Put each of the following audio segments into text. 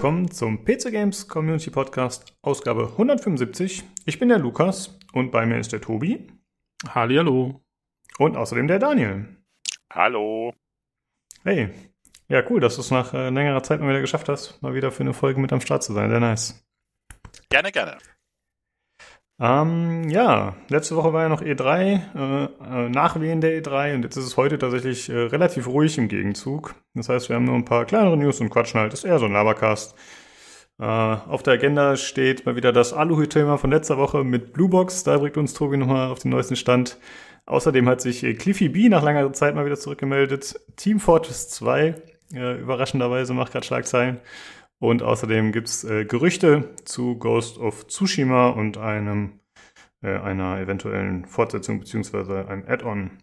willkommen zum PC Games Community Podcast, Ausgabe 175. Ich bin der Lukas und bei mir ist der Tobi. Hallihallo. Und außerdem der Daniel. Hallo. Hey. Ja, cool, dass du es nach äh, längerer Zeit mal wieder geschafft hast, mal wieder für eine Folge mit am Start zu sein. Sehr nice. Gerne, gerne. Ähm, ja, letzte Woche war ja noch E3, äh, äh, Nachwehen der E3 und jetzt ist es heute tatsächlich äh, relativ ruhig im Gegenzug. Das heißt, wir haben nur ein paar kleinere News und quatschen halt. Ist eher so ein Labercast. Äh, auf der Agenda steht mal wieder das Aluhut-Thema von letzter Woche mit Bluebox. Da bringt uns Tobi nochmal auf den neuesten Stand. Außerdem hat sich äh, Cliffy B nach langer Zeit mal wieder zurückgemeldet. Team Fortress 2, äh, überraschenderweise macht gerade Schlagzeilen. Und außerdem gibt's äh, Gerüchte zu Ghost of Tsushima und einem äh, einer eventuellen Fortsetzung beziehungsweise einem Add-on.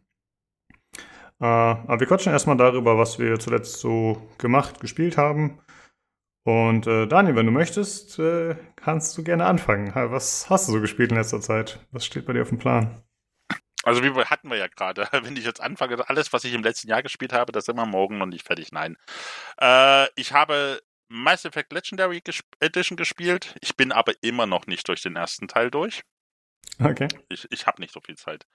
Äh, aber wir quatschen erstmal darüber, was wir zuletzt so gemacht, gespielt haben. Und äh, Daniel, wenn du möchtest, äh, kannst du gerne anfangen. Was hast du so gespielt in letzter Zeit? Was steht bei dir auf dem Plan? Also wie hatten wir ja gerade, wenn ich jetzt anfange, alles, was ich im letzten Jahr gespielt habe, das ist immer morgen noch nicht fertig. Nein. Äh, ich habe Mass Effect Legendary gesp Edition gespielt. Ich bin aber immer noch nicht durch den ersten Teil durch. Okay. Ich, ich habe nicht so viel Zeit.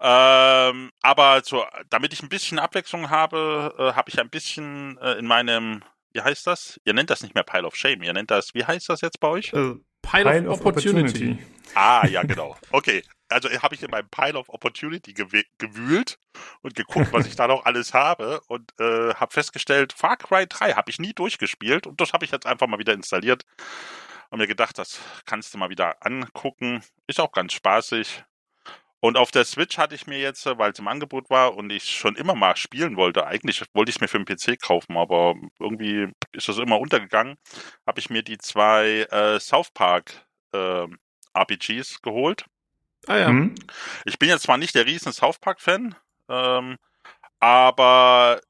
Ähm, aber so, damit ich ein bisschen Abwechslung habe, äh, habe ich ein bisschen äh, in meinem, wie heißt das? Ihr nennt das nicht mehr Pile of Shame, ihr nennt das, wie heißt das jetzt bei euch? Äh, Pile, Pile, of, of Opportunity. Opportunity. Ah, ja, genau. Okay. Also habe ich in meinem Pile of Opportunity gewühlt und geguckt, was ich da noch alles habe und äh, habe festgestellt, Far Cry 3 habe ich nie durchgespielt und das habe ich jetzt einfach mal wieder installiert und mir gedacht, das kannst du mal wieder angucken. Ist auch ganz spaßig. Und auf der Switch hatte ich mir jetzt, weil es im Angebot war und ich schon immer mal spielen wollte, eigentlich wollte ich es mir für den PC kaufen, aber irgendwie ist das immer untergegangen, habe ich mir die zwei äh, South Park äh, RPGs geholt. Ah ja. Mhm. Ich bin jetzt zwar nicht der riesen South Park-Fan, ähm, aber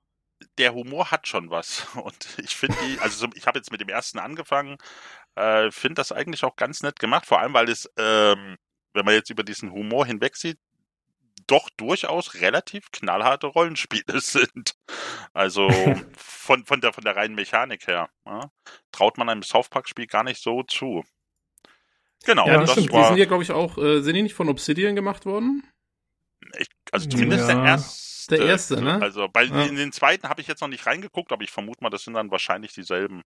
der Humor hat schon was. Und ich finde die, also ich habe jetzt mit dem ersten angefangen, äh, finde das eigentlich auch ganz nett gemacht, vor allem weil es, ähm, wenn man jetzt über diesen Humor hinweg sieht, doch durchaus relativ knallharte Rollenspiele sind. Also von, von, der, von der reinen Mechanik her. Ja, traut man einem South Park-Spiel gar nicht so zu. Genau. Ja, das, das stimmt. War, die sind ja, glaube ich, auch, äh, sind die nicht von Obsidian gemacht worden? Ich, also zumindest ja. der erste. Der erste, ne? Also bei ja. in den zweiten habe ich jetzt noch nicht reingeguckt, aber ich vermute mal, das sind dann wahrscheinlich dieselben.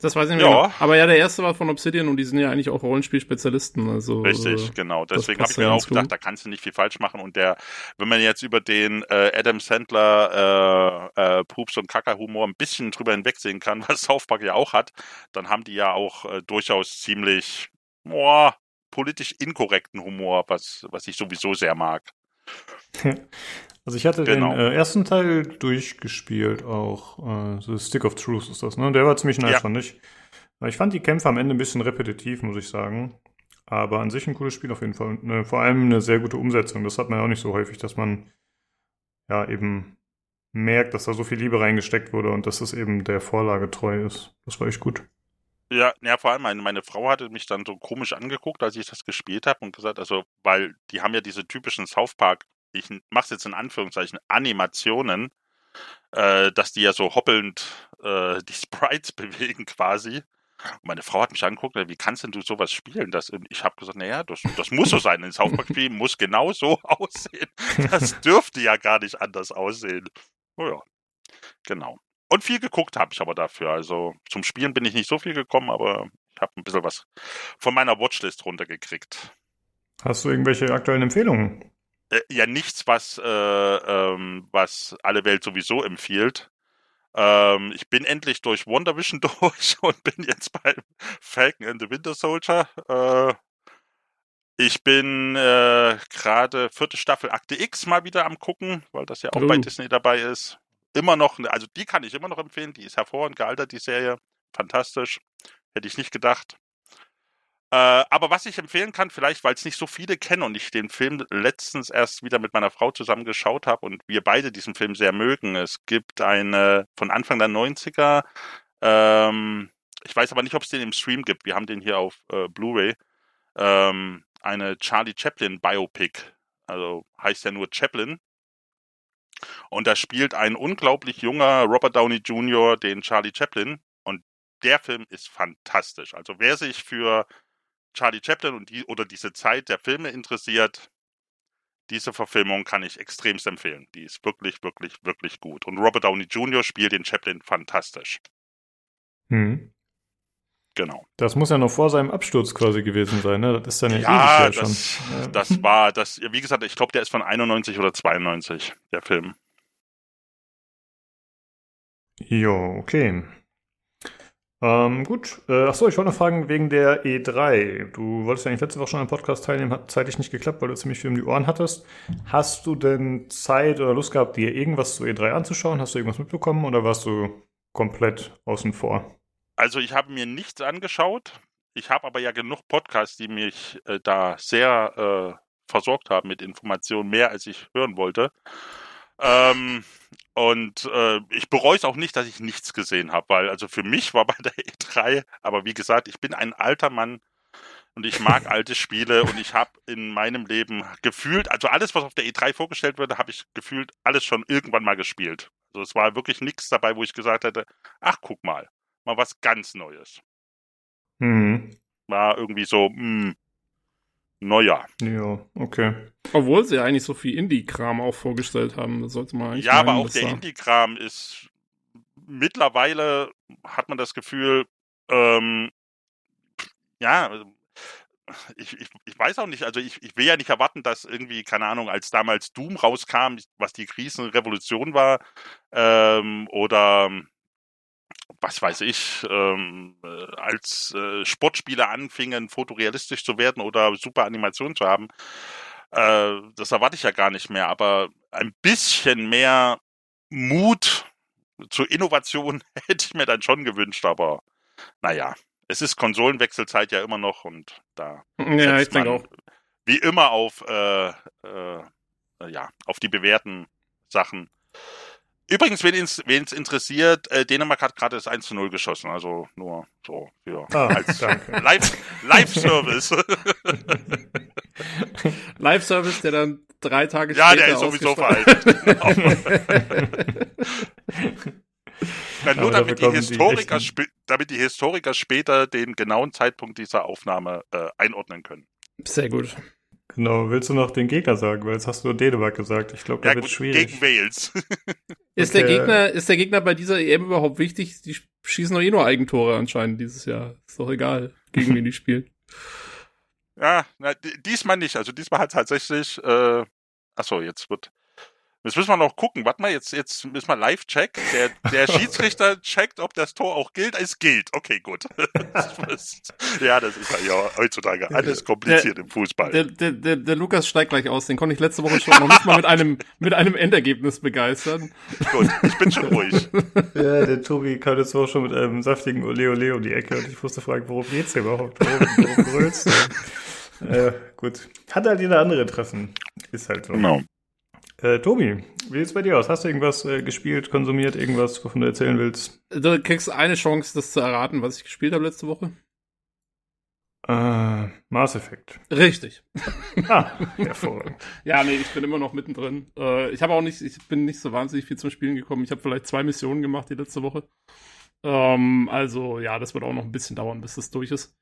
Das weiß ich nicht ja. Genau. Aber ja, der erste war von Obsidian und die sind ja eigentlich auch Rollenspielspezialisten. Also, Richtig, äh, genau. Deswegen habe ich mir auch gedacht, da kannst du nicht viel falsch machen. Und der, wenn man jetzt über den äh, Adam Sandler äh, äh, Pups und Kacker-Humor ein bisschen drüber hinwegsehen kann, was South Park ja auch hat, dann haben die ja auch äh, durchaus ziemlich boah, politisch inkorrekten Humor, was, was ich sowieso sehr mag. Also ich hatte genau. den äh, ersten Teil durchgespielt auch. Äh, so Stick of Truth ist das, ne? Der war ziemlich nice, ja. fand ich. Ich fand die Kämpfe am Ende ein bisschen repetitiv, muss ich sagen. Aber an sich ein cooles Spiel auf jeden Fall. Und ne, vor allem eine sehr gute Umsetzung. Das hat man ja auch nicht so häufig, dass man ja eben merkt, dass da so viel Liebe reingesteckt wurde und dass es eben der Vorlage treu ist. Das war echt gut. Ja, ja, vor allem meine, meine Frau hatte mich dann so komisch angeguckt, als ich das gespielt habe und gesagt, also, weil die haben ja diese typischen South Park, ich mach's jetzt in Anführungszeichen, Animationen, äh, dass die ja so hoppelnd äh, die Sprites bewegen quasi. Und meine Frau hat mich angeguckt, wie kannst denn du sowas spielen? Das, ich habe gesagt, naja, das, das muss so sein. Ein South Park Spiel muss genau so aussehen. Das dürfte ja gar nicht anders aussehen. Oh ja, genau. Und viel geguckt habe ich aber dafür. Also zum Spielen bin ich nicht so viel gekommen, aber ich habe ein bisschen was von meiner Watchlist runtergekriegt. Hast du irgendwelche aktuellen Empfehlungen? Äh, ja, nichts, was, äh, ähm, was alle Welt sowieso empfiehlt. Ähm, ich bin endlich durch Wonder Vision durch und bin jetzt bei Falcon and the Winter Soldier. Äh, ich bin äh, gerade vierte Staffel Akte X mal wieder am gucken, weil das ja auch oh. bei Disney dabei ist immer noch, also die kann ich immer noch empfehlen, die ist hervorragend gealtert, die Serie. Fantastisch. Hätte ich nicht gedacht. Äh, aber was ich empfehlen kann, vielleicht, weil es nicht so viele kennen und ich den Film letztens erst wieder mit meiner Frau zusammen geschaut habe und wir beide diesen Film sehr mögen. Es gibt eine von Anfang der 90er, ähm, ich weiß aber nicht, ob es den im Stream gibt. Wir haben den hier auf äh, Blu-ray. Ähm, eine Charlie Chaplin Biopic. Also heißt ja nur Chaplin. Und da spielt ein unglaublich junger Robert Downey Jr. den Charlie Chaplin. Und der Film ist fantastisch. Also wer sich für Charlie Chaplin und die oder diese Zeit der Filme interessiert, diese Verfilmung kann ich extremst empfehlen. Die ist wirklich, wirklich, wirklich gut. Und Robert Downey Jr. spielt den Chaplin fantastisch. Hm. Genau. Das muss ja noch vor seinem Absturz quasi gewesen sein, ne? Das ist ja, ja ewig das, schon. Das war, das, wie gesagt, ich glaube, der ist von 91 oder 92, der Film. Jo, okay. Ähm, gut. Äh, achso, ich wollte noch fragen wegen der E3. Du wolltest ja eigentlich letzte Woche schon am Podcast teilnehmen, hat zeitlich nicht geklappt, weil du ziemlich viel um die Ohren hattest. Hast du denn Zeit oder Lust gehabt, dir irgendwas zur E3 anzuschauen? Hast du irgendwas mitbekommen oder warst du komplett außen vor? Also ich habe mir nichts angeschaut. Ich habe aber ja genug Podcasts, die mich äh, da sehr äh, versorgt haben mit Informationen, mehr als ich hören wollte. Ähm, und äh, ich bereue es auch nicht, dass ich nichts gesehen habe, weil also für mich war bei der E3, aber wie gesagt, ich bin ein alter Mann und ich mag alte Spiele und ich habe in meinem Leben gefühlt, also alles, was auf der E3 vorgestellt wurde, habe ich gefühlt alles schon irgendwann mal gespielt. Also es war wirklich nichts dabei, wo ich gesagt hätte, ach guck mal, mal was ganz Neues. Mhm. War irgendwie so, mh, hm, naja. Ja, okay. Obwohl sie eigentlich so viel Indie-Kram auch vorgestellt haben. Das sollte man eigentlich Ja, meinen, aber auch der Indie-Kram ist mittlerweile hat man das Gefühl, ähm, ja, ich, ich, ich weiß auch nicht, also ich, ich will ja nicht erwarten, dass irgendwie, keine Ahnung, als damals Doom rauskam, was die Krisenrevolution war, ähm, oder was weiß ich, ähm, äh, als äh, Sportspieler anfingen, fotorealistisch zu werden oder super Animation zu haben. Äh, das erwarte ich ja gar nicht mehr, aber ein bisschen mehr Mut zur Innovation hätte ich mir dann schon gewünscht, aber naja, es ist Konsolenwechselzeit ja immer noch und da ja, ich denke auch. wie immer auf äh, äh, ja auf die bewährten Sachen. Übrigens, wen es interessiert, äh, Dänemark hat gerade das 1 zu 0 geschossen, also nur so für ah, als Live-Service. Live Live-Service, der dann drei Tage ja, später Ja, der ist sowieso veraltet. Na, nur damit die, Historiker die damit die Historiker später den genauen Zeitpunkt dieser Aufnahme äh, einordnen können. Sehr gut. Genau, willst du noch den Gegner sagen? Weil jetzt hast du Dänemark gesagt. Ich glaube, da ja, wird schwierig. Gegen Wales. ist, okay. der Gegner, ist der Gegner bei dieser EM überhaupt wichtig? Die schießen doch eh nur Eigentore anscheinend dieses Jahr. Ist doch egal, gegen wen die spielen. Ja, na, diesmal nicht. Also diesmal hat tatsächlich, äh, achso, jetzt wird Jetzt müssen wir noch gucken. Warte mal, jetzt, jetzt müssen wir live-check. Der, der Schiedsrichter checkt, ob das Tor auch gilt. Es gilt. Okay, gut. ja, das ist ja heutzutage alles kompliziert der, im Fußball. Der, der, der, der Lukas steigt gleich aus. Den konnte ich letzte Woche schon noch nicht mal mit einem, mit einem Endergebnis begeistern. Gut, ich bin schon ruhig. Ja, der Tobi kam jetzt auch schon mit einem saftigen Ole Ole um die Ecke und ich musste fragen, worum geht's hier überhaupt? Worum, worum brüllst du? äh, gut. Hat halt jeder andere Treffen. Ist halt so. Genau. Äh, Tobi, wie sieht's bei dir aus? Hast du irgendwas äh, gespielt, konsumiert, irgendwas, wovon du erzählen willst? Du kriegst eine Chance, das zu erraten, was ich gespielt habe letzte Woche. Äh, Mass Effect. Richtig. ah, hervorragend. ja, nee, ich bin immer noch mittendrin. Äh, ich habe auch nicht, ich bin nicht so wahnsinnig viel zum Spielen gekommen. Ich habe vielleicht zwei Missionen gemacht die letzte Woche. Ähm, also, ja, das wird auch noch ein bisschen dauern, bis das durch ist.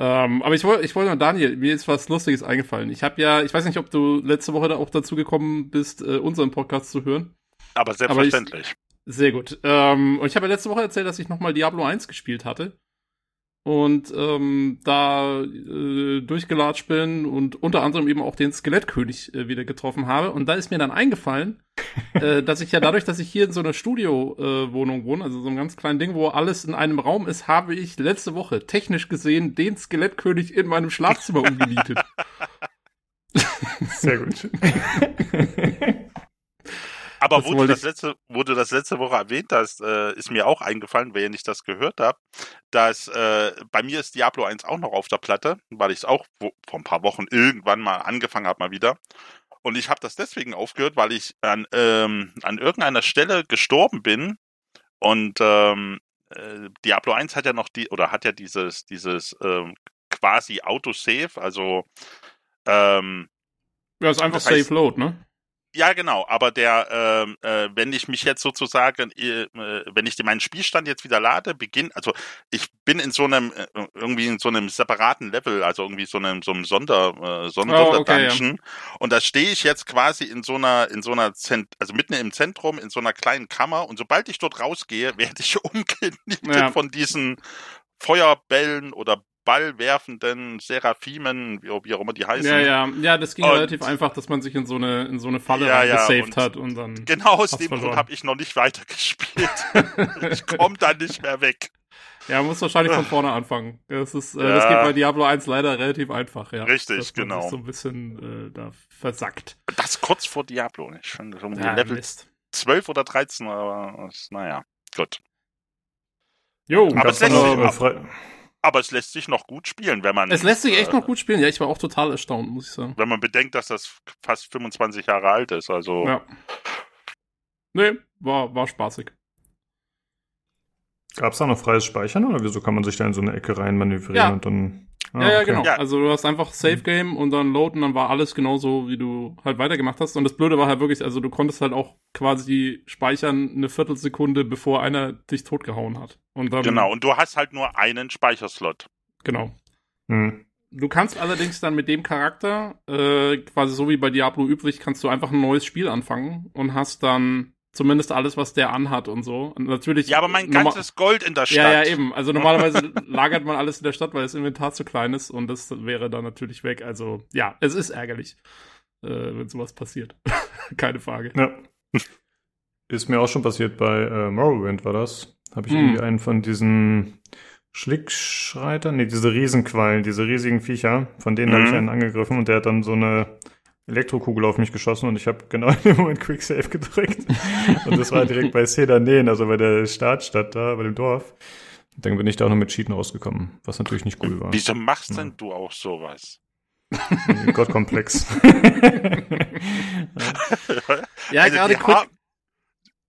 Ähm, aber ich wollte, ich wollte noch, Daniel, mir ist was Lustiges eingefallen. Ich habe ja, ich weiß nicht, ob du letzte Woche da auch dazu gekommen bist, äh, unseren Podcast zu hören. Aber selbstverständlich. Aber ich, sehr gut. Ähm, und ich habe ja letzte Woche erzählt, dass ich nochmal Diablo 1 gespielt hatte und ähm, da äh, durchgelatscht bin und unter anderem eben auch den Skelettkönig äh, wieder getroffen habe. Und da ist mir dann eingefallen, äh, dass ich ja dadurch, dass ich hier in so einer Studiowohnung äh, wohne, also so einem ganz kleinen Ding, wo alles in einem Raum ist, habe ich letzte Woche technisch gesehen den Skelettkönig in meinem Schlafzimmer umgenietet. Sehr gut. Aber wo du, das letzte, wo du das letzte Woche erwähnt hast, äh, ist mir auch eingefallen, wenn ich das gehört habe, dass äh, bei mir ist Diablo 1 auch noch auf der Platte, weil ich es auch wo, vor ein paar Wochen irgendwann mal angefangen habe, mal wieder. Und ich habe das deswegen aufgehört, weil ich an, ähm, an irgendeiner Stelle gestorben bin und ähm, äh, Diablo 1 hat ja noch die, oder hat ja dieses, dieses ähm, quasi Autosave, also ähm, ja, ist einfach Safe Load, ne? Ja, genau, aber der, ähm, äh, wenn ich mich jetzt sozusagen, äh, wenn ich meinen Spielstand jetzt wieder lade, beginn, also ich bin in so einem, äh, irgendwie in so einem separaten Level, also irgendwie so einem, so einem Sonder, äh, Sonder Oh, okay, Dungeon. Und da stehe ich jetzt quasi in so einer, in so einer, Zent also mitten im Zentrum, in so einer kleinen Kammer. Und sobald ich dort rausgehe, werde ich umgenietet Ja. von diesen Feuerbällen oder ballwerfenden Seraphimen, wie, wie auch immer die heißen. Ja, ja, ja, das ging Und- relativ einfach, dass man sich in so eine, in so eine Falle Ja, ja, gesaved und- hat und dann. Genau aus dem verloren. Grund habe ich noch nicht weitergespielt. ich komme da nicht mehr weg. Ja, man muss wahrscheinlich von vorne anfangen. Das ist, äh, das Ja. geht bei Diablo 1 leider relativ einfach, ja. Richtig, dass man genau. Sich so ein bisschen äh, da versackt. Das kurz vor Diablo, nicht? Schon so um die Ja, Level Mist. 12 oder 13, aber das- naja, gut. Jo, Aber es lässt sich Aber es lässt sich noch gut spielen, wenn man. es lässt sich echt äh, noch gut spielen. Ja, ich war auch total erstaunt, muss ich sagen. Wenn man bedenkt, dass das fast 25 Jahre alt ist, also. Ja. Nee, war, war spaßig. Gab's da noch freies Speichern oder wieso kann man sich da in so eine Ecke rein manövrieren Ja. und dann. Ah, ja, ja, okay. genau. Ja. Also du hast einfach Save Game und dann Load und dann war alles genauso, wie du halt weitergemacht hast. Und das Blöde war halt wirklich, also du konntest halt auch quasi speichern eine Viertelsekunde, bevor einer dich totgehauen hat. Und dann, Genau, und du hast halt nur einen Speicherslot. Genau. Hm. Du kannst allerdings dann mit dem Charakter, äh, quasi so wie bei Diablo üblich, kannst du einfach ein neues Spiel anfangen und hast dann zumindest alles, was der anhat und so. Und natürlich. Ja, aber mein ganzes Gold in der Stadt. Ja, ja, eben. Also normalerweise lagert man alles in der Stadt, weil das Inventar zu klein ist und das wäre dann natürlich weg. Also ja, es ist ärgerlich, äh, wenn sowas passiert. Keine Frage. Ja. Ist mir auch schon passiert bei äh, Morrowind, war das. Habe ich Hm. irgendwie einen von diesen Schlickschreitern, nee, diese Riesenquallen, diese riesigen Viecher, von denen habe ich Mhm. einen angegriffen und der hat dann so eine Elektrokugel auf mich geschossen und ich habe genau in dem Moment Quick Save gedrückt. und das war direkt bei Sedanen, also bei der Startstadt da, bei dem Dorf. Und dann bin ich da auch noch mit Cheaten rausgekommen, was natürlich nicht cool war. Wieso machst Ja. denn du auch sowas? Gottkomplex. Ja, Also gerade die Quick, har-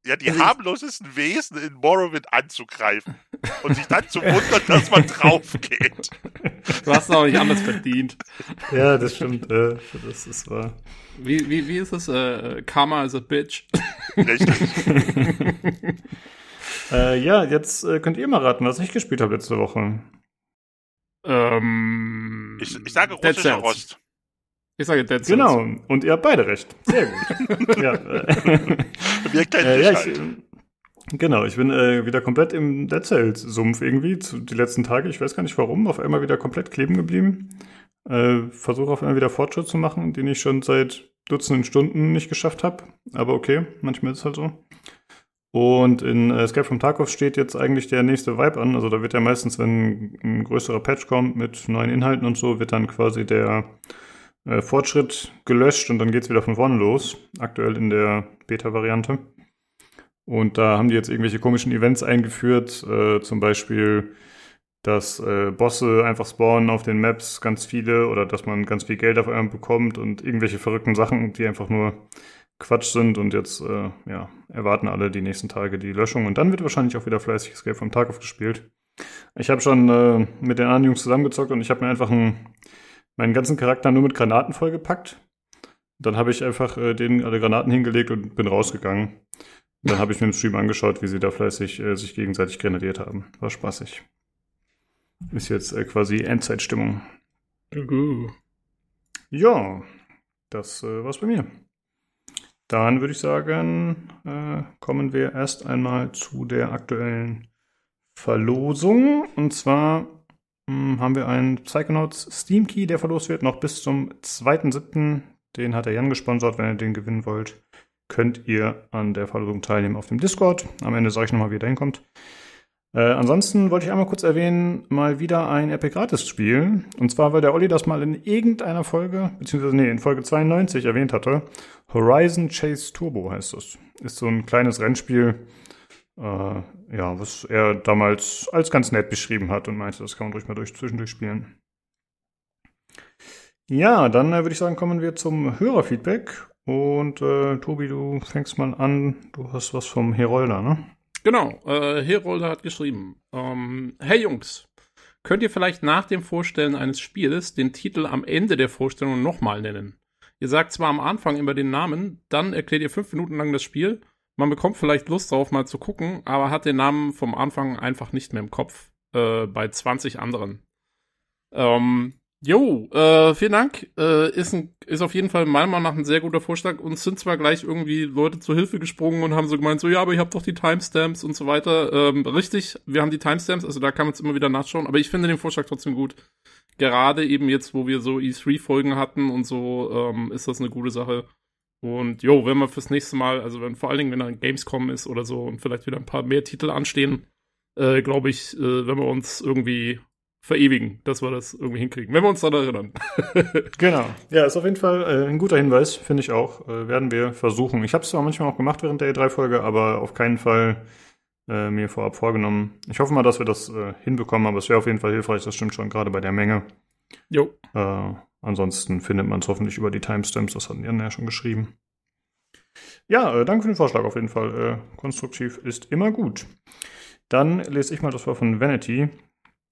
ja, die Also harmlosesten Wesen in Morrowind anzugreifen und sich dann zu wundern, dass man drauf geht. du hast es auch nicht anders verdient. ja, das stimmt. Äh, das ist wahr. Wie, wie, wie ist es? Äh, Karma is a bitch. Richtig. Äh, ja, jetzt äh, könnt ihr mal raten, was ich gespielt habe letzte Woche. ähm, Ich, ich sage russischer. Rost. Ich sage Dead Cells. Genau, und ihr habt beide recht. Sehr gut. ja, Wir kennen äh, ja, ich, halt. äh, genau, ich bin äh, wieder komplett im Dead Cells-Sumpf irgendwie, zu, die letzten Tage. Ich weiß gar nicht warum, auf einmal wieder komplett kleben geblieben. Äh, Versuche auf einmal wieder Fortschritt zu machen, den ich schon seit Dutzenden Stunden nicht geschafft habe. Aber okay, manchmal ist es halt so. Und in äh, Escape from Tarkov steht jetzt eigentlich der nächste Vibe an. Also da wird ja meistens, wenn ein größerer Patch kommt mit neuen Inhalten und so, wird dann quasi der äh, Fortschritt gelöscht und dann geht's wieder von vorne los. Aktuell in der Beta-Variante. Und da haben die jetzt irgendwelche komischen Events eingeführt, äh, zum Beispiel, dass äh, Bosse einfach spawnen auf den Maps, ganz viele, oder dass man ganz viel Geld auf einmal bekommt und irgendwelche verrückten Sachen, die einfach nur Quatsch sind und jetzt äh, ja, erwarten alle die nächsten Tage die Löschung und dann wird wahrscheinlich auch wieder fleißig Escape vom Tarkov gespielt. Ich habe schon äh, mit den anderen Jungs zusammengezockt und ich habe mir einfach einen, meinen ganzen Charakter nur mit Granaten vollgepackt. Dann habe ich einfach äh, denen alle Granaten hingelegt und bin rausgegangen. Dann habe ich mir im Stream angeschaut, wie sie da fleißig äh, sich gegenseitig grenadiert haben. War spaßig. Ist jetzt äh, quasi Endzeitstimmung. Uh. Ja, das äh, war's bei mir. Dann würde ich sagen, äh, kommen wir erst einmal zu der aktuellen Verlosung. Und zwar haben wir einen Psychonauts Steam Key, der verlost wird, noch bis zum 2.7. Den hat der Jan gesponsert. Wenn ihr den gewinnen wollt, könnt ihr an der Verlosung teilnehmen auf dem Discord. Am Ende sage ich nochmal, wie ihr da hinkommt. Äh, ansonsten wollte ich einmal kurz erwähnen, mal wieder ein Epic Gratis Spiel. Und zwar, weil der Olli das mal in irgendeiner Folge, beziehungsweise nee, in Folge 92 erwähnt hatte. Horizon Chase Turbo heißt das. Ist so ein kleines Rennspiel, ja, was er damals als ganz nett beschrieben hat und meinte, das kann man ruhig mal durch, zwischendurch spielen. Ja, dann äh, würde ich sagen, kommen wir zum Hörerfeedback. Und äh, Tobi, du fängst mal an. Du hast was vom Herolder, ne? Genau, äh, Herolder hat geschrieben. Ähm, hey Jungs, könnt ihr vielleicht nach dem Vorstellen eines Spieles den Titel am Ende der Vorstellung nochmal nennen? Ihr sagt zwar am Anfang immer den Namen, dann erklärt ihr fünf Minuten lang das Spiel. Man bekommt vielleicht Lust drauf, mal zu gucken, aber hat den Namen vom Anfang einfach nicht mehr im Kopf. Äh, bei 20 anderen. Ähm, Jo, äh, vielen Dank. Äh, ist, ein, ist auf jeden Fall meiner Meinung nach ein sehr guter Vorschlag. Uns sind zwar gleich irgendwie Leute zur Hilfe gesprungen und haben so gemeint, so ja, aber ihr habt doch die Timestamps und so weiter. Ähm, richtig, wir haben die Timestamps, also da kann man es immer wieder nachschauen. Aber ich finde den Vorschlag trotzdem gut. Gerade eben jetzt, wo wir so E3-Folgen hatten und so, ähm, ist das eine gute Sache. Und jo, wenn wir fürs nächste Mal, also wenn vor allen Dingen, wenn dann Gamescom ist oder so und vielleicht wieder ein paar mehr Titel anstehen, äh, glaube ich, äh, wenn wir uns irgendwie verewigen, dass wir das irgendwie hinkriegen, wenn wir uns daran erinnern. genau. Ja, ist auf jeden Fall äh, ein guter Hinweis, finde ich auch. Äh, werden wir versuchen. Ich habe es zwar manchmal auch gemacht während der E3-Folge, aber auf keinen Fall äh, mir vorab vorgenommen. Ich hoffe mal, dass wir das äh, hinbekommen, aber es wäre auf jeden Fall hilfreich, das stimmt schon, gerade bei der Menge. Jo. Äh, ansonsten findet man es hoffentlich über die Timestamps, das hatten Jan ja schon geschrieben. Ja, äh, danke für den Vorschlag auf jeden Fall. konstruktiv ist immer gut. Dann lese ich mal das vor von Vanity.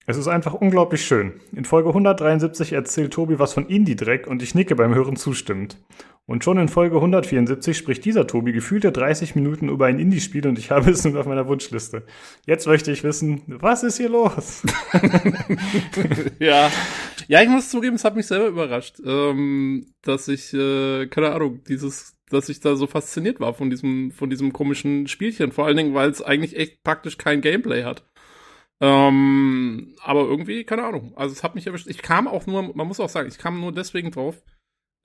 Es ist einfach unglaublich schön. In Folge 173 erzählt Tobi was von Indie-Dreck und ich nicke beim Hören zustimmend. Und schon in Folge 174 spricht dieser Tobi gefühlte 30 Minuten über ein Indie-Spiel und ich habe es nun auf meiner Wunschliste. Jetzt möchte ich wissen, was ist hier los? ja. Ja, ich muss zugeben, es hat mich selber überrascht, ähm, dass ich, äh, keine Ahnung, dieses, dass ich da so fasziniert war von diesem, von diesem komischen Spielchen. Vor allen Dingen, weil es eigentlich echt praktisch kein Gameplay hat. Ähm, aber irgendwie, keine Ahnung. Also es hat mich erwischt. Ich kam auch nur, man muss auch sagen, ich kam nur deswegen drauf,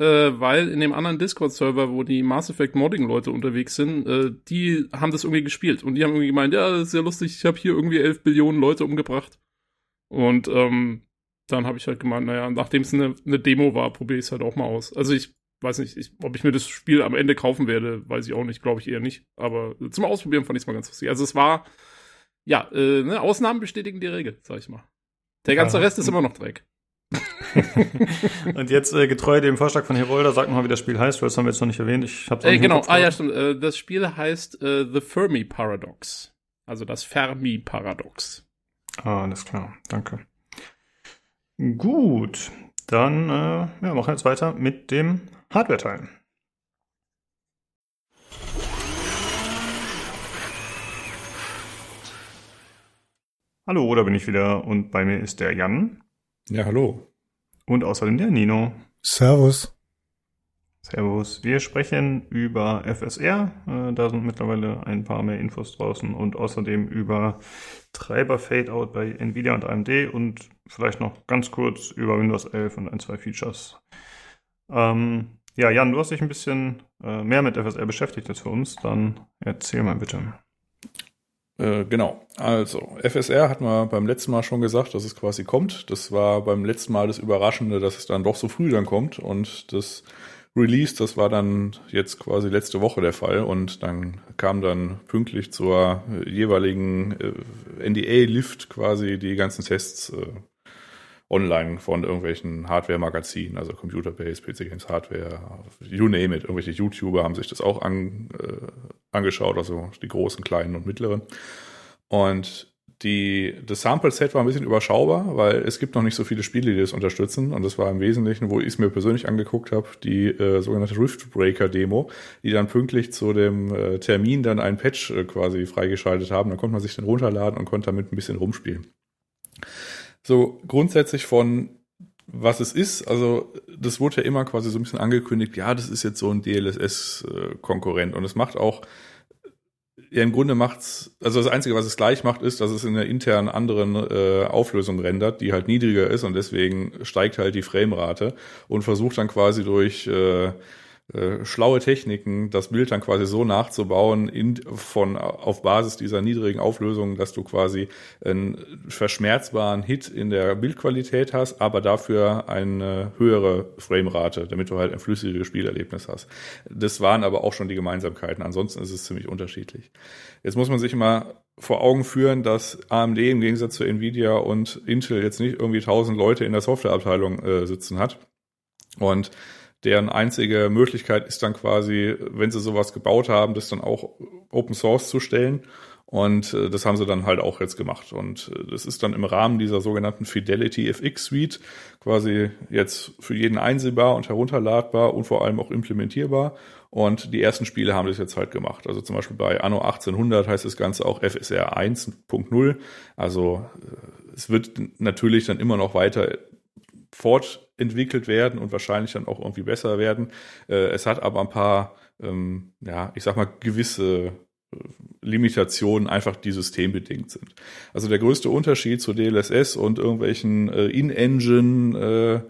äh, weil in dem anderen Discord-Server, wo die Mass Effect Modding-Leute unterwegs sind, äh, die haben das irgendwie gespielt. Und die haben irgendwie gemeint, ja, das ist ja lustig, ich habe hier irgendwie 11 Billionen Leute umgebracht. Und ähm, dann habe ich halt gemeint, naja, nachdem es eine, eine Demo war, probiere ich es halt auch mal aus. Also ich weiß nicht, ich, ob ich mir das Spiel am Ende kaufen werde, weiß ich auch nicht, glaube ich eher nicht. Aber zum Ausprobieren fand ich es mal ganz lustig. Also es war ja, äh, ne, Ausnahmen bestätigen die Regel, sag ich mal. Der ganze ja. Rest ist immer noch Dreck. und jetzt äh, getreu dem Vorschlag von Herolder, sag mal, wie das Spiel heißt, weil das haben wir jetzt noch nicht erwähnt. Ich hab's äh, genau, ah ja, stimmt. Äh, das Spiel heißt äh, The Fermi Paradox. Also das Fermi Paradox. Ah, alles klar, danke. Gut, dann äh, ja, machen wir jetzt weiter mit dem Hardware-Teil. Hallo, da bin ich wieder und bei mir ist der Jan. Ja, hallo. Und außerdem der Nino. Servus. Servus. Wir sprechen über FSR. Äh, da sind mittlerweile ein paar mehr Infos draußen und außerdem über Treiber Fadeout bei Nvidia und AMD und vielleicht noch ganz kurz über Windows 11 und ein, zwei Features. Ähm, ja, Jan, du hast dich ein bisschen äh, mehr mit FSR beschäftigt jetzt für uns. Dann erzähl mal bitte. Äh, genau. Also, FSR hat man beim letzten Mal schon gesagt, dass es quasi kommt. Das war beim letzten Mal das Überraschende, dass es dann doch so früh dann kommt. Und das Release, das war dann jetzt quasi letzte Woche der Fall. Und dann kam dann pünktlich zur jeweiligen äh, NDA-Lift quasi die ganzen Tests äh, online von irgendwelchen Hardware-Magazinen, also Computer-Based, PC Games Hardware, you name it. Irgendwelche YouTuber haben sich das auch an, äh, angeschaut, also die großen, kleinen und mittleren. Und die, das Sample-Set war ein bisschen überschaubar, weil es gibt noch nicht so viele Spiele, die das unterstützen. Und das war im Wesentlichen, wo ich es mir persönlich angeguckt habe, die äh, sogenannte Riftbreaker-Demo, die dann pünktlich zu dem äh, Termin dann einen Patch äh, quasi freigeschaltet haben. Dann konnte man sich den runterladen und konnte damit ein bisschen rumspielen so grundsätzlich von was es ist, also das wurde ja immer quasi so ein bisschen angekündigt, ja, das ist jetzt so ein DLSS-Konkurrent und es macht auch, ja im Grunde macht's, also das Einzige, was es gleich macht, ist, dass es in einer internen anderen äh, Auflösung rendert, die halt niedriger ist und deswegen steigt halt die Framerate und versucht dann quasi durch äh, äh, schlaue Techniken, das Bild dann quasi so nachzubauen in, von, auf Basis dieser niedrigen Auflösung, dass du quasi einen verschmerzbaren Hit in der Bildqualität hast, aber dafür eine höhere Framerate, damit du halt ein flüssigeres Spielerlebnis hast. Das waren aber auch schon die Gemeinsamkeiten. Ansonsten ist es ziemlich unterschiedlich. Jetzt muss man sich immer vor Augen führen, dass AMD im Gegensatz zu Nvidia und Intel jetzt nicht irgendwie tausend Leute in der Softwareabteilung äh, sitzen hat. Und deren einzige Möglichkeit ist dann quasi, wenn sie sowas gebaut haben, das dann auch Open Source zu stellen. Und äh, das haben sie dann halt auch jetzt gemacht. Und äh, das ist dann im Rahmen dieser sogenannten Fidelity FX Suite quasi jetzt für jeden einsehbar und herunterladbar und vor allem auch implementierbar. Und die ersten Spiele haben das jetzt halt gemacht. Also zum Beispiel bei Anno 1800 heißt das Ganze auch FSR 1.0. Also äh, es wird natürlich dann immer noch weiter fortentwickelt werden und wahrscheinlich dann auch irgendwie besser werden. Äh, es hat aber ein paar, ähm, ja, ich sag mal, gewisse äh, Limitationen einfach die systembedingt sind. Also der größte Unterschied zu DLSS und irgendwelchen äh, In-Engine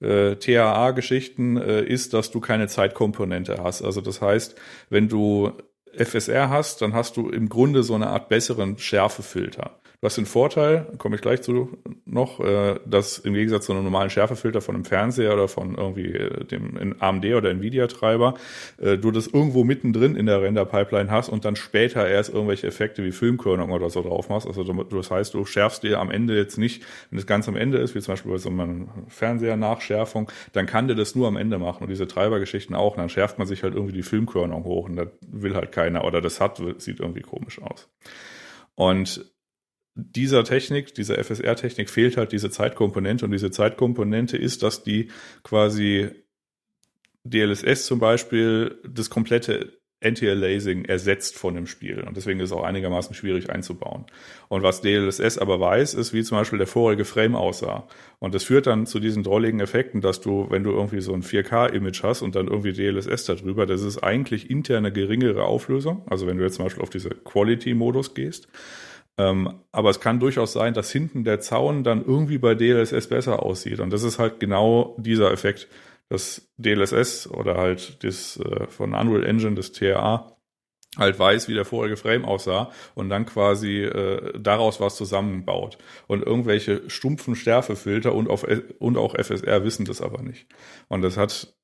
äh, äh, TAA-Geschichten äh, ist, dass du keine Zeitkomponente hast. Also das heißt, wenn du FSR hast, dann hast du im Grunde so eine Art besseren Schärfefilter. Du hast den Vorteil, komme ich gleich zu noch, äh, dass im Gegensatz zu einem normalen Schärfefilter von einem Fernseher oder von irgendwie äh, dem AMD oder Nvidia-Treiber, äh, du das irgendwo mittendrin in der Render-Pipeline hast und dann später erst irgendwelche Effekte wie Filmkörnung oder so drauf machst. Also das heißt, du schärfst dir am Ende jetzt nicht, wenn es ganz am Ende ist, wie zum Beispiel bei so einer Fernseher-Nachschärfung, dann kann der das nur am Ende machen und diese Treibergeschichten auch. Dann schärft man sich halt irgendwie die Filmkörnung hoch und das will halt keiner oder das hat, sieht irgendwie komisch aus. Und dieser Technik, dieser FSR-Technik fehlt halt diese Zeitkomponente und diese Zeitkomponente ist, dass die quasi DLSS zum Beispiel das komplette Anti-Aliasing ersetzt von dem Spiel. Und deswegen ist es auch einigermaßen schwierig einzubauen. Und was DLSS aber weiß, ist, wie zum Beispiel der vorige Frame aussah. Und das führt dann zu diesen drolligen Effekten, dass du, wenn du irgendwie so ein 4K-Image hast und dann irgendwie DLSS darüber, das ist eigentlich interne geringere Auflösung. Also wenn du jetzt zum Beispiel auf diese Quality-Modus gehst, ähm, aber es kann durchaus sein, dass hinten der Zaun dann irgendwie bei DLSS besser aussieht. Und das ist halt genau dieser Effekt, dass DLSS oder halt das äh, von Unreal Engine, das TRA, halt weiß, wie der vorige Frame aussah und dann quasi äh, daraus was zusammenbaut. Und irgendwelche stumpfen Schärfefilter und, auf, und auch FSR wissen das aber nicht. Und das hat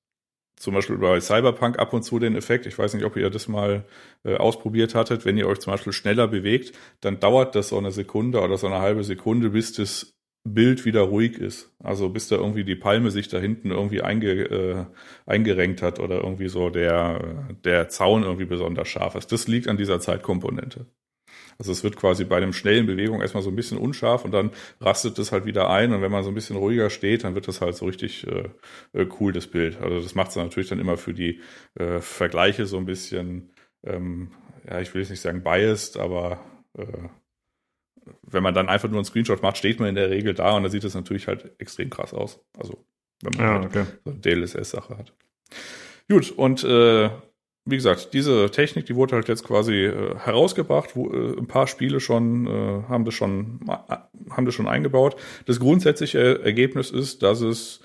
zum Beispiel bei Cyberpunk ab und zu den Effekt, ich weiß nicht, ob ihr das mal äh, ausprobiert hattet, wenn ihr euch zum Beispiel schneller bewegt, dann dauert das so eine Sekunde oder so eine halbe Sekunde, bis das Bild wieder ruhig ist. Also bis da irgendwie die Palme sich da hinten irgendwie einge, äh, eingerenkt hat oder irgendwie so der, der Zaun irgendwie besonders scharf ist. Das liegt an dieser Zeitkomponente. Also es wird quasi bei einem schnellen Bewegung erstmal so ein bisschen unscharf und dann rastet es halt wieder ein und wenn man so ein bisschen ruhiger steht, dann wird das halt so richtig äh, äh cool, das Bild. Also das macht es natürlich dann immer für die äh, Vergleiche so ein bisschen, ähm, ja, ich will jetzt nicht sagen biased, aber äh, wenn man dann einfach nur einen Screenshot macht, steht man in der Regel da und dann sieht es natürlich halt extrem krass aus. Also wenn man ja, halt okay. so eine DLSS-Sache hat. Gut, und äh, wie gesagt, diese Technik, die wurde halt jetzt quasi äh, herausgebracht, wo äh, ein paar Spiele schon äh, haben das schon äh, haben das schon eingebaut. Das grundsätzliche Ergebnis ist, dass es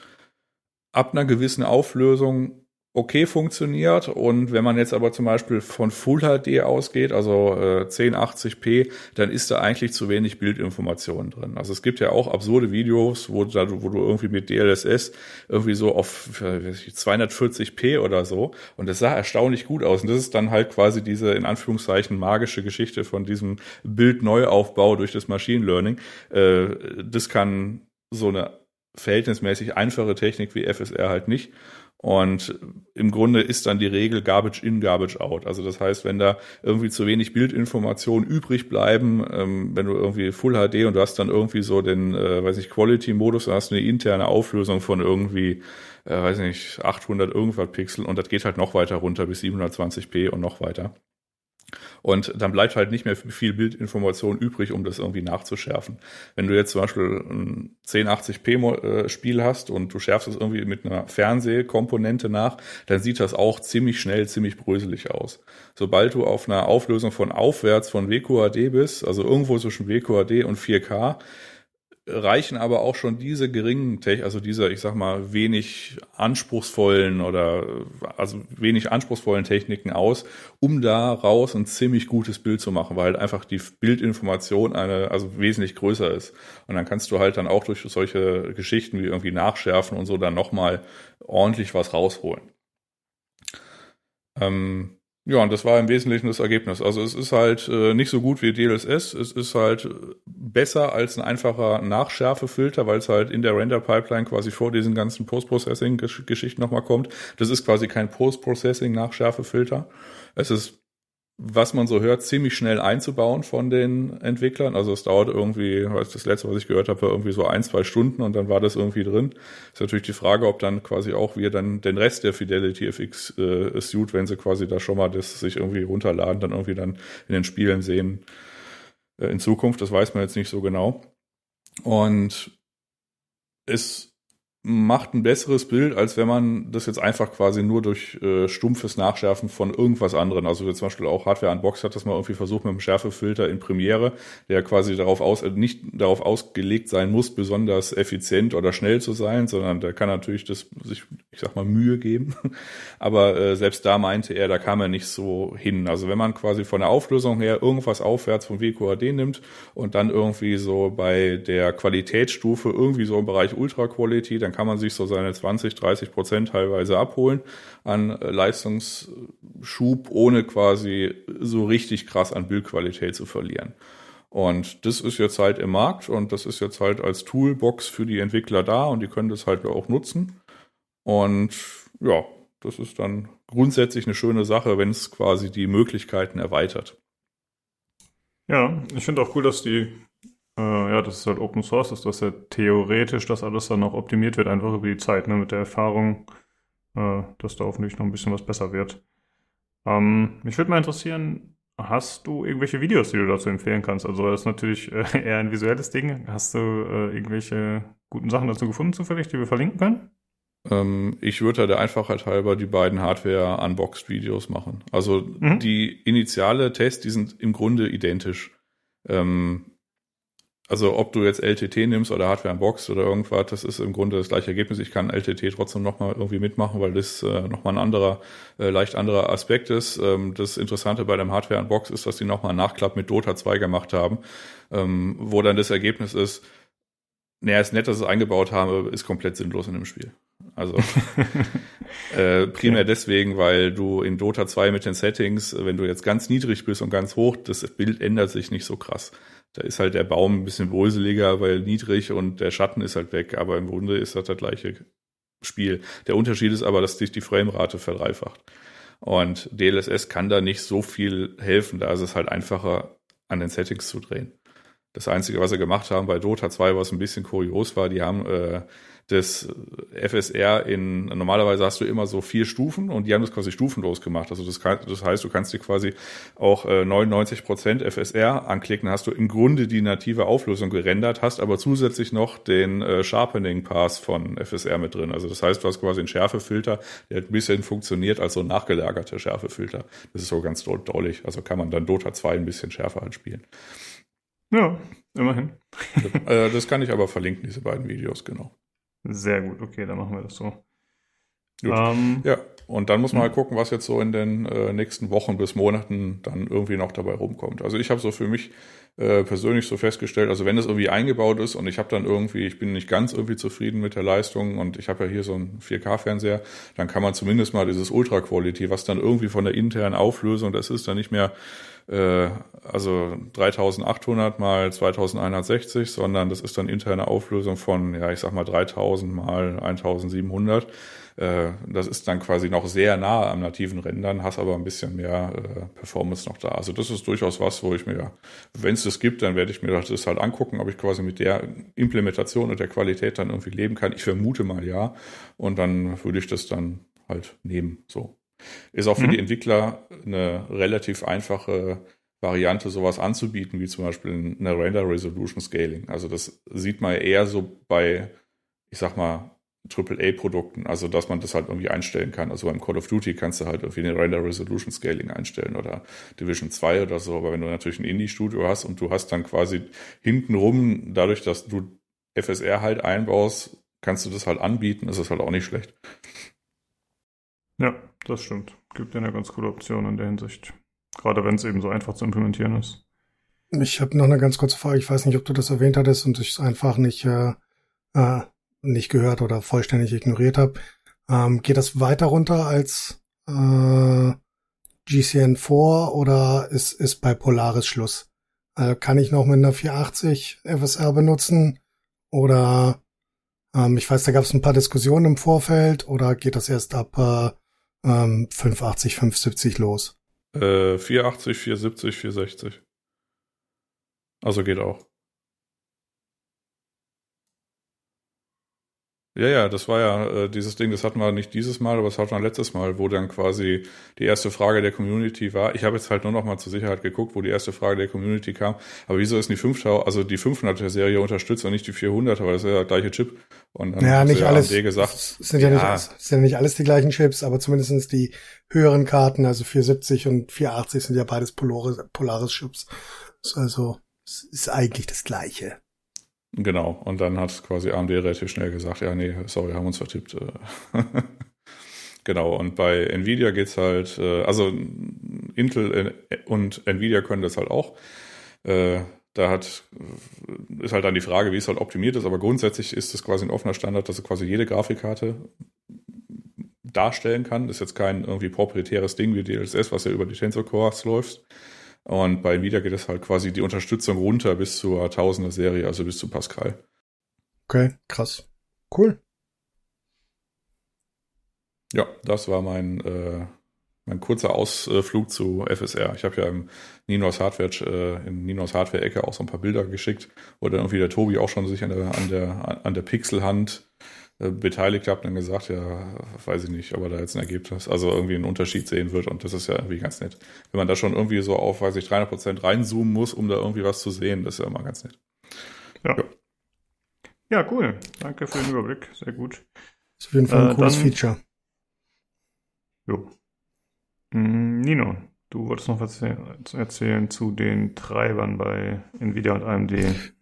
ab einer gewissen Auflösung okay funktioniert. Und wenn man jetzt aber zum Beispiel von Full HD ausgeht, also äh, 1080p, dann ist da eigentlich zu wenig Bildinformation drin. Also es gibt ja auch absurde Videos, wo, da, wo du irgendwie mit DLSS irgendwie so auf äh, 240p oder so und das sah erstaunlich gut aus. Und das ist dann halt quasi diese in Anführungszeichen magische Geschichte von diesem Bildneuaufbau durch das Machine Learning. Äh, das kann so eine verhältnismäßig einfache Technik wie FSR halt nicht. Und im Grunde ist dann die Regel Garbage in, Garbage out. Also das heißt, wenn da irgendwie zu wenig Bildinformationen übrig bleiben, ähm, wenn du irgendwie Full HD und du hast dann irgendwie so den, äh, weiß ich, Quality-Modus, dann hast du eine interne Auflösung von irgendwie, äh, weiß nicht, 800 irgendwas Pixel und das geht halt noch weiter runter bis 720p und noch weiter. Und dann bleibt halt nicht mehr viel Bildinformation übrig, um das irgendwie nachzuschärfen. Wenn du jetzt zum Beispiel ein 1080p Spiel hast und du schärfst es irgendwie mit einer Fernsehkomponente nach, dann sieht das auch ziemlich schnell, ziemlich bröselig aus. Sobald du auf einer Auflösung von aufwärts von WQHD bist, also irgendwo zwischen WQHD und 4K, reichen aber auch schon diese geringen, also diese, ich sag mal, wenig anspruchsvollen oder also wenig anspruchsvollen Techniken aus, um daraus ein ziemlich gutes Bild zu machen, weil einfach die Bildinformation eine, also wesentlich größer ist. Und dann kannst du halt dann auch durch solche Geschichten wie irgendwie nachschärfen und so dann nochmal ordentlich was rausholen. Ähm, ja, und das war im Wesentlichen das Ergebnis. Also es ist halt äh, nicht so gut wie DLSS, es ist halt besser als ein einfacher Nachschärfefilter, weil es halt in der Render-Pipeline quasi vor diesen ganzen Post-Processing-Geschichten nochmal kommt. Das ist quasi kein Post-Processing-Nachschärfefilter. Es ist was man so hört, ziemlich schnell einzubauen von den Entwicklern. Also es dauert irgendwie, das letzte, was ich gehört habe, irgendwie so ein, zwei Stunden und dann war das irgendwie drin. Ist natürlich die Frage, ob dann quasi auch wir dann den Rest der Fidelity FX äh, Suite, wenn sie quasi da schon mal das sich irgendwie runterladen, dann irgendwie dann in den Spielen sehen äh, in Zukunft. Das weiß man jetzt nicht so genau. Und es macht ein besseres Bild, als wenn man das jetzt einfach quasi nur durch äh, stumpfes Nachschärfen von irgendwas anderem, also zum Beispiel auch Hardware Unbox hat das mal irgendwie versucht mit einem Schärfefilter in Premiere, der quasi darauf aus, äh, nicht darauf ausgelegt sein muss, besonders effizient oder schnell zu sein, sondern der kann natürlich das sich, ich sag mal, Mühe geben. Aber äh, selbst da meinte er, da kam er nicht so hin. Also wenn man quasi von der Auflösung her irgendwas aufwärts vom WQHD nimmt und dann irgendwie so bei der Qualitätsstufe irgendwie so im Bereich Ultra Quality, dann kann man sich so seine 20, 30 Prozent teilweise abholen an äh, Leistungsschub, ohne quasi so richtig krass an Bildqualität zu verlieren. Und das ist jetzt halt im Markt und das ist jetzt halt als Toolbox für die Entwickler da und die können das halt auch nutzen. Und ja, das ist dann grundsätzlich eine schöne Sache, wenn es quasi die Möglichkeiten erweitert. Ja, ich finde auch cool, dass die äh, ja, das ist halt Open Source, ist das ja theoretisch, dass alles dann auch optimiert wird, einfach über die Zeit, ne, mit der Erfahrung, äh, dass da hoffentlich noch ein bisschen was besser wird. Ähm, mich würde mal interessieren, hast du irgendwelche Videos, die du dazu empfehlen kannst? Also das ist natürlich äh, eher ein visuelles Ding. Hast du äh, irgendwelche guten Sachen dazu gefunden, zufällig, die wir verlinken können? Ähm, ich würde da einfach halt halber die beiden Hardware-Unboxed-Videos machen. Also mhm. die initiale Tests, die sind im Grunde identisch. Ähm, also ob du jetzt LTT nimmst oder Hardware in Box oder irgendwas, das ist im Grunde das gleiche Ergebnis. Ich kann LTT trotzdem nochmal irgendwie mitmachen, weil das äh, nochmal ein anderer, äh, leicht anderer Aspekt ist. Ähm, das Interessante bei dem Hardware in Box ist, dass die nochmal einen Nachklapp mit Dota 2 gemacht haben, ähm, wo dann das Ergebnis ist, naja, ist nett, dass ich es eingebaut habe, ist komplett sinnlos in dem Spiel. Also äh, primär okay. deswegen, weil du in Dota 2 mit den Settings, wenn du jetzt ganz niedrig bist und ganz hoch, das Bild ändert sich nicht so krass. Da ist halt der Baum ein bisschen bröseliger, weil niedrig und der Schatten ist halt weg, aber im Grunde ist das das gleiche Spiel. Der Unterschied ist aber, dass sich die Framerate verdreifacht. Und DLSS kann da nicht so viel helfen, da ist es halt einfacher, an den Settings zu drehen. Das Einzige, was sie gemacht haben bei Dota 2, was ein bisschen kurios war, die haben äh, das FSR in, normalerweise hast du immer so vier Stufen und die haben das quasi stufenlos gemacht. Also das, kann, das heißt, du kannst dir quasi auch äh, 99 Prozent FSR anklicken, hast du im Grunde die native Auflösung gerendert, hast aber zusätzlich noch den äh, Sharpening Pass von FSR mit drin. Also das heißt, du hast quasi einen Schärfefilter, der ein bisschen funktioniert als so ein nachgelagerter Schärfefilter. Das ist so ganz drollig. Also kann man dann Dota 2 ein bisschen schärfer halt spielen. Ja, immerhin. Äh, das kann ich aber verlinken, diese beiden Videos, genau. Sehr gut, okay, dann machen wir das so. Ähm, ja, und dann muss man halt gucken, was jetzt so in den äh, nächsten Wochen bis Monaten dann irgendwie noch dabei rumkommt. Also ich habe so für mich äh, persönlich so festgestellt, also wenn das irgendwie eingebaut ist und ich habe dann irgendwie, ich bin nicht ganz irgendwie zufrieden mit der Leistung und ich habe ja hier so einen 4K-Fernseher, dann kann man zumindest mal dieses Ultra Quality, was dann irgendwie von der internen Auflösung, das ist dann nicht mehr äh, also 3800 mal 2160, sondern das ist dann interne Auflösung von, ja, ich sag mal 3000 mal 1700. Äh, das ist dann quasi noch sehr nah am nativen Rendern, hast aber ein bisschen mehr äh, Performance noch da. Also das ist durchaus was, wo ich mir, wenn es das gibt, dann werde ich mir das halt angucken, ob ich quasi mit der Implementation und der Qualität dann irgendwie leben kann. Ich vermute mal ja. Und dann würde ich das dann halt nehmen, so. Ist auch für mhm. die Entwickler eine relativ einfache Variante, sowas anzubieten, wie zum Beispiel eine Render Resolution Scaling. Also das sieht man eher so bei, ich sag mal, AAA-Produkten, also dass man das halt irgendwie einstellen kann. Also beim Call of Duty kannst du halt irgendwie eine Render Resolution Scaling einstellen oder Division 2 oder so, aber wenn du natürlich ein Indie-Studio hast und du hast dann quasi hintenrum, dadurch, dass du FSR halt einbaust, kannst du das halt anbieten, das ist halt auch nicht schlecht. Ja, das stimmt. Gibt ja eine ganz coole Option in der Hinsicht. Gerade wenn es eben so einfach zu implementieren ist. Ich habe noch eine ganz kurze Frage. Ich weiß nicht, ob du das erwähnt hattest und ich es einfach nicht, äh, äh, nicht gehört oder vollständig ignoriert habe. Ähm, geht das weiter runter als äh, GCN4 oder ist, ist bei Polaris Schluss? Äh, kann ich noch mit einer 480 FSR benutzen? Oder ähm, ich weiß, da gab es ein paar Diskussionen im Vorfeld oder geht das erst ab äh, ähm, 580, 570 los. Äh, 480, 470, 460. Also geht auch. Ja, ja, das war ja äh, dieses Ding, das hatten wir nicht dieses Mal, aber das hatten wir letztes Mal, wo dann quasi die erste Frage der Community war. Ich habe jetzt halt nur noch mal zur Sicherheit geguckt, wo die erste Frage der Community kam. Aber wieso ist die 500, also die 500er Serie unterstützt und nicht die 400er, weil das ist ja der gleiche Chip. Und dann ja, nicht alles. AMD gesagt, es sind ja, ja, nicht, sind ja nicht alles die gleichen Chips, aber zumindestens die höheren Karten, also 470 und 480 sind ja beides Polaris, Polaris Chips. Also, es ist eigentlich das gleiche. Genau, und dann hat quasi AMD relativ schnell gesagt, ja, nee, sorry, haben uns vertippt. Äh. genau, und bei Nvidia geht's halt, äh, also Intel und Nvidia können das halt auch. Äh, da hat, ist halt dann die Frage, wie es halt optimiert ist, aber grundsätzlich ist es quasi ein offener Standard, dass du quasi jede Grafikkarte darstellen kann. Das ist jetzt kein irgendwie proprietäres Ding wie DLSS, was ja über die Tensor Cores läuft, und bei Nvidia geht es halt quasi die Unterstützung runter bis zur Tausender Serie, also bis zu Pascal. Okay, krass. Cool. Ja, das war mein, äh, mein kurzer Ausflug zu FSR. Ich habe ja im Ninos Hardware, äh, in Ninos Hardware-Ecke auch so ein paar Bilder geschickt, wo dann irgendwie der Tobi auch schon sich an der, an der, an der Pixelhand beteiligt habt, dann gesagt, ja, weiß ich nicht, ob er da jetzt ein Ergebnis, also irgendwie einen Unterschied sehen wird und das ist ja irgendwie ganz nett. Wenn man da schon irgendwie so auf, weiß ich, 300 Prozent reinzoomen muss, um da irgendwie was zu sehen, das ist ja immer ganz nett. Ja. Ja, ja cool. Danke für den Überblick. Sehr gut. Das ist auf jeden Fall ein äh, cooles dann, Feature. Jo. Mm, Nino, du wolltest noch was erzählen zu den Treibern bei Nvidia und AMD.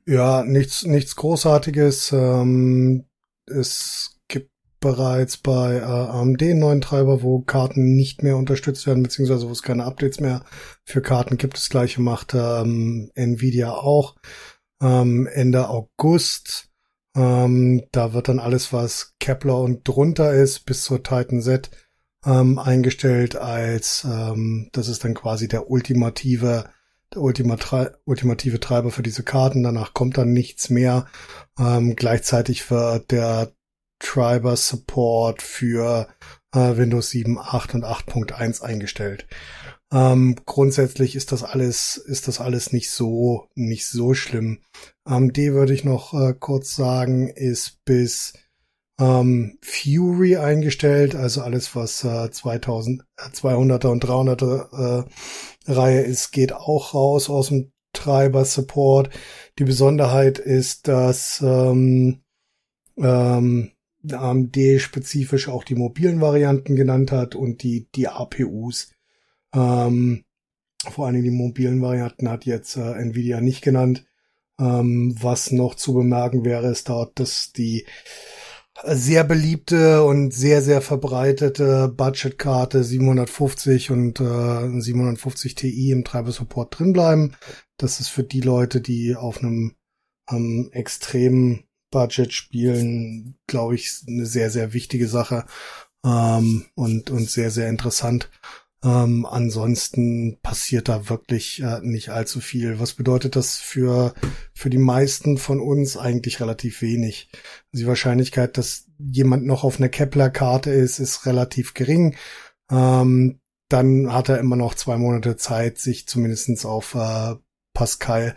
Ja, nichts, nichts Großartiges. Ähm, es gibt bereits bei äh, AMD einen neuen Treiber, wo Karten nicht mehr unterstützt werden, beziehungsweise wo es keine Updates mehr für Karten gibt. Das gleiche macht ähm, Nvidia auch. Ähm, Ende August. Ähm, da wird dann alles, was Kepler und drunter ist, bis zur Titan Z ähm, eingestellt als, ähm, das ist dann quasi der ultimative der ultimative Treiber für diese Karten. Danach kommt dann nichts mehr. Ähm, gleichzeitig wird der Treiber Support für äh, Windows 7, 8 und 8.1 eingestellt. Ähm, grundsätzlich ist das alles, ist das alles nicht so, nicht so schlimm. AMD würde ich noch äh, kurz sagen, ist bis ähm, Fury eingestellt, also alles, was äh, 2000, äh, 200er und 300er äh, Reihe ist, geht auch raus aus dem Treiber-Support. Die Besonderheit ist, dass ähm, ähm, AMD spezifisch auch die mobilen Varianten genannt hat und die, die APUs. Ähm, vor allen Dingen die mobilen Varianten hat jetzt äh, Nvidia nicht genannt. Ähm, was noch zu bemerken wäre, ist dort, dass die sehr beliebte und sehr, sehr verbreitete Budgetkarte 750 und äh, 750 Ti im Treiber-Support drin bleiben. Das ist für die Leute, die auf einem ähm, extremen Budget spielen, glaube ich, eine sehr, sehr wichtige Sache ähm, und, und sehr, sehr interessant. Ähm, ansonsten passiert da wirklich äh, nicht allzu viel. Was bedeutet das für, für die meisten von uns eigentlich relativ wenig? Die Wahrscheinlichkeit, dass jemand noch auf einer Kepler-Karte ist, ist relativ gering. Ähm, dann hat er immer noch zwei Monate Zeit, sich zumindestens auf äh, Pascal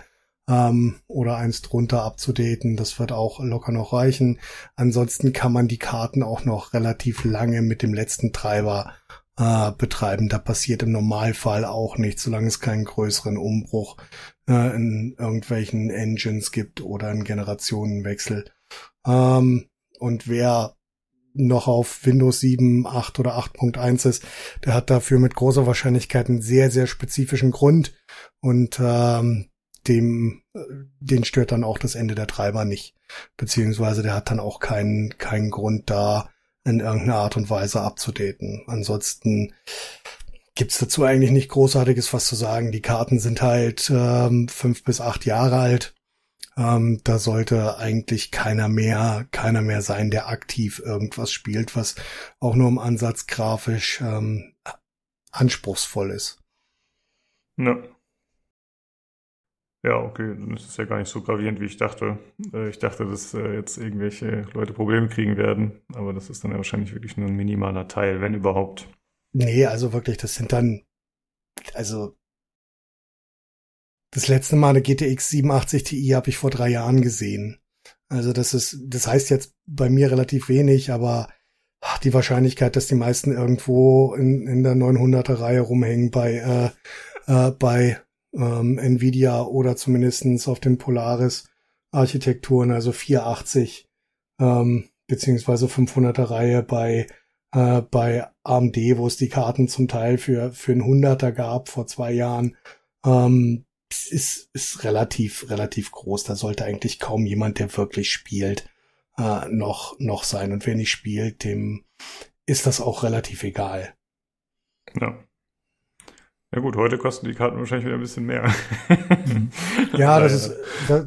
ähm, oder eins drunter abzudaten. Das wird auch locker noch reichen. Ansonsten kann man die Karten auch noch relativ lange mit dem letzten Treiber äh, betreiben. Da passiert im Normalfall auch nichts, solange es keinen größeren Umbruch äh, in irgendwelchen Engines gibt oder einen Generationenwechsel. Ähm, und wer noch auf Windows 7, 8 oder 8.1 ist, der hat dafür mit großer Wahrscheinlichkeit einen sehr, sehr spezifischen Grund und ähm, dem, äh, den stört dann auch das Ende der Treiber nicht. Beziehungsweise der hat dann auch keinen, keinen Grund da, in irgendeiner Art und Weise abzudaten. Ansonsten gibt's dazu eigentlich nicht großartiges was zu sagen. Die Karten sind halt ähm, fünf bis acht Jahre alt. Ähm, da sollte eigentlich keiner mehr, keiner mehr sein, der aktiv irgendwas spielt, was auch nur im Ansatz grafisch ähm, anspruchsvoll ist. Ja. Ja, okay, dann ist es ja gar nicht so gravierend, wie ich dachte. Äh, ich dachte, dass äh, jetzt irgendwelche Leute Probleme kriegen werden, aber das ist dann ja wahrscheinlich wirklich nur ein minimaler Teil, wenn überhaupt. Nee, also wirklich, das sind dann also das letzte Mal eine GTX 87 Ti habe ich vor drei Jahren gesehen. Also das ist, das heißt jetzt bei mir relativ wenig, aber ach, die Wahrscheinlichkeit, dass die meisten irgendwo in, in der 900er Reihe rumhängen bei äh, äh, bei ähm, Nvidia oder zumindestens auf den Polaris Architekturen, also 480 ähm, beziehungsweise 500er Reihe bei äh, bei AMD, wo es die Karten zum Teil für für ein Hunderter gab vor zwei Jahren, ähm, ist ist relativ relativ groß. Da sollte eigentlich kaum jemand, der wirklich spielt, äh, noch noch sein. Und wer nicht spielt, dem ist das auch relativ egal. Ja. Ja gut, heute kosten die Karten wahrscheinlich wieder ein bisschen mehr. ja, das ist,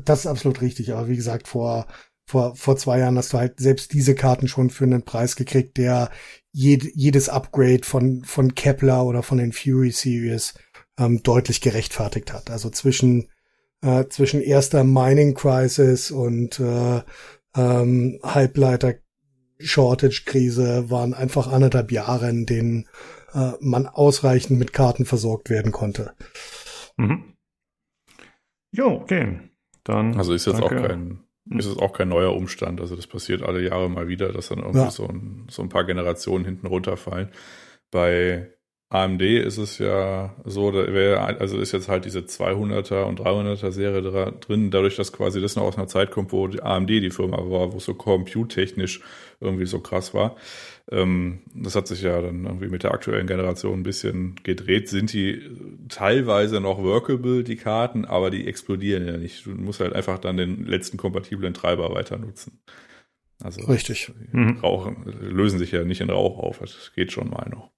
das ist absolut richtig. Aber wie gesagt, vor, vor, vor zwei Jahren hast du halt selbst diese Karten schon für einen Preis gekriegt, der jed, jedes Upgrade von, von Kepler oder von den Fury Series ähm, deutlich gerechtfertigt hat. Also zwischen, äh, zwischen erster Mining Crisis und äh, ähm, Halbleiter Shortage Krise waren einfach anderthalb Jahre, in denen äh, man ausreichend mit Karten versorgt werden konnte. Mhm. Jo, okay. Dann. Also ist jetzt danke. auch kein, ist es auch kein neuer Umstand. Also das passiert alle Jahre mal wieder, dass dann irgendwie ja. so, ein, so ein paar Generationen hinten runterfallen. Bei AMD ist es ja so, da wäre, also ist jetzt halt diese 200er und 300er Serie drin, dadurch, dass quasi das noch aus einer Zeit kommt, wo die AMD die Firma war, wo es so compute-technisch irgendwie so krass war. Ähm, das hat sich ja dann irgendwie mit der aktuellen Generation ein bisschen gedreht. Sind die teilweise noch workable, die Karten, aber die explodieren ja nicht. Du musst halt einfach dann den letzten kompatiblen Treiber weiter nutzen. Also Richtig. Rauch, lösen sich ja nicht in Rauch auf. Das geht schon mal noch.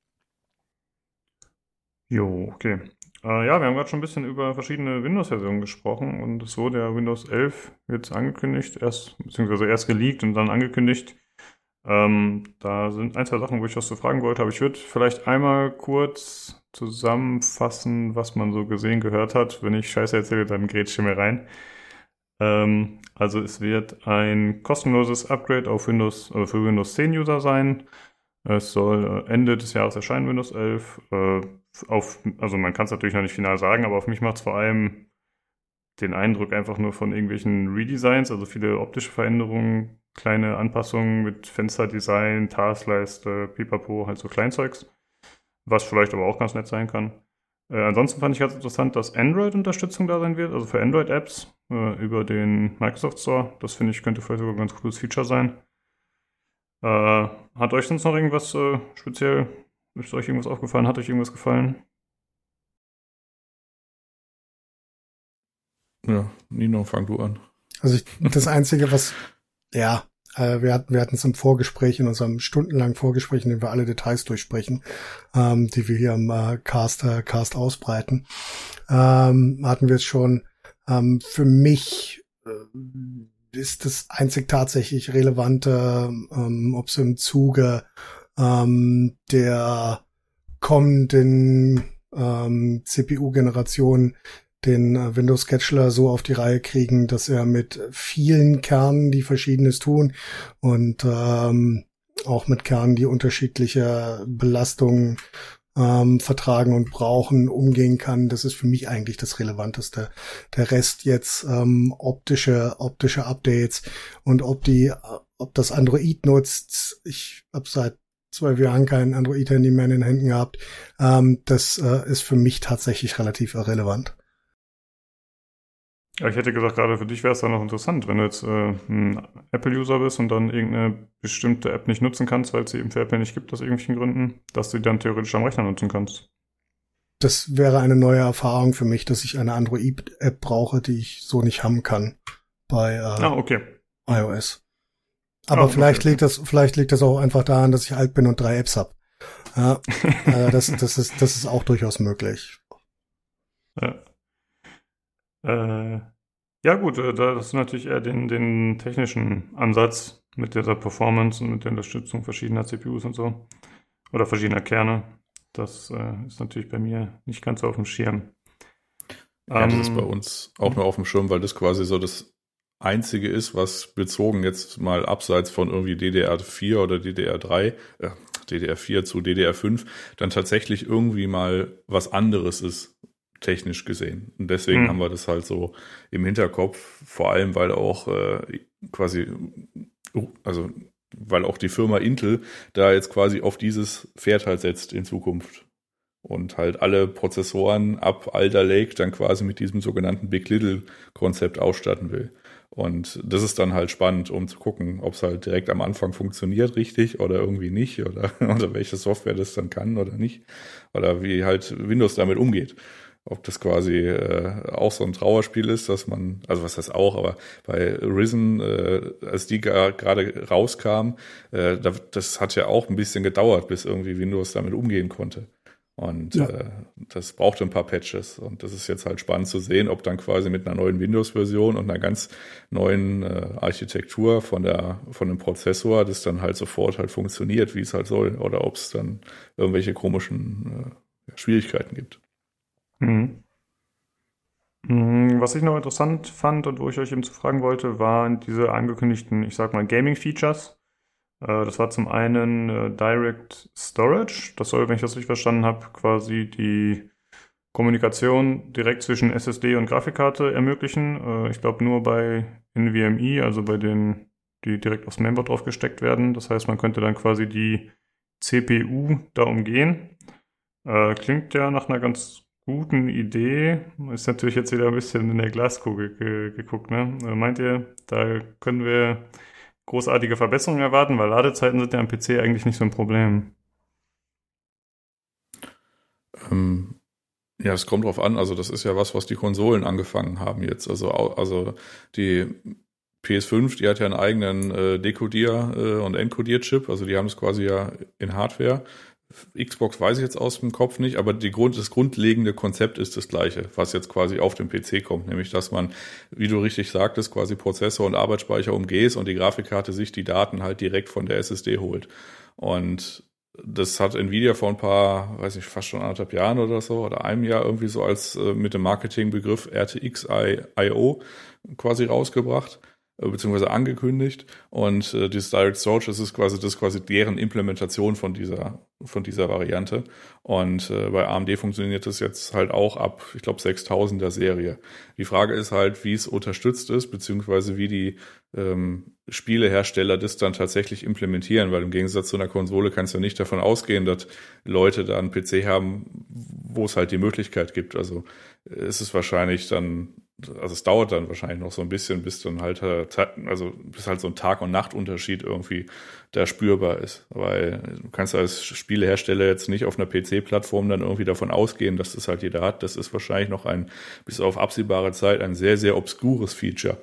Jo, okay. Äh, ja, wir haben gerade schon ein bisschen über verschiedene Windows-Versionen gesprochen und so, der Windows 11 wird angekündigt, erst, beziehungsweise erst geleakt und dann angekündigt. Ähm, da sind ein, zwei Sachen, wo ich was zu fragen wollte, aber ich würde vielleicht einmal kurz zusammenfassen, was man so gesehen gehört hat. Wenn ich Scheiße erzähle, dann grätsche mir rein. Ähm, also es wird ein kostenloses Upgrade auf Windows, äh, für Windows 10 User sein. Es soll äh, Ende des Jahres erscheinen, Windows 11. Äh, auf, also man kann es natürlich noch nicht final sagen, aber auf mich macht es vor allem den Eindruck einfach nur von irgendwelchen Redesigns, also viele optische Veränderungen, kleine Anpassungen mit Fensterdesign, Taskleiste, Pipapo, halt so Kleinzeugs, was vielleicht aber auch ganz nett sein kann. Äh, ansonsten fand ich ganz interessant, dass Android-Unterstützung da sein wird, also für Android-Apps äh, über den Microsoft Store. Das finde ich könnte vielleicht sogar ein ganz cooles Feature sein. Äh, hat euch sonst noch irgendwas äh, speziell ist euch irgendwas aufgefallen? Hat euch irgendwas gefallen? Ja, Nino, fang du an. Also ich, das Einzige, was, ja, äh, wir hatten wir hatten es im Vorgespräch, in unserem stundenlangen Vorgespräch, in dem wir alle Details durchsprechen, ähm, die wir hier im äh, Cast, äh, Cast ausbreiten, ähm, hatten wir es schon. Ähm, für mich äh, ist das einzig tatsächlich relevante, ähm, ob es im Zuge ähm, der kommenden ähm, CPU-Generation den äh, Windows Scheduler so auf die Reihe kriegen, dass er mit vielen Kernen, die verschiedenes tun und ähm, auch mit Kernen, die unterschiedliche Belastungen ähm, vertragen und brauchen, umgehen kann. Das ist für mich eigentlich das Relevanteste. Der Rest jetzt ähm, optische optische Updates und ob die ob das Android nutzt. Ich habe seit zwölf Jahren kein Android-Handy mehr in den Händen gehabt. Ähm, das äh, ist für mich tatsächlich relativ irrelevant. Ja, ich hätte gesagt, gerade für dich wäre es dann noch interessant, wenn du jetzt äh, ein Apple-User bist und dann irgendeine bestimmte App nicht nutzen kannst, weil es sie eben für Apple nicht gibt aus irgendwelchen Gründen, dass du die dann theoretisch am Rechner nutzen kannst. Das wäre eine neue Erfahrung für mich, dass ich eine Android-App brauche, die ich so nicht haben kann bei äh, ah, okay. iOS. Aber oh, vielleicht okay. liegt das, vielleicht liegt das auch einfach daran, dass ich alt bin und drei Apps habe. Ja, äh, das, das ist, das ist auch durchaus möglich. Ja. Äh, ja gut, äh, das ist natürlich eher den, den technischen Ansatz mit dieser Performance und mit der Unterstützung verschiedener CPUs und so. Oder verschiedener Kerne. Das äh, ist natürlich bei mir nicht ganz so auf dem Schirm. Ja, das ist ähm, bei uns auch nur auf dem Schirm, weil das quasi so das einzige ist, was bezogen jetzt mal abseits von irgendwie DDR4 oder DDR3, äh, DDR4 zu DDR5 dann tatsächlich irgendwie mal was anderes ist, technisch gesehen. Und deswegen mhm. haben wir das halt so im Hinterkopf, vor allem weil auch äh, quasi, also weil auch die Firma Intel da jetzt quasi auf dieses Pferd halt setzt in Zukunft. Und halt alle Prozessoren ab Alder Lake dann quasi mit diesem sogenannten Big Little Konzept ausstatten will. Und das ist dann halt spannend, um zu gucken, ob es halt direkt am Anfang funktioniert richtig oder irgendwie nicht oder, oder welche Software das dann kann oder nicht. Oder wie halt Windows damit umgeht. Ob das quasi äh, auch so ein Trauerspiel ist, dass man, also was heißt auch, aber bei Risen, äh, als die gerade rauskam, äh, das hat ja auch ein bisschen gedauert, bis irgendwie Windows damit umgehen konnte. Und ja. äh, das brauchte ein paar Patches. Und das ist jetzt halt spannend zu sehen, ob dann quasi mit einer neuen Windows-Version und einer ganz neuen äh, Architektur von der von dem Prozessor das dann halt sofort halt funktioniert, wie es halt soll, oder ob es dann irgendwelche komischen äh, Schwierigkeiten gibt. Mhm. mhm. Was ich noch interessant fand und wo ich euch eben zu fragen wollte, waren diese angekündigten, ich sag mal, Gaming-Features. Äh, das war zum einen äh, Direct Storage. Das soll, wenn ich das richtig verstanden habe, quasi die Kommunikation direkt zwischen SSD und Grafikkarte ermöglichen. Äh, ich glaube nur bei NVMe, also bei denen, die direkt aufs Mainboard drauf gesteckt werden. Das heißt, man könnte dann quasi die CPU da umgehen. klingt ja nach einer ganz guten Idee. Ist natürlich jetzt wieder ein bisschen in der Glaskugel ge geguckt. Ne? Meint ihr, da können wir großartige Verbesserungen erwarten, weil Ladezeiten sind ja am PC eigentlich nicht so ein Problem. Ähm, ja, es kommt drauf an. Also das ist ja was, was die Konsolen angefangen haben jetzt. Also, also die PS5, die hat ja einen eigenen äh, Dekodier- äh, und Encodier-Chip. Also die haben es quasi ja in Hardware. Xbox weiß ich jetzt aus dem Kopf nicht, aber die Grund, das grundlegende Konzept ist das gleiche, was jetzt quasi auf dem PC kommt, nämlich dass man, wie du richtig sagtest, quasi Prozessor und Arbeitsspeicher umgeht und die Grafikkarte sich die Daten halt direkt von der SSD holt. Und das hat Nvidia vor ein paar, weiß ich, fast schon anderthalb Jahren oder so oder einem Jahr irgendwie so als äh, mit dem Marketingbegriff RTX-IO quasi rausgebracht. Äh, beziehungsweise angekündigt. Und äh, dieses Direct Storage das ist quasi das ist quasi deren Implementation von dieser von dieser Variante. Und äh, bei AMD funktioniert das jetzt halt auch ab ich glaube 6000er Serie. Die Frage ist halt wie es unterstützt ist beziehungsweise wie die ähm, Spielehersteller das dann tatsächlich implementieren. Weil im Gegensatz zu einer Konsole kannst du ja nicht davon ausgehen dass Leute da einen PC haben wo es halt die Möglichkeit gibt. Also äh, ist es wahrscheinlich dann also es dauert dann wahrscheinlich noch so ein bisschen, bis dann halt, also bis halt so ein Tag- und Nachtunterschied irgendwie da spürbar ist. Weil du kannst als Spielehersteller jetzt nicht auf einer PC-Plattform dann irgendwie davon ausgehen, dass das halt jeder hat. Das ist wahrscheinlich noch ein, bis auf absehbare Zeit, ein sehr, sehr obskures Feature.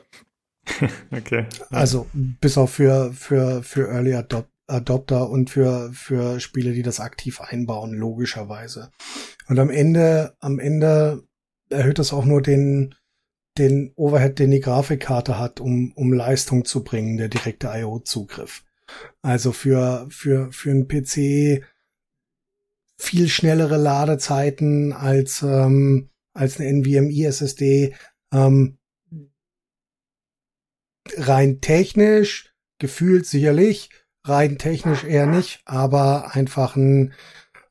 okay. Also bis auf für, für, für Early Adop Adopter und für, für Spiele, die das aktiv einbauen, logischerweise. Und am Ende, am Ende erhöht das auch nur den, den Overhead, den die Grafikkarte hat, um, um Leistung zu bringen, der direkte IO-Zugriff. Also für, für, für einen PC viel schnellere Ladezeiten als, ähm, als eine NVMe SSD. Ähm, rein technisch, gefühlt sicherlich, rein technisch eher nicht, aber einfach ein,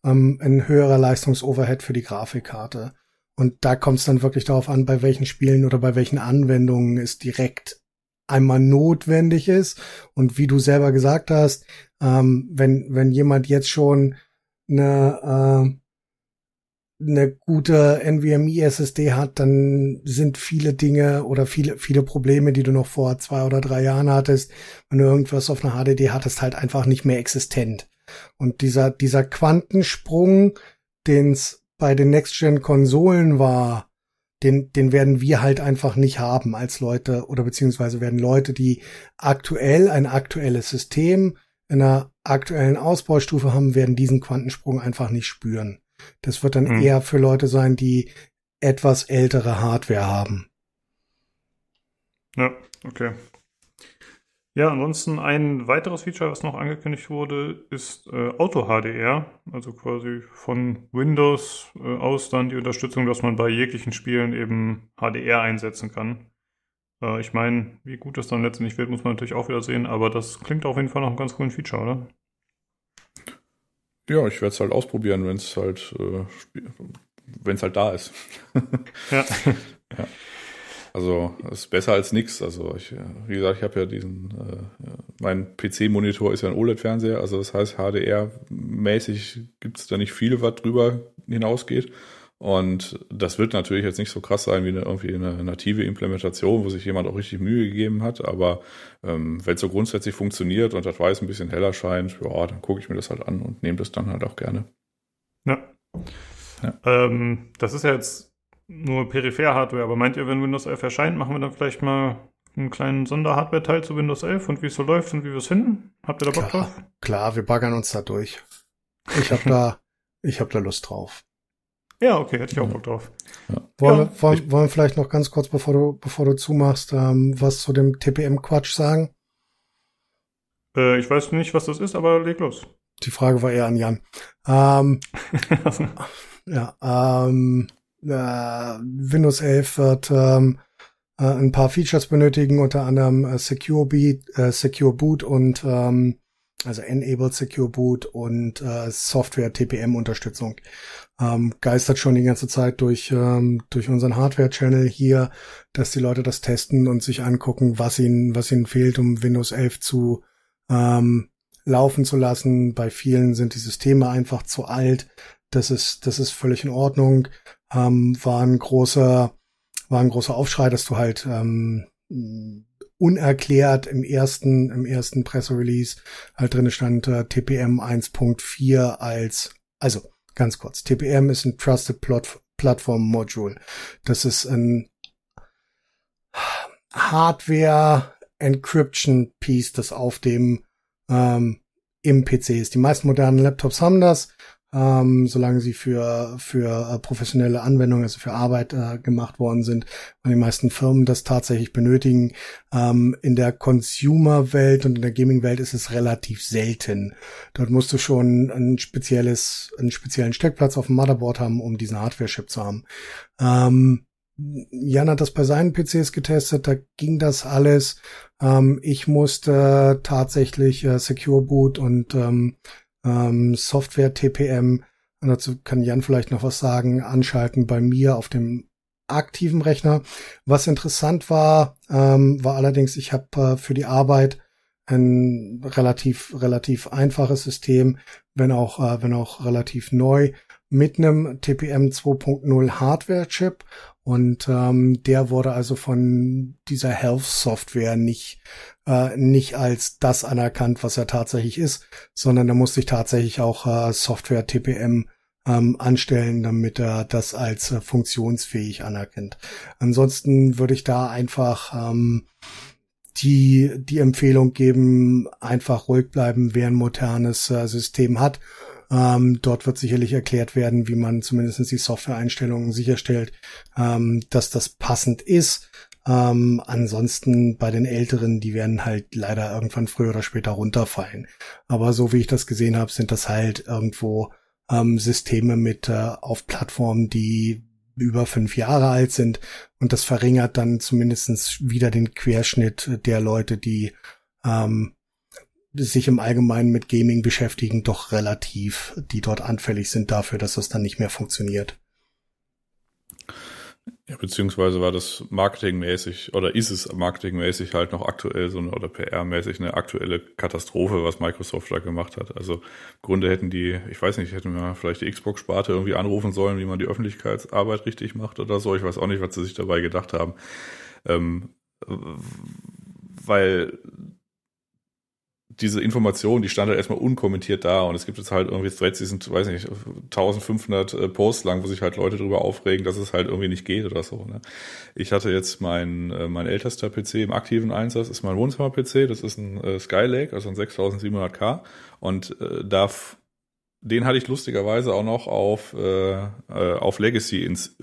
ähm, ein höherer Leistungsoverhead für die Grafikkarte. Und da kommt es dann wirklich darauf an, bei welchen Spielen oder bei welchen Anwendungen es direkt einmal notwendig ist. Und wie du selber gesagt hast, ähm, wenn, wenn jemand jetzt schon eine, äh, eine gute NVMe SSD hat, dann sind viele Dinge oder viele, viele Probleme, die du noch vor zwei oder drei Jahren hattest, wenn du irgendwas auf einer HDD hattest, halt einfach nicht mehr existent. Und dieser, dieser Quantensprung, den es bei den Next-Gen-Konsolen war, den, den werden wir halt einfach nicht haben als Leute oder beziehungsweise werden Leute, die aktuell ein aktuelles System in einer aktuellen Ausbaustufe haben, werden diesen Quantensprung einfach nicht spüren. Das wird dann mhm. eher für Leute sein, die etwas ältere Hardware haben. Ja, okay. Ja, ansonsten ein weiteres Feature, was noch angekündigt wurde, ist äh, Auto-HDR, also quasi von Windows äh, aus dann die Unterstützung, dass man bei jeglichen Spielen eben HDR einsetzen kann. Äh, ich meine, wie gut das dann letztendlich wird, muss man natürlich auch wieder sehen, aber das klingt auf jeden Fall noch ein ganz coolen Feature, oder? Ja, ich werde es halt ausprobieren, wenn es halt, äh, wenn es halt da ist. Ja. ja. Also ist besser als nichts. Also ich, wie gesagt, ich habe ja diesen, äh, mein PC-Monitor ist ja ein OLED-Fernseher, also das heißt HDR-mäßig gibt es da nicht viel, was drüber hinausgeht. Und das wird natürlich jetzt nicht so krass sein wie eine, irgendwie eine native Implementation, wo sich jemand auch richtig Mühe gegeben hat. Aber ähm, wenn es so grundsätzlich funktioniert und das Weiß ein bisschen heller scheint, ja, dann gucke ich mir das halt an und nehme das dann halt auch gerne. Ja. ja. Ähm, das ist ja jetzt nur Peripher-Hardware, aber meint ihr, wenn Windows 11 erscheint, machen wir dann vielleicht mal einen kleinen Sonderhardware-Teil zu Windows 11 und wie es so läuft und wie wir es finden? Habt ihr da Bock klar, drauf? Klar, wir baggern uns da durch. Ich habe da, ich habe da Lust drauf. Ja, okay, hätte ich auch Bock drauf. Ja. Wollen, ja, wir, wollen, wollen wir vielleicht noch ganz kurz, bevor du, bevor du zumachst, ähm, was zu dem TPM-Quatsch sagen? Äh, ich weiß nicht, was das ist, aber leg los. Die Frage war eher an Jan. Ähm, ja, ähm, äh, Windows 11 wird ähm, äh, ein paar Features benötigen, unter anderem äh, Secure, Beat, äh, Secure Boot und ähm, also Enabled Secure Boot und äh, Software TPM Unterstützung. Ähm, geistert schon die ganze Zeit durch ähm, durch unseren Hardware Channel hier, dass die Leute das testen und sich angucken, was ihnen was ihnen fehlt, um Windows 11 zu ähm, laufen zu lassen. Bei vielen sind die Systeme einfach zu alt. Das ist das ist völlig in Ordnung. Ähm, war ein großer war ein großer Aufschrei, dass du halt ähm, unerklärt im ersten, im ersten Presserelease halt drin stand äh, TPM 1.4 als, also ganz kurz, TPM ist ein Trusted Plot Platform Module. Das ist ein Hardware Encryption Piece, das auf dem ähm, im PC ist. Die meisten modernen Laptops haben das ähm, solange sie für, für äh, professionelle Anwendungen, also für Arbeit äh, gemacht worden sind, weil die meisten Firmen das tatsächlich benötigen. Ähm, in der Consumer-Welt und in der Gaming-Welt ist es relativ selten. Dort musst du schon ein spezielles, einen speziellen Steckplatz auf dem Motherboard haben, um diesen Hardware-Chip zu haben. Ähm, Jan hat das bei seinen PCs getestet, da ging das alles. Ähm, ich musste tatsächlich äh, Secure Boot und ähm, ähm, Software TPM, dazu kann Jan vielleicht noch was sagen, anschalten bei mir auf dem aktiven Rechner. Was interessant war, ähm, war allerdings, ich habe äh, für die Arbeit ein relativ relativ einfaches System, wenn auch äh, wenn auch relativ neu mit einem TPM 2.0 Hardware Chip. Und ähm, der wurde also von dieser Health Software nicht äh, nicht als das anerkannt, was er tatsächlich ist, sondern da musste ich tatsächlich auch äh, Software TPM ähm, anstellen, damit er das als äh, funktionsfähig anerkennt. Ansonsten würde ich da einfach ähm, die die Empfehlung geben, einfach ruhig bleiben, wer ein modernes äh, System hat ähm, dort wird sicherlich erklärt werden, wie man zumindest die Software-Einstellungen sicherstellt, ähm, dass das passend ist. Ähm, ansonsten bei den Älteren, die werden halt leider irgendwann früher oder später runterfallen. Aber so wie ich das gesehen habe, sind das halt irgendwo ähm, Systeme mit äh, auf Plattformen, die über fünf Jahre alt sind und das verringert dann zumindestens wieder den Querschnitt der Leute, die ähm, sich im Allgemeinen mit Gaming beschäftigen, doch relativ, die dort anfällig sind dafür, dass das dann nicht mehr funktioniert. Ja, beziehungsweise war das marketingmäßig oder ist es marketingmäßig halt noch aktuell so eine oder PR-mäßig eine aktuelle Katastrophe, was Microsoft da gemacht hat. Also im Grunde hätten die, ich weiß nicht, hätten wir vielleicht die Xbox-Sparte irgendwie anrufen sollen, wie man die Öffentlichkeitsarbeit richtig macht oder so. Ich weiß auch nicht, was sie sich dabei gedacht haben. Ähm, weil diese Information, die stand halt erstmal unkommentiert da und es gibt jetzt halt irgendwie Threads, die sind, weiß nicht, 1500 äh, Posts lang, wo sich halt Leute darüber aufregen, dass es halt irgendwie nicht geht oder so. Ne? Ich hatte jetzt mein, äh, mein ältester PC im aktiven Einsatz, ist mein Wohnzimmer-PC, das ist ein äh, Skylake, also ein 6700K und äh, darf den hatte ich lustigerweise auch noch auf, äh auf Legacy ins,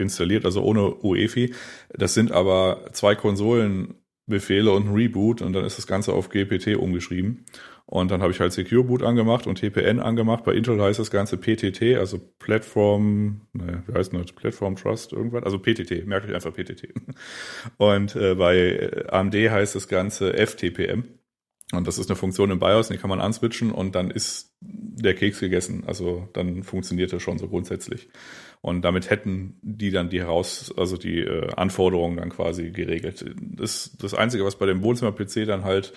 installiert, also ohne UEFI. Das sind aber zwei Konsolen Befehle und ein Reboot und dann ist das Ganze auf GPT umgeschrieben. Und dann habe ich halt Secure Boot angemacht und TPN angemacht. Bei Intel heißt das Ganze PTT, also Platform, ne, wie heißt das? Platform Trust irgendwas? Also PTT, merke ich einfach PTT. Und äh, bei AMD heißt das Ganze FTPM. Und das ist eine Funktion im BIOS, die kann man answitchen und dann ist der Keks gegessen. Also dann funktioniert das schon so grundsätzlich. Und damit hätten die dann die heraus, also die äh, Anforderungen dann quasi geregelt. Das, das Einzige, was bei dem Wohnzimmer-PC dann halt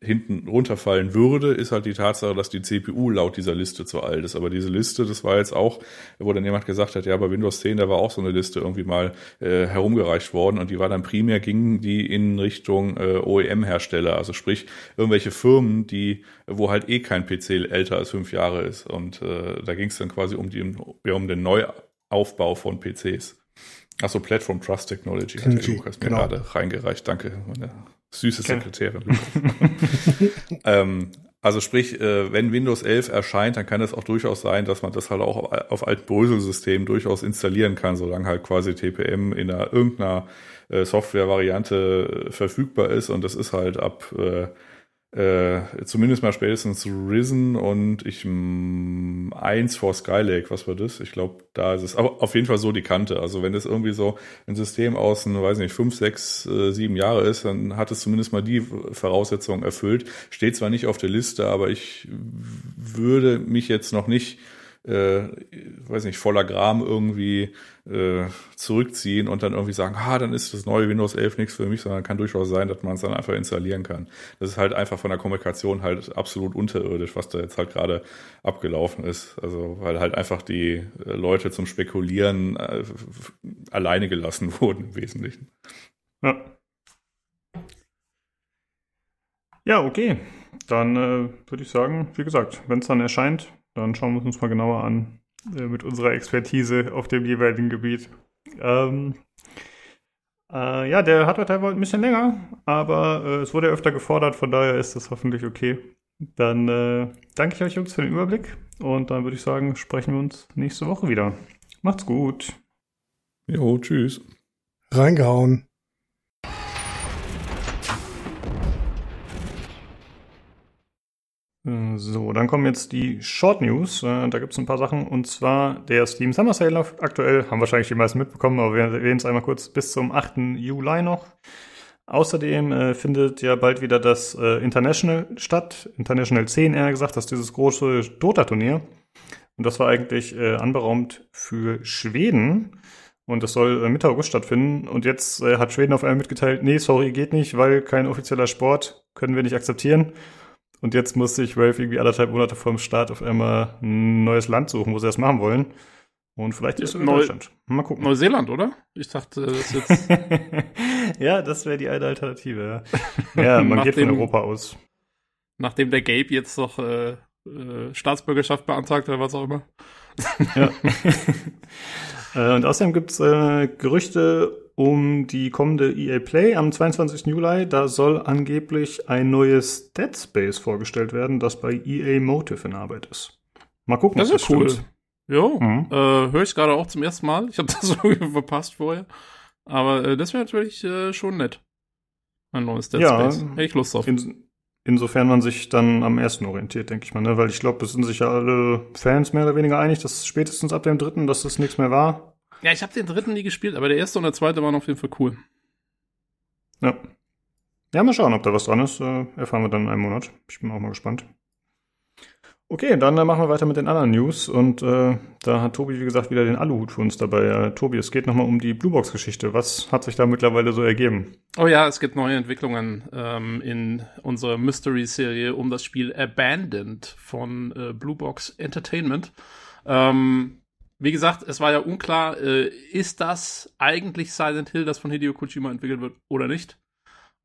hinten runterfallen würde, ist halt die Tatsache, dass die CPU laut dieser Liste zu alt ist. Aber diese Liste, das war jetzt auch, wo dann jemand gesagt hat, ja, bei Windows 10, da war auch so eine Liste irgendwie mal äh, herumgereicht worden und die war dann primär, gingen die in Richtung äh, OEM-Hersteller, also sprich irgendwelche Firmen, die, wo halt eh kein PC älter als fünf Jahre ist. Und äh, da ging es dann quasi um, die, um den Neuaufbau von PCs. Achso, Platform Trust Technology hat der Lukas mir genau. gerade reingereicht. Danke, meine süße Sekretärin. ähm, also sprich, äh, wenn Windows 11 erscheint, dann kann es auch durchaus sein, dass man das halt auch auf alten Brösel-Systemen durchaus installieren kann, solange halt quasi TPM in einer, irgendeiner äh, Software-Variante verfügbar ist. Und das ist halt ab äh, äh, zumindest mal spätestens Risen und ich mh, eins vor Skylake, was war das? Ich glaube, da ist es aber auf jeden Fall so die Kante. Also wenn das irgendwie so ein System aus, weiß nicht, fünf, sechs, äh, sieben Jahre ist, dann hat es zumindest mal die Voraussetzungen erfüllt. Steht zwar nicht auf der Liste, aber ich würde mich jetzt noch nicht äh, weiß nicht, voller Gram irgendwie äh, zurückziehen und dann irgendwie sagen, ah, dann ist das neue Windows 11 nichts für mich, sondern kann durchaus sein, dass man es dann einfach installieren kann. Das ist halt einfach von der Kommunikation halt absolut unterirdisch, was da jetzt halt gerade abgelaufen ist. Also weil halt einfach die äh, Leute zum Spekulieren äh, alleine gelassen wurden im Wesentlichen. Ja. Ja, okay. Dann äh, würde ich sagen, wie gesagt, wenn es dann erscheint, dann schauen wir uns mal genauer an äh, mit unserer Expertise auf dem jeweiligen Gebiet. Ähm, äh, ja, der Hardware-Teil war ein bisschen länger, aber äh, es wurde ja öfter gefordert, von daher ist das hoffentlich okay. Dann äh, danke ich euch Jungs für den Überblick und dann würde ich sagen, sprechen wir uns nächste Woche wieder. Macht's gut. Jo, tschüss. Reingehauen. So, dann kommen jetzt die Short News. Äh, da gibt es ein paar Sachen. Und zwar der Steam Summer Sale aktuell, haben wahrscheinlich die meisten mitbekommen, aber wir erwähnen es einmal kurz bis zum 8. Juli noch. Außerdem äh, findet ja bald wieder das äh, International statt, International 10 eher gesagt, das ist dieses große Dota-Turnier. Und das war eigentlich äh, anberaumt für Schweden. Und das soll äh, Mitte August stattfinden. Und jetzt äh, hat Schweden auf einmal mitgeteilt, nee, sorry, geht nicht, weil kein offizieller Sport, können wir nicht akzeptieren. Und jetzt musste ich Valve irgendwie anderthalb Monate vor dem Start auf einmal ein neues Land suchen, wo sie das machen wollen. Und vielleicht ist es in Deutschland. Mal gucken. Neuseeland, oder? Ich dachte, das ist jetzt. ja, das wäre die eine Alternative. Ja, ja man geht von Europa aus. Nachdem der Gabe jetzt doch äh, äh, Staatsbürgerschaft beantragt oder was auch immer. ja. äh, und außerdem gibt's äh, Gerüchte um die kommende EA Play am 22. Juli. Da soll angeblich ein neues Dead Space vorgestellt werden, das bei EA Motive in Arbeit ist. Mal gucken. Das ist das cool. Stimmt. Jo, mhm. äh, höre ich gerade auch zum ersten Mal. Ich habe das so verpasst vorher. Aber äh, das wäre natürlich äh, schon nett. Ein neues Dead ja, Space. Hätte ich Lust drauf. In, insofern man sich dann am ersten orientiert, denke ich mal. Ne? Weil ich glaube, es sind sich ja alle Fans mehr oder weniger einig, dass spätestens ab dem dritten, dass das nichts mehr war. Ja, ich habe den dritten nie gespielt, aber der erste und der zweite waren auf jeden Fall cool. Ja. Ja, mal schauen, ob da was dran ist. Äh, erfahren wir dann in einem Monat. Ich bin auch mal gespannt. Okay, dann äh, machen wir weiter mit den anderen News. Und äh, da hat Tobi, wie gesagt, wieder den Aluhut für uns dabei. Äh, Tobi, es geht nochmal um die Bluebox-Geschichte. Was hat sich da mittlerweile so ergeben? Oh ja, es gibt neue Entwicklungen ähm, in unserer Mystery-Serie um das Spiel Abandoned von äh, Bluebox Entertainment. Ähm, wie gesagt, es war ja unklar, äh, ist das eigentlich Silent Hill, das von Hideo Kojima entwickelt wird oder nicht?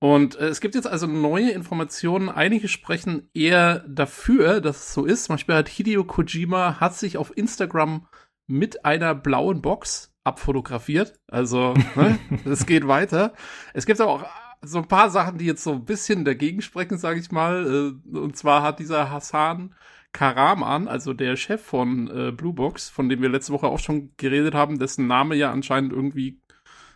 Und äh, es gibt jetzt also neue Informationen. Einige sprechen eher dafür, dass es so ist. Zum Beispiel hat Hideo Kojima hat sich auf Instagram mit einer blauen Box abfotografiert. Also, ne, es geht weiter. Es gibt aber auch so ein paar Sachen, die jetzt so ein bisschen dagegen sprechen, sage ich mal. Äh, und zwar hat dieser Hassan Karam an, also der Chef von äh, Bluebox, von dem wir letzte Woche auch schon geredet haben, dessen Name ja anscheinend irgendwie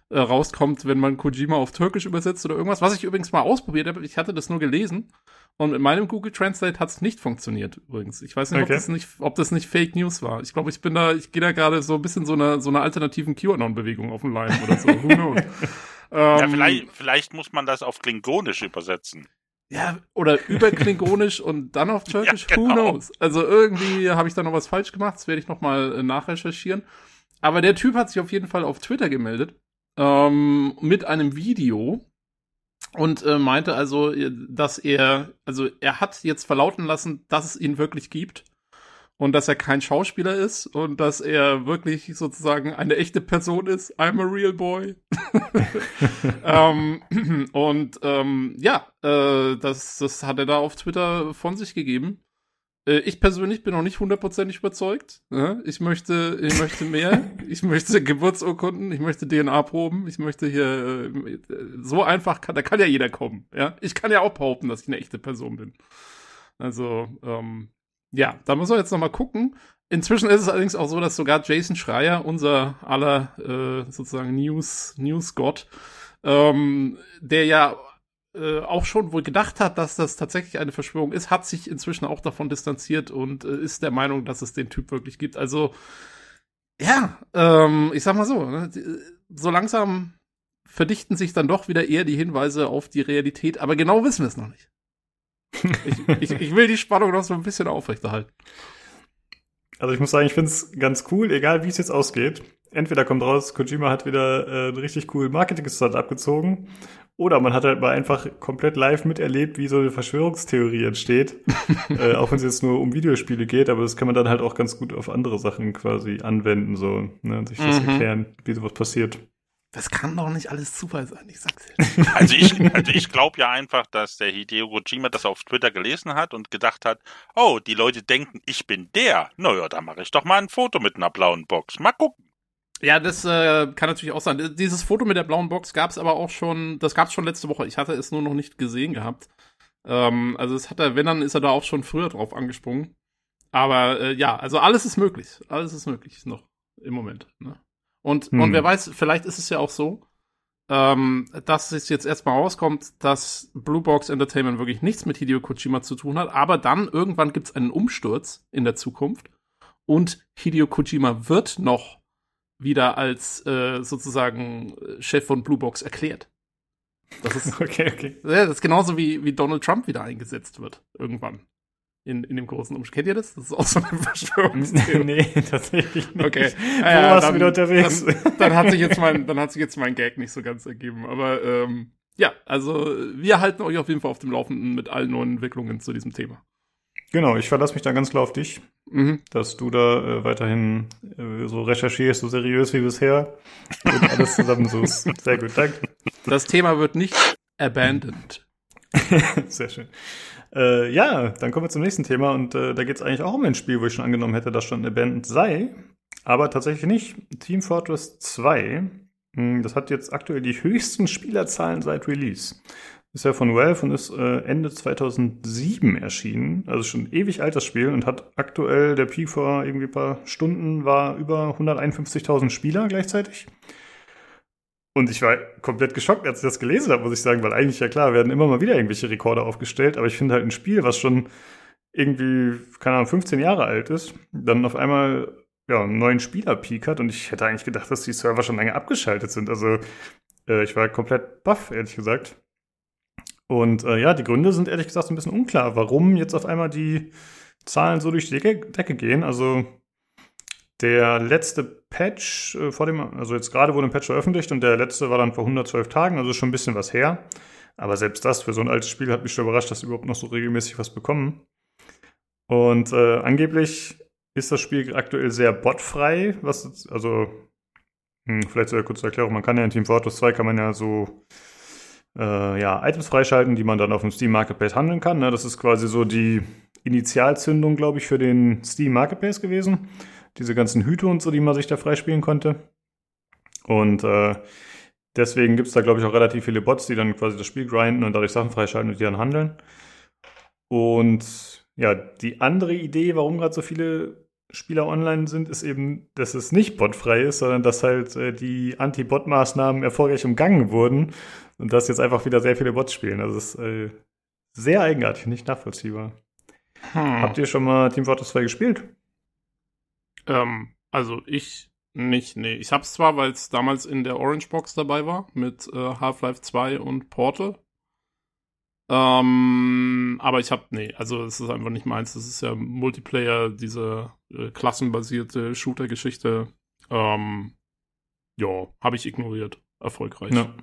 äh, rauskommt, wenn man Kojima auf Türkisch übersetzt oder irgendwas, was ich übrigens mal ausprobiert habe. Ich hatte das nur gelesen und mit meinem Google Translate hat es nicht funktioniert übrigens. Ich weiß nicht, okay. ob, das nicht, ob das nicht Fake News war. Ich glaube, ich bin da, ich gehe da gerade so ein bisschen so einer so einer alternativen QAnon-Bewegung auf dem Line oder so. Who knows? ähm, ja, vielleicht, vielleicht muss man das auf Klingonisch übersetzen. Ja, oder überklingonisch und dann auf Türkisch, Ja, genau. who knows? Also irgendwie habe ich da noch was falsch gemacht, das werde ich nochmal äh, nachrecherchieren. Aber der Typ hat sich auf jeden Fall auf Twitter gemeldet ähm, mit einem Video und äh, meinte also, äh, dass er, also er hat jetzt verlauten lassen, dass es ihn wirklich gibt und dass er kein Schauspieler ist und dass er wirklich sozusagen eine echte Person ist. I'm a real boy. ähm, und ähm, ja, äh, das, das hat er da auf Twitter von sich gegeben. Äh, ich persönlich bin noch nicht hundertprozentig überzeugt. Ja? Ich möchte, ich möchte mehr. ich möchte Geburtsurkunden, ich möchte DNA-Proben, ich möchte hier äh, so einfach kann, da kann ja jeder kommen. Ja, ich kann ja auch behaupten, dass ich eine echte Person bin. Also ähm, ja, da muss man jetzt noch mal gucken. Inzwischen ist es allerdings auch so, dass sogar Jason Schreier, unser aller äh, sozusagen News News Gott, ähm, der ja äh, auch schon wohl gedacht hat, dass das tatsächlich eine Verschwörung ist, hat sich inzwischen auch davon distanziert und äh, ist der Meinung, dass es den Typ wirklich gibt. Also ja, ähm, ich sag mal so, ne, so langsam verdichten sich dann doch wieder eher die Hinweise auf die Realität, aber genau wissen wir es noch nicht. Ich, ich, ich will die Spannung noch so ein bisschen aufrechterhalten. Also ich muss sagen, ich finde es ganz cool, egal wie es jetzt ausgeht. Entweder kommt raus, Kojima hat wieder äh, einen richtig coolen Marketing-Stunt abgezogen, oder man hat halt mal einfach komplett live miterlebt, wie so eine Verschwörungstheorie entsteht. äh, auch wenn es jetzt nur um Videospiele geht, aber das kann man dann halt auch ganz gut auf andere Sachen quasi anwenden, so, ne, und sich das Mhm. erklären, wie sowas passiert. Das kann doch nicht alles Zufall sein, ich sag's dir. Also ich, also ich glaube ja einfach, dass der Hideo Kojima das auf Twitter gelesen hat und gedacht hat, oh, die Leute denken, ich bin der. Naja, da mache ich doch mal ein Foto mit einer blauen Box. Mal gucken. Ja, das äh, kann natürlich auch sein. Dieses Foto mit der blauen Box gab's aber auch schon, das gab's schon letzte Woche. Ich hatte es nur noch nicht gesehen gehabt. Ähm, also es hat er, wenn, dann ist er da auch schon früher drauf angesprungen. Aber äh, ja, also alles ist möglich. Alles ist möglich noch im Moment. Ne? Und, Hm. und wer weiß, vielleicht ist es ja auch so, ähm, dass es jetzt erstmal rauskommt, dass Blue Box Entertainment wirklich nichts mit Hideo Kojima zu tun hat, aber dann irgendwann gibt's einen Umsturz in der Zukunft und Hideo Kojima wird noch wieder als äh, sozusagen äh, Chef von Blue Box erklärt. Das ist, Okay, okay. ja, das ist genauso wie, wie Donald Trump wieder eingesetzt wird irgendwann in, in dem großen Umstand. Kennt ihr das? Das ist auch so eine Verschwörungstheorie. nee, tatsächlich nicht. Okay. Wo Ah ja, warst dann- wieder unterwegs? Dann, dann hat sich jetzt mein, dann hat sich jetzt mein Gag nicht so ganz ergeben. Aber ähm, ja, also wir halten euch auf jeden Fall auf dem Laufenden mit allen neuen Entwicklungen zu diesem Thema. genau, ich verlasse mich da ganz klar auf dich. Mhm. dass du da äh, weiterhin äh, so recherchierst, so seriös wie bisher und alles zusammensuchst. Sehr gut, danke. Das Thema wird nicht abandoned. Sehr schön. Äh, ja, dann kommen wir zum nächsten Thema und äh, da geht es eigentlich auch um ein Spiel, wo ich schon angenommen hätte, dass schon abandoned sei, aber tatsächlich nicht. Team Fortress 2, mh, das hat jetzt aktuell die höchsten Spielerzahlen seit Release. Ist ja von Valve und ist äh, Ende 2007 erschienen, also schon ewig alt das Spiel und hat aktuell, der Peak vor irgendwie ein paar Stunden war über 151.000 Spieler gleichzeitig. Und ich war komplett geschockt, als ich das gelesen habe, muss ich sagen, weil eigentlich ja klar, werden immer mal wieder irgendwelche Rekorde aufgestellt, aber ich finde halt ein Spiel, was schon irgendwie, keine Ahnung, 15 Jahre alt ist, dann auf einmal ja, einen neuen Spieler-Peak hat und ich hätte eigentlich gedacht, dass die Server schon lange abgeschaltet sind. Also äh, ich war komplett baff, ehrlich gesagt. Und äh, ja, die Gründe sind ehrlich gesagt ein bisschen unklar, warum jetzt auf einmal die Zahlen so durch die Decke, Decke gehen. Also der letzte Patch äh, vor dem, also jetzt gerade wurde ein Patch veröffentlicht und der letzte war dann vor 112 Tagen, also schon ein bisschen was her. Aber selbst das für so ein altes Spiel hat mich schon überrascht, dass überhaupt noch so regelmäßig was bekommen. Und äh, angeblich ist das Spiel aktuell sehr botfrei, was also hm, vielleicht zur kurze Erklärung, man kann ja in Team Fortress 2 kann man ja so äh, ja, Items freischalten, die man dann auf dem Steam Marketplace handeln kann. Ne? Das ist quasi so die Initialzündung, glaube ich, für den Steam Marketplace gewesen. Diese ganzen Hüte und so, die man sich da freispielen konnte. Und äh, deswegen gibt es da, glaube ich, auch relativ viele Bots, die dann quasi das Spiel grinden und dadurch Sachen freischalten und die dann handeln. Und ja, die andere Idee, warum gerade so viele Spieler online sind, ist eben, dass es nicht botfrei ist, sondern dass halt äh, die Anti-Bot-Maßnahmen erfolgreich umgangen wurden und dass jetzt einfach wieder sehr viele Bots spielen. Also es ist äh, sehr eigenartig, nicht nachvollziehbar. Hm. Habt ihr schon mal Team Fortress 2 gespielt? Ähm, also ich nicht, nee. Ich hab's zwar, weil es damals in der Orange Box dabei war, mit äh, Half-Life 2 und Portal. Ähm, aber ich habe, nee, also es ist einfach nicht meins. Das ist ja Multiplayer, diese äh, klassenbasierte Shooter-Geschichte. Ähm, ja, habe ich ignoriert. Erfolgreich. Ja.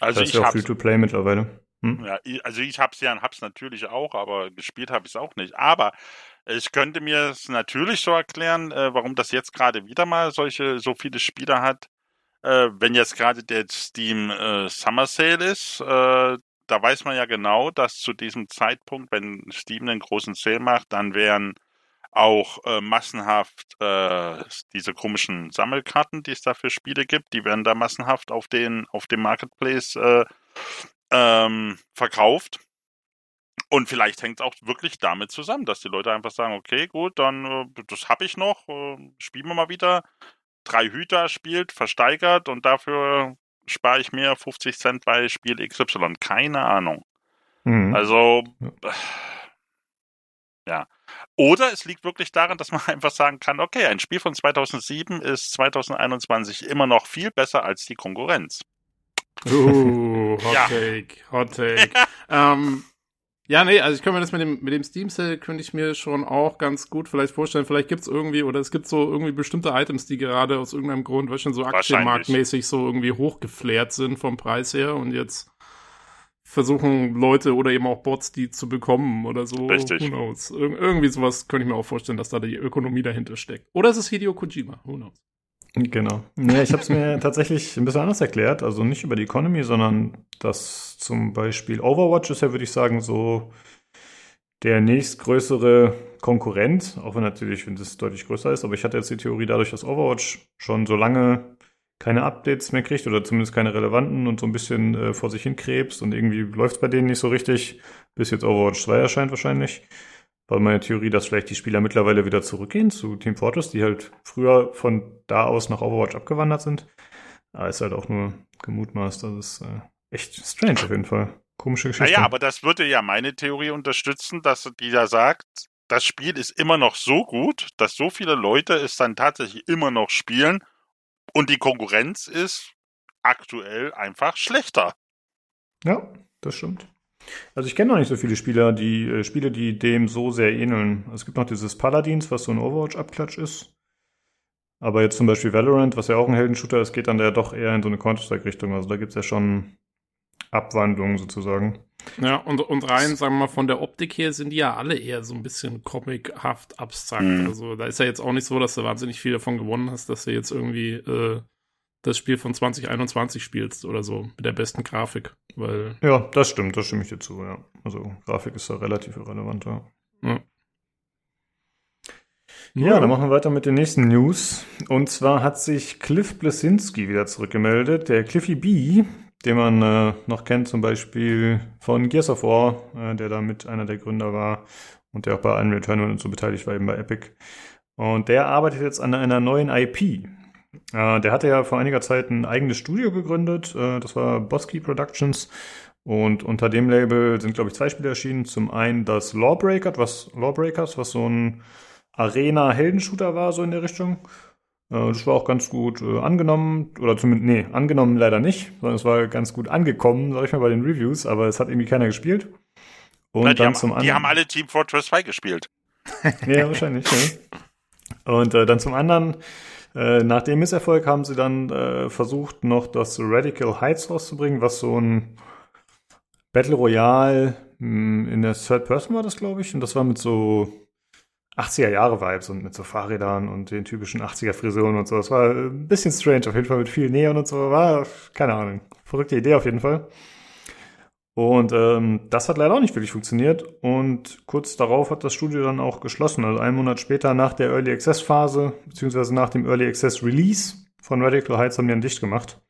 Also das ist ich ja auch Free-to-Play mittlerweile. Hm? Ja, also ich hab's ja, hab's natürlich auch, aber gespielt habe ich es auch nicht. Aber ich könnte mir es natürlich so erklären, äh, warum das jetzt gerade wieder mal solche so viele Spiele hat. Äh, wenn jetzt gerade der Steam äh, Summer Sale ist, äh, da weiß man ja genau, dass zu diesem Zeitpunkt, wenn Steam einen großen Sale macht, dann wären auch äh, massenhaft äh, diese komischen Sammelkarten, die es da für Spiele gibt, die werden da massenhaft auf den auf dem Marketplace äh, ähm, verkauft. Und vielleicht hängt es auch wirklich damit zusammen, dass die Leute einfach sagen, okay, gut, dann äh, das habe ich noch, äh, spielen wir mal wieder. Drei Hüter spielt, versteigert und dafür spare ich mir 50 Cent bei Spiel XY. Keine Ahnung. Mhm. Also, ja. Oder es liegt wirklich daran, dass man einfach sagen kann, okay, ein Spiel von 2007 ist 2021 immer noch viel besser als die Konkurrenz. Uh, Hot ja. Take, Hot Take. ähm, ja, nee, also ich könnte mir das mit dem, mit dem Steam Sale könnte ich mir schon auch ganz gut vielleicht vorstellen. Vielleicht gibt's irgendwie, oder es gibt so irgendwie bestimmte Items, die gerade aus irgendeinem Grund, schon so aktienmarktmäßig so irgendwie hochgeflärt sind vom Preis her und jetzt versuchen Leute oder eben auch Bots, die zu bekommen oder so. Richtig. Who knows? Ir irgendwie sowas könnte ich mir auch vorstellen, dass da die Ökonomie dahinter steckt. Oder es ist Hideo Kojima. Who knows? Genau. Ja, ich habe es mir tatsächlich ein bisschen anders erklärt. Also nicht über die Economy, sondern dass zum Beispiel Overwatch ist ja, würde ich sagen, so der nächstgrößere Konkurrent, auch wenn natürlich, wenn das deutlich größer ist, aber ich hatte jetzt die Theorie dadurch, dass Overwatch schon so lange keine Updates mehr kriegt oder zumindest keine relevanten und so ein bisschen äh, vor sich hin krebst und irgendwie läuft es bei denen nicht so richtig, bis jetzt Overwatch 2 erscheint wahrscheinlich war meine Theorie, dass vielleicht die Spieler mittlerweile wieder zurückgehen zu Team Fortress, die halt früher von da aus nach Overwatch abgewandert sind. Aber ist halt auch nur gemutmaßt. Das ist äh, echt strange auf jeden Fall. Komische Geschichte. Naja, aber das würde ja meine Theorie unterstützen, dass die da sagt, das Spiel ist immer noch so gut, dass so viele Leute es dann tatsächlich immer noch spielen und die Konkurrenz ist aktuell einfach schlechter. Ja, das stimmt. Also ich kenne noch nicht so viele Spieler, die äh, Spiele, die dem so sehr ähneln. Es gibt noch dieses Paladins, was so ein Overwatch-Abklatsch ist. Aber jetzt zum Beispiel Valorant, was ja auch ein Heldenshooter ist, geht dann ja doch eher in so eine Counter-Strike-Richtung. Also da gibt es ja schon Abwandlungen sozusagen. Ja, und, und rein, sagen wir mal, von der Optik her sind die ja alle eher so ein bisschen comichaft abstrakt. Mhm. Also da ist ja jetzt auch nicht so, dass du wahnsinnig viel davon gewonnen hast, dass du jetzt irgendwie äh, das Spiel von 2021 spielst oder so, mit der besten Grafik. Weil ja, das stimmt, das stimme ich dir zu, ja. Also Grafik ist da relativ irrelevant, ja. Ja. Ja, dann machen wir weiter mit den nächsten News. Und zwar hat sich Cliff Blesinski wieder zurückgemeldet. Der Cliffy B, den man äh, noch kennt, zum Beispiel von Gears of War, äh, der da mit einer der Gründer war und der auch bei Unreal Tournament und so beteiligt war, eben bei Epic. Und der arbeitet jetzt an einer neuen IP. Äh, der hatte ja vor einiger Zeit ein eigenes Studio gegründet. Äh, das war Bosky Productions. Und unter dem Label sind, glaube ich, zwei Spiele erschienen. Zum einen das Lawbreaker, was Lawbreakers, was so ein Arena-Heldenshooter war, so in der Richtung. Äh, das war auch ganz gut äh, angenommen, oder zumindest, nee, angenommen leider nicht, sondern es war ganz gut angekommen, sag ich mal, bei den Reviews, aber es hat irgendwie keiner gespielt. Und Na, dann haben, zum anderen. Die haben alle Team Fortress 2 gespielt. ja, wahrscheinlich, ja. Und äh, dann zum anderen äh, nach dem Misserfolg haben sie dann äh, versucht, noch das Radical Heights rauszubringen, was so ein Battle Royale mh, hm, in der Third Person war das, glaube ich. Und das war mit so 80er Jahre Vibes und mit so Fahrrädern und den typischen 80er Frisuren und so. Das war ein bisschen strange, auf jeden Fall mit viel Neon und so. War, keine Ahnung, verrückte Idee auf jeden Fall. Und ähm, das hat leider auch nicht wirklich funktioniert. Und kurz darauf hat das Studio dann auch geschlossen. Also einen Monat später nach der Early Access Phase, beziehungsweise nach dem Early Access Release von Radical Heights haben die dann dicht gemacht.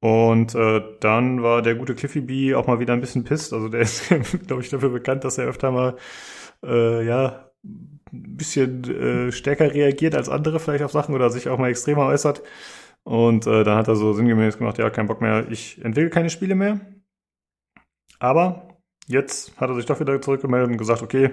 Und äh, dann war der gute Cliffy B auch mal wieder ein bisschen pisst. Also der ist, glaube ich, dafür bekannt, dass er öfter mal äh, ja ein bisschen äh, stärker reagiert als andere vielleicht auf Sachen oder sich auch mal extremer äußert. Und äh, dann hat er so sinngemäß gemacht, ja, kein Bock mehr, ich entwickle keine Spiele mehr. Aber jetzt hat er sich doch wieder zurückgemeldet und gesagt, okay,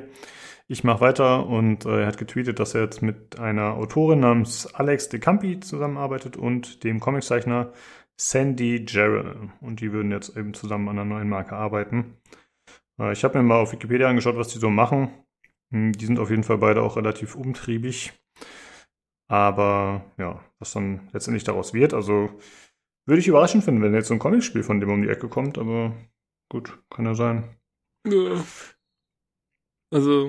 ich mache weiter und äh, er hat getweetet, dass er jetzt mit einer Autorin namens Alex De Campi zusammenarbeitet und dem Comiczeichner Sandy Jarrell. Und die würden jetzt eben zusammen an einer neuen Marke arbeiten. Äh, ich habe mir mal auf Wikipedia angeschaut, was die so machen. Hm, die sind auf jeden Fall beide auch relativ umtriebig. Aber ja, was dann letztendlich daraus wird, also würde ich überraschend finden, wenn jetzt so ein Comicspiel von dem um die Ecke kommt, aber gut, kann ja sein. Ja. Also,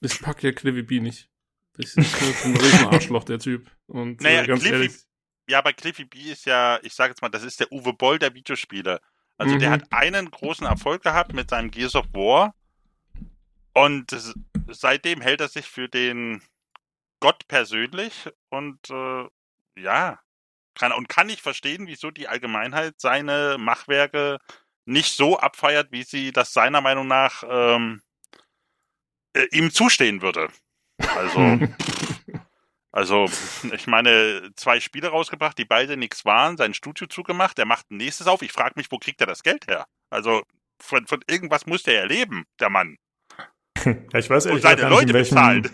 ich pack ja Cliffy B nicht. Das ist ein Riesenarschloch, der Typ. Und naja, äh, ganz Cliffy, ehrlich. Ja, aber Cliffy B ist ja, ich sage jetzt mal, das ist der Uwe Boll der Videospiele. Also mhm. der hat einen großen Erfolg gehabt mit seinem Gears of War. Und seitdem hält er sich für den Gott persönlich und äh, ja, kann, und kann nicht verstehen, wieso die Allgemeinheit seine Machwerke nicht so abfeiert, wie sie das seiner Meinung nach ähm, äh, ihm zustehen würde. Also, also, ich meine, zwei Spiele rausgebracht, die beide nichts waren, sein Studio zugemacht, er macht ein nächstes auf. Ich frage mich, wo kriegt er das Geld her? Also, von, von irgendwas muss der ja leben, der Mann. Ja, ich weiß ehrlich Und seine Leute bezahlt.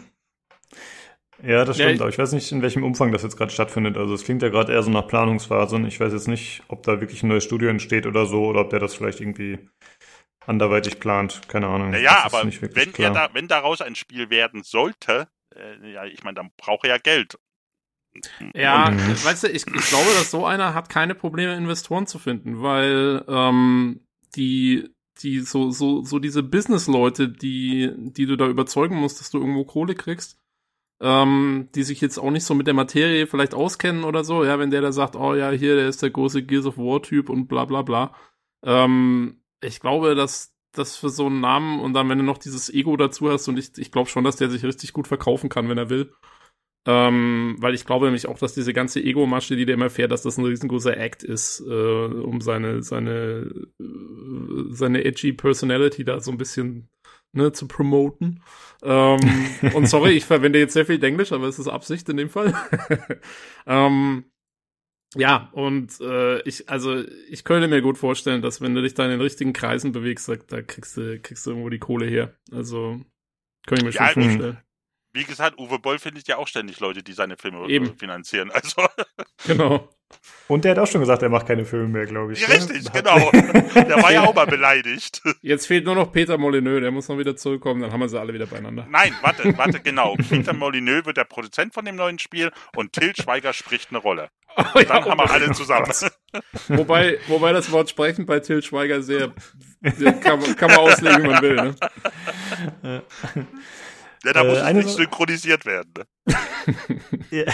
Ja, das stimmt, ja, aber ich weiß nicht, in welchem Umfang das jetzt gerade stattfindet. Also es klingt ja gerade eher so nach Planungsphase. Ich weiß jetzt nicht, ob da wirklich ein neues Studio entsteht oder so, oder ob der das vielleicht irgendwie anderweitig plant. Keine Ahnung. Naja, aber wenn, er da, wenn daraus ein Spiel werden sollte, äh, ja, ich meine, dann braucht er ja Geld. Ja, Und, weißt du, ich, ich glaube, dass so einer hat keine Probleme, Investoren zu finden, weil ähm, die die so so so diese Business-Leute, die die du da überzeugen musst, dass du irgendwo Kohle kriegst, ähm, die sich jetzt auch nicht so mit der Materie vielleicht auskennen oder so, ja, wenn der da sagt, oh ja, hier, der ist der große Gears of War-Typ und bla bla bla. Ähm, ich glaube, dass das für so einen Namen und dann, wenn du noch dieses Ego dazu hast, und ich, ich glaube schon, dass der sich richtig gut verkaufen kann, wenn er will. Ähm, weil ich glaube nämlich auch, dass diese ganze Ego-Masche, die der immer fährt, dass das ein riesengroßer Act ist, äh, um seine, seine, äh, seine edgy Personality da so ein bisschen ne, zu promoten. Ähm, und sorry, ich verwende jetzt sehr viel Englisch, aber es ist Absicht in dem Fall. ähm, ja, und äh, ich, also ich könnte mir gut vorstellen, dass wenn du dich da in den richtigen Kreisen bewegst, da kriegst du, kriegst du irgendwo die Kohle her. Also könnte ich mir ja, schon vorstellen. Wie gesagt, Uwe Boll findet ja auch ständig Leute, die seine Filme Eben. finanzieren. Also. Genau. Und der hat auch schon gesagt, er macht keine Filme mehr, glaube ich. Ja, ne? richtig, genau. der war ja auch mal beleidigt. Jetzt fehlt nur noch Peter Molyneux, der muss noch wieder zurückkommen, dann haben wir sie alle wieder beieinander. Nein, warte, warte, genau. Peter Molyneux wird der Produzent von dem neuen Spiel und Till Schweiger spricht eine Rolle. Oh, ja, dann haben wir alle zusammen. wobei, wobei das Wort sprechen bei Till Schweiger sehr, kann, kann man auslegen, wie man will. Ne? Ja, da muss äh, es nicht synchronisiert werden. Ne?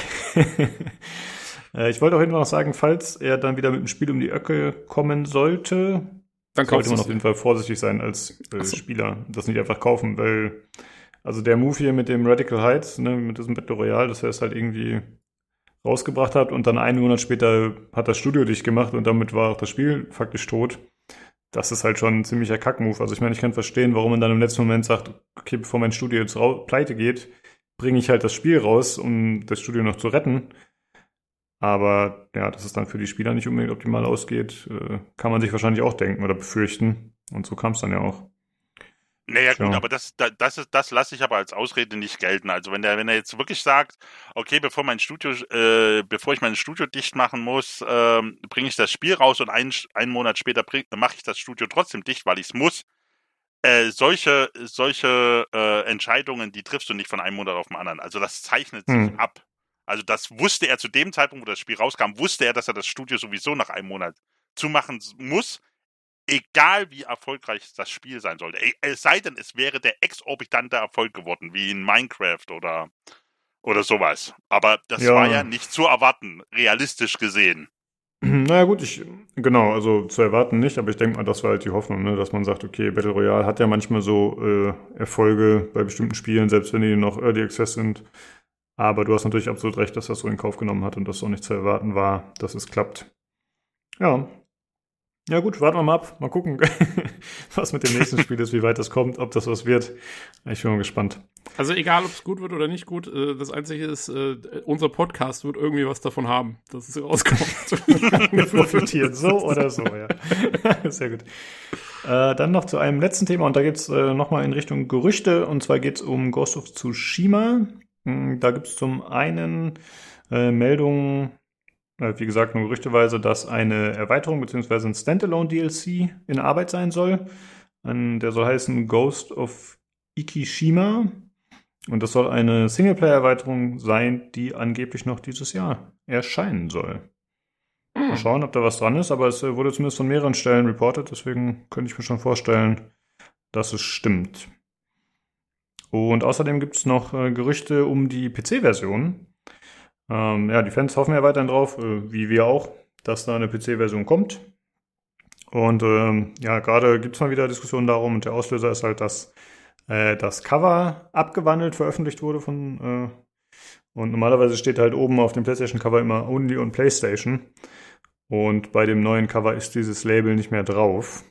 Äh, ich wollte auch noch sagen, falls er dann wieder mit dem Spiel um die Öcke kommen sollte, dann sollte man auf jeden Fall vorsichtig sein als äh, so. Spieler, das nicht einfach kaufen, weil also der Move hier mit dem Radical Heights, ne, mit diesem Battle Royale, dass er es halt irgendwie rausgebracht hat und dann einen Monat später hat das Studio dicht gemacht und damit war auch das Spiel faktisch tot. Das ist halt schon ein ziemlicher Kackmove. Also ich meine, ich kann verstehen, warum man dann im letzten Moment sagt, okay, bevor mein Studio jetzt pleite geht, bringe ich halt das Spiel raus, um das Studio noch zu retten. Aber ja, dass es dann für die Spieler nicht unbedingt optimal ausgeht, äh, kann man sich wahrscheinlich auch denken oder befürchten. Und so kam es dann ja auch. Naja, gut, ja. aber das, das, ist, das lasse ich aber als Ausrede nicht gelten. Also wenn er, wenn er jetzt wirklich sagt, okay, bevor mein Studio, äh, bevor ich mein Studio dicht machen muss, äh, bringe ich das Spiel raus und einen, einen Monat später mache ich das Studio trotzdem dicht, weil ich es muss. Äh, solche solche äh, Entscheidungen, die triffst du nicht von einem Monat auf den anderen. Also das zeichnet sich hm. ab. Also das wusste er zu dem Zeitpunkt, wo das Spiel rauskam, wusste er, dass er das Studio sowieso nach einem Monat zumachen muss, egal wie erfolgreich das Spiel sein sollte. Es sei denn, es wäre der exorbitante Erfolg geworden, wie in Minecraft oder, oder sowas. Aber das ja. war ja nicht zu erwarten, realistisch gesehen. Naja gut, ich, genau, also zu erwarten nicht, aber ich denke mal, das war halt die Hoffnung, ne, dass man sagt, okay, Battle Royale hat ja manchmal so äh, Erfolge bei bestimmten Spielen, selbst wenn die noch Early Access sind, aber du hast natürlich absolut recht, dass das so in Kauf genommen hat und dass auch nicht zu erwarten war, dass es klappt. Ja. Ja gut, warten wir mal ab. Mal gucken, was mit dem nächsten Spiel ist, wie weit das kommt, ob das was wird. Ich bin mal gespannt. Also egal, ob es gut wird oder nicht gut, äh, das Einzige ist, äh, unser Podcast wird irgendwie was davon haben, dass es rauskommt. Wir profitieren so oder so, ja. Sehr gut. Äh, dann noch zu einem letzten Thema und da geht's äh, nochmal in Richtung Gerüchte und zwar geht's um Ghost of Tsushima. Hm, da gibt es zum einen äh, Meldungen, äh, wie gesagt, nur gerüchteweise, dass eine Erweiterung bzw. ein Standalone-DLC in Arbeit sein soll. der soll heißen Ghost of Ikishima. Und das soll eine Singleplayer-Erweiterung sein, die angeblich noch dieses Jahr erscheinen soll. Mal hm. schauen, ob da was dran ist, aber es äh, wurde zumindest von mehreren Stellen reported, deswegen könnte ich mir schon vorstellen, dass es stimmt. Und außerdem gibt es noch äh, Gerüchte um die PC-Version. Ähm, ja, die Fans hoffen ja weiterhin drauf, äh, wie wir auch, dass da eine PC-Version kommt. Und ähm, ja, gerade gibt es mal wieder Diskussionen darum und der Auslöser ist halt, dass äh, das Cover abgewandelt veröffentlicht wurde von äh, und normalerweise steht halt oben auf dem PlayStation-Cover immer Only on PlayStation. Und bei dem neuen Cover ist dieses Label nicht mehr drauf.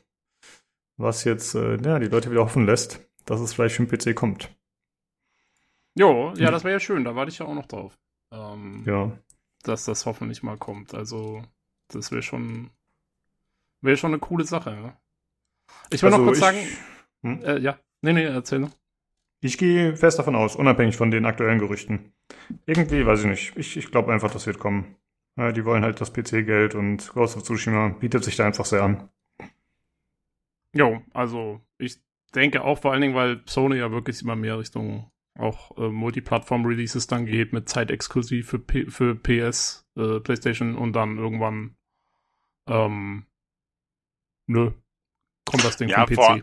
Was jetzt äh, ja, die Leute wieder hoffen lässt, dass es vielleicht für den PC kommt. Jo, ja, das wäre ja schön, da warte ich ja auch noch drauf. Ähm, ja. Dass das hoffentlich mal kommt. Also, das wäre schon, wäre schon eine coole Sache. Ja? Ich will also noch kurz ich, sagen, hm? äh, ja, nee, nee, erzähl noch. Ich gehe fest davon aus, unabhängig von den aktuellen Gerüchten. Irgendwie, weiß ich nicht. Ich, ich glaube einfach, das wird kommen. Ja, die wollen halt das PC-Geld und Ghost of Tsushima bietet sich da einfach sehr an. Jo, also ich denke auch vor allen Dingen, weil Sony ja wirklich immer mehr Richtung auch äh, Multiplattform-Releases dann geht mit zeitexklusiv für, P für PS, äh, PlayStation und dann irgendwann ähm, nö, kommt das Ding ja, vom PC. Vor,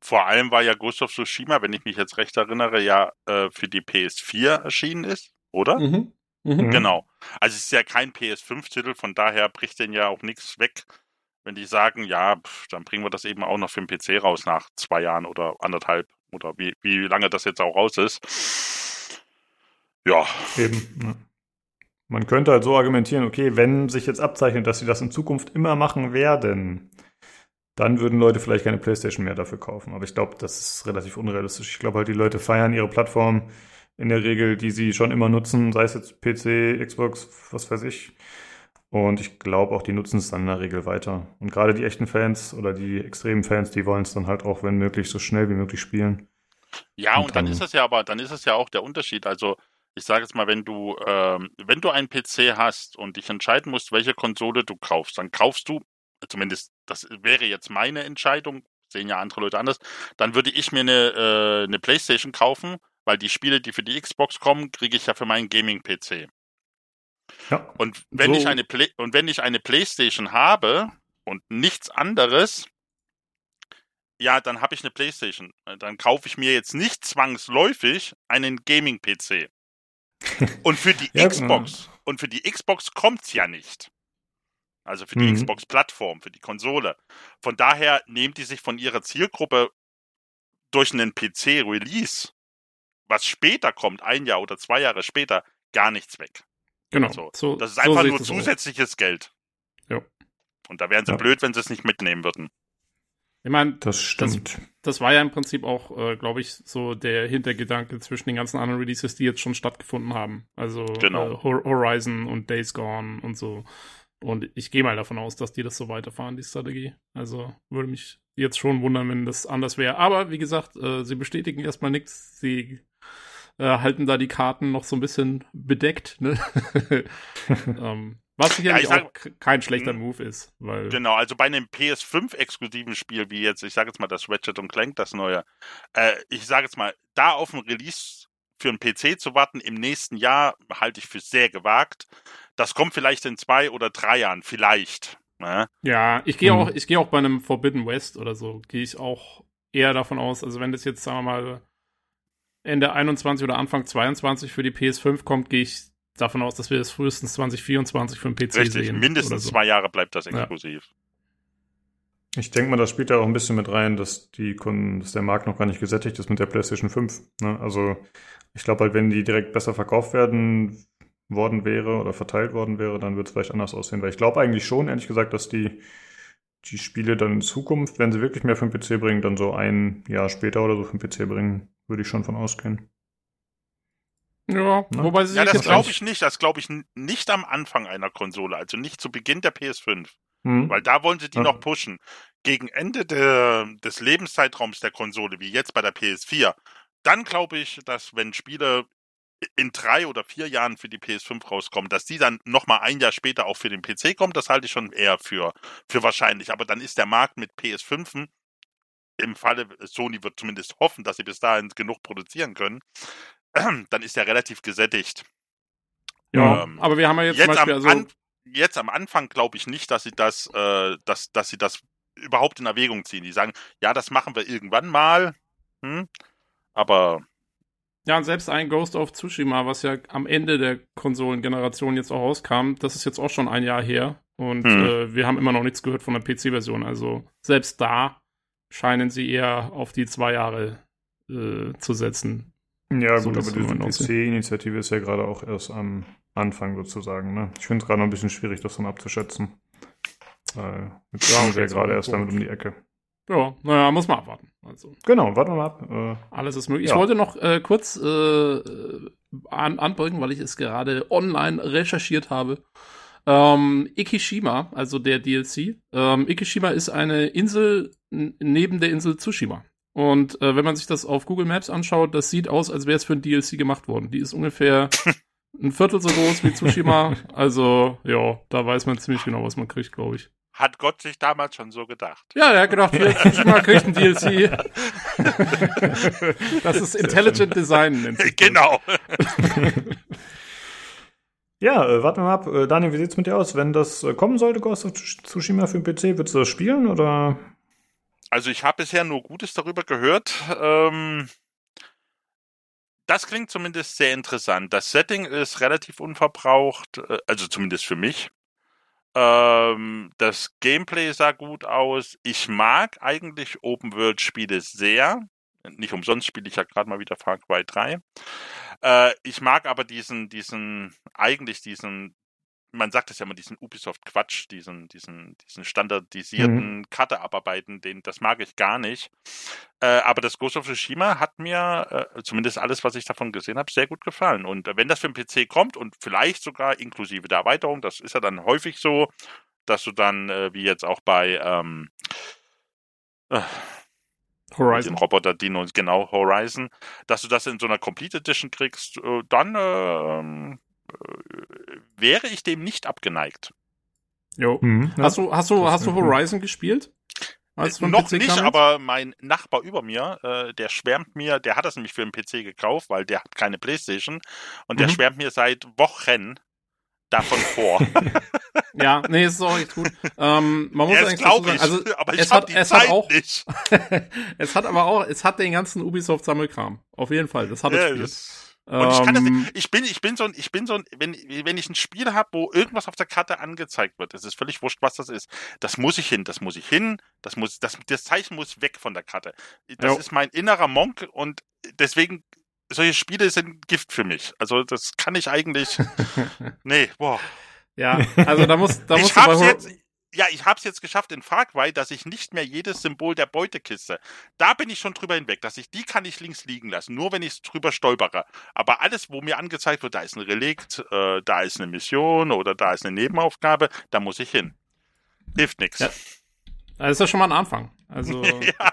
vor allem war ja Ghost of Tsushima, wenn ich mich jetzt recht erinnere, ja äh, für die PS4 erschienen ist, oder? Mhm. Mhm. Genau. Also es ist ja kein PS5-Titel, von daher bricht denn ja auch nichts weg, wenn die sagen, ja, pff, dann bringen wir das eben auch noch für den PC raus nach zwei Jahren oder anderthalb oder wie, wie lange das jetzt auch raus ist. Ja. Eben. Man könnte halt so argumentieren, okay, wenn sich jetzt abzeichnet, dass sie das in Zukunft immer machen werden, dann würden Leute vielleicht keine Playstation mehr dafür kaufen. Aber ich glaube, das ist relativ unrealistisch. Ich glaube halt, die Leute feiern ihre Plattform in der Regel, die sie schon immer nutzen, sei es jetzt PC, Xbox, was weiß ich. Und ich glaube auch, die nutzen es dann in der Regel weiter. Und gerade die echten Fans oder die extremen Fans, die wollen es dann halt auch, wenn möglich, so schnell wie möglich spielen. Ja, und, und dann, dann ist es ja aber, dann ist es ja auch der Unterschied. Also ich sage jetzt mal, wenn du, ähm, wenn du einen PC hast und dich entscheiden musst, welche Konsole du kaufst, dann kaufst du zumindest das wäre jetzt meine Entscheidung, sehen ja andere Leute anders, dann würde ich mir eine, äh, eine Playstation kaufen, weil die Spiele, die für die Xbox kommen, kriege ich ja für meinen Gaming-PC. Ja, und wenn so. ich eine Play und wenn ich eine Playstation habe und nichts anderes, ja, dann habe ich eine Playstation. Dann kaufe ich mir jetzt nicht zwangsläufig einen Gaming-PC. und für die ja, Xbox genau. und für die Xbox kommt's ja nicht. Also für die mhm. Xbox-Plattform, für die Konsole. Von daher nehmen die sich von ihrer Zielgruppe durch einen PC-Release, was später kommt, ein Jahr oder zwei Jahre später, gar nichts weg. Genau. Also, so, das ist einfach so nur zusätzliches auch. Geld. Ja. Und da wären sie ja. blöd, wenn sie es nicht mitnehmen würden. Ich meine, das stimmt. Das, das, war ja im Prinzip auch, äh, glaube ich, so der Hintergedanke zwischen den ganzen anderen Releases, die jetzt schon stattgefunden haben. Also genau. äh, Horizon und Days Gone und so. Und ich gehe mal davon aus, dass die das so weiterfahren, die Strategie. Also würde mich jetzt schon wundern, wenn das anders wäre. Aber wie gesagt, äh, sie bestätigen erstmal nichts. Sie äh, halten da die Karten noch so ein bisschen bedeckt. Ne? ähm, was sicherlich ja, auch kein schlechter hm. Move ist. Weil genau, also bei einem PS5-exklusiven Spiel wie jetzt, ich sage jetzt mal das Ratchet und Clank, das neue, äh, ich sage jetzt mal, da auf ein Release für einen PC zu warten im nächsten Jahr halte ich für sehr gewagt. Das kommt vielleicht in zwei oder drei Jahren, vielleicht. Ne? Ja, ich gehe hm. auch, ich gehe auch bei einem Forbidden West oder so, gehe ich auch eher davon aus, also wenn das jetzt, sagen wir mal, Ende 21 oder Anfang 22 für die PS5 kommt, gehe ich davon aus, dass wir das frühestens 2024 für den PC Richtig, sehen. Mindestens so. zwei Jahre bleibt das exklusiv. Ja. Ich denke mal, das spielt ja auch ein bisschen mit rein, dass die Kunden, dass der Markt noch gar nicht gesättigt ist mit der PlayStation 5. Ne? Also ich glaube halt, wenn die direkt besser verkauft werden worden wäre oder verteilt worden wäre, dann wird es vielleicht anders aussehen. Weil ich glaube eigentlich schon, ehrlich gesagt, dass die, die Spiele dann in Zukunft, wenn sie wirklich mehr für den PC bringen, dann so ein Jahr später oder so für den PC bringen, würde ich schon von ausgehen. Ja, ne? wobei sie ja, das glaube ich nicht. Das glaube ich nicht am Anfang einer Konsole, also nicht zu Beginn der PS5. Mhm. Weil da wollen sie die ja. noch pushen. Gegen Ende de, des Lebenszeitraums der Konsole, wie jetzt bei der PS4, dann glaube ich, dass wenn Spiele in drei oder vier Jahren für die PS5 rauskommt, dass die dann nochmal ein Jahr später auch für den PC kommt, das halte ich schon eher für, für wahrscheinlich. Aber dann ist der Markt mit PS5 im Falle, Sony wird zumindest hoffen, dass sie bis dahin genug produzieren können, dann ist er relativ gesättigt. Ja, ähm, aber wir haben ja jetzt, jetzt zum Beispiel, am, also, jetzt am Anfang glaube ich nicht, dass sie das, äh, dass, dass sie das überhaupt in Erwägung ziehen. Die sagen, ja, das machen wir irgendwann mal, hm? aber ja, und selbst ein Ghost of Tsushima, was ja am Ende der Konsolengeneration jetzt auch rauskam, das ist jetzt auch schon ein Jahr her. Und hm. äh, wir haben immer noch nichts gehört von der PC-Version. Also selbst da scheinen sie eher auf die zwei Jahre äh, zu setzen. Ja, so gut, aber diese PC-Initiative ist ja gerade auch erst am Anfang sozusagen. Ne? Ich finde es gerade noch ein bisschen schwierig, das dann abzuschätzen. Äh, jetzt ja, wir ja gerade erst damit um die Ecke. Ja, naja, muss man abwarten. Also. Genau, warten wir mal ab. Äh, Alles ist möglich. Ja. Ich wollte noch äh, kurz äh, an, anbringen, weil ich es gerade online recherchiert habe. Ähm, Ikishima, also der DLC. Ähm, Ikishima ist eine Insel neben der Insel Tsushima. Und äh, wenn man sich das auf Google Maps anschaut, das sieht aus, als wäre es für ein DLC gemacht worden. Die ist ungefähr ein Viertel so groß wie Tsushima. Also, ja, da weiß man ziemlich genau, was man kriegt, glaube ich. Hat Gott sich damals schon so gedacht. Ja, er hat gedacht, hier, Tsushima kriegt ein DLC. das ist Intelligent Design. Genau. Ja, äh, warten wir mal ab. Äh, Daniel, wie sieht's mit dir aus? Wenn das äh, kommen sollte, Ghost of Tsushima für den PC, würdest du das spielen oder? Also ich habe bisher nur Gutes darüber gehört. Ähm, das klingt zumindest sehr interessant. Das Setting ist relativ unverbraucht, äh, also zumindest für mich. Ähm, das Gameplay sah gut aus. Ich mag eigentlich Open-World-Spiele sehr. Nicht umsonst spiele ich ja gerade mal wieder Far Cry 3. Äh, ich mag aber diesen, diesen, eigentlich diesen, man sagt es ja immer, diesen Ubisoft-Quatsch, diesen, diesen, diesen standardisierten mhm. Karte abarbeiten, den, das mag ich gar nicht. Äh, aber das Ghost of Tsushima hat mir, äh, zumindest alles, was ich davon gesehen habe, sehr gut gefallen. Und wenn das für den PC kommt und vielleicht sogar inklusive der Erweiterung, das ist ja dann häufig so, dass du dann, äh, wie jetzt auch bei, ähm, äh, Horizon. Den Roboter Dino, genau, Horizon, dass du das in so einer Complete Edition kriegst, äh, dann äh, wäre ich dem nicht abgeneigt. Jo. Mhm, ja. Hast du, hast du, hast du Horizon gespielt? Als noch PC nicht, aber mein Nachbar über mir, äh, der schwärmt mir, der hat das nämlich für den PC gekauft, weil der hat keine Playstation und mhm. der schwärmt mir seit Wochen davon vor. ja, nee, ist auch echt gut. Ähm, man muss ja, eigentlich dazu sagen, also aber ich es hat, es Zeit hat auch, es hat aber auch, es hat den ganzen Ubisoft Sammelkram. Auf jeden Fall, das hat ja, es. Und ich kann das nicht, ähm. ich bin, ich bin so ein, ich bin so ein, wenn, wenn ich ein Spiel habe, wo irgendwas auf der Karte angezeigt wird, es ist völlig wurscht, was das ist. Das muss ich hin, das muss ich hin, das muss, das, das Zeichen muss weg von der Karte. Das jo. ist mein innerer Monk und deswegen solche Spiele sind Gift für mich. Also das kann ich eigentlich. nee, boah. Ja, also da muss, da muss ich hab's jetzt, ja, ich hab's jetzt geschafft in Far Cry, dass ich nicht mehr jedes Symbol der Beutekiste. Da bin ich schon drüber hinweg, dass ich die kann ich links liegen lassen, nur wenn ich drüber stolpere. Aber alles, wo mir angezeigt wird, da ist ein Relikt, äh, da ist eine Mission oder da ist eine Nebenaufgabe, da muss ich hin. Hilft nichts. Ja. Das ist ja schon mal ein Anfang. Also ja.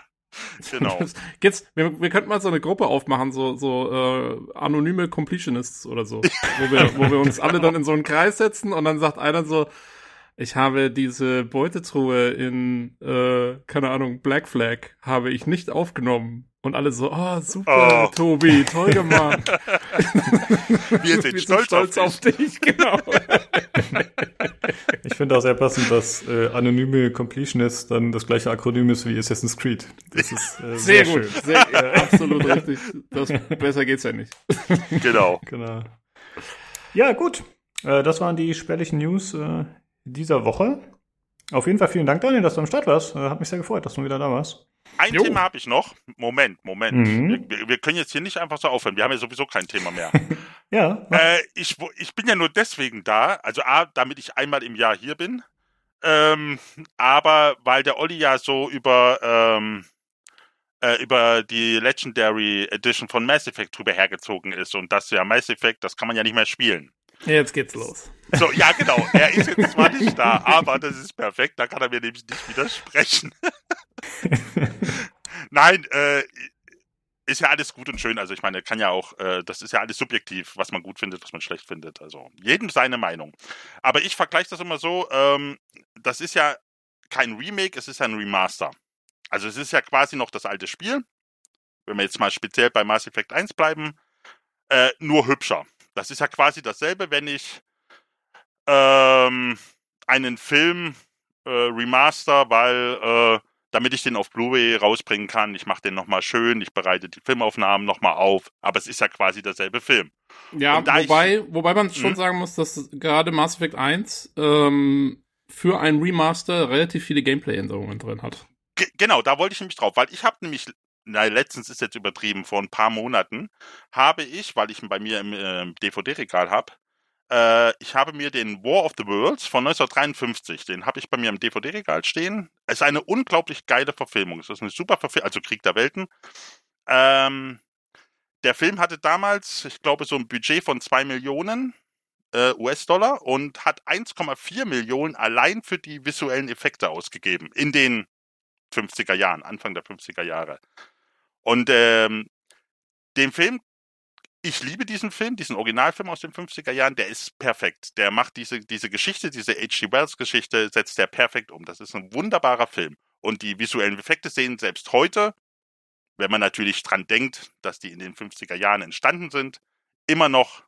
Genau. Gibt's, wir, wir könnten mal so eine Gruppe aufmachen, so, so äh, anonyme Completionists oder so, wo wir, wo wir uns alle dann in so einen Kreis setzen und dann sagt einer so, ich habe diese Beutetruhe in, äh, keine Ahnung, Black Flag, habe ich nicht aufgenommen. Und alle so, oh, super, oh. Tobi, toll gemacht. Wir sind, Wir stolz, stolz, auf dich. Auf dich genau. ich finde auch sehr passend, dass äh, anonyme Completionist dann das gleiche Akronym ist wie Assassin's Creed. Das ist äh, sehr, sehr, gut. Schön. Sehr, äh, absolut richtig. Das, besser geht's ja nicht. Genau. genau. Ja, gut. Äh, das waren die spärlichen News äh, dieser Woche. Auf jeden Fall vielen Dank, Daniel, dass du am Start warst. Äh, hat mich sehr gefreut, dass du wieder da warst. Ein jo. Thema habe ich noch. Moment, Moment. Mhm. Wir, wir, können jetzt hier nicht einfach so aufhören. Wir haben ja sowieso kein Thema mehr. ja. Äh, ich, ich bin ja nur deswegen da, also A, damit ich einmal im Jahr hier bin. Ähm, aber weil der Olli ja so über, ähm, äh, über die Legendary Edition von Mass Effect drüber hergezogen ist und das ja Mass Effect, das kann man ja nicht mehr spielen. Jetzt geht's los. So, ja, genau. Er ist jetzt zwar nicht da, aber das ist perfekt. Da kann er mir nämlich nicht widersprechen. Nein, äh, ist ja alles gut und schön. Also ich meine, kann ja auch, äh, das ist ja alles subjektiv, was man gut findet, was man schlecht findet. Also jedem seine Meinung. Aber ich vergleiche das immer so, ähm, das ist ja kein Remake, es ist ein Remaster. Also es ist ja quasi noch das alte Spiel. Wenn wir jetzt mal speziell bei Mass Effect 1 bleiben, äh, nur hübscher. Das ist ja quasi dasselbe, wenn ich ähm, einen Film äh, remaster, weil äh, damit ich den auf Blu-ray rausbringen kann. Ich mache den nochmal schön, ich bereite die Filmaufnahmen nochmal auf, aber es ist ja quasi derselbe Film. Ja, wobei, ich, wobei man schon hm? sagen muss, dass gerade Mass Effect 1 ähm, für ein Remaster relativ viele Gameplay-Änderungen drin hat. Genau, da wollte ich nämlich drauf, weil ich habe nämlich na, letztens ist jetzt übertrieben, vor ein paar Monaten habe ich, weil ich ihn bei mir im äh, DVD-Regal habe, äh, ich habe mir den War of the Worlds von 1953, den habe ich bei mir im DVD-Regal stehen. Es ist eine unglaublich geile Verfilmung. Es ist eine super Verfilmung, also Krieg der Welten. Ähm, der Film hatte damals, ich glaube, so ein Budget von 2 Millionen äh, US-Dollar und hat 1,4 Millionen allein für die visuellen Effekte ausgegeben in den 50er Jahren, Anfang der 50er Jahre. Und ähm, den Film ich liebe diesen Film, diesen Originalfilm aus den 50er Jahren, der ist perfekt. Der macht diese, diese Geschichte, diese H.G. Wells-Geschichte, setzt der perfekt um. Das ist ein wunderbarer Film. Und die visuellen Effekte sehen selbst heute, wenn man natürlich dran denkt, dass die in den 50er Jahren entstanden sind, immer noch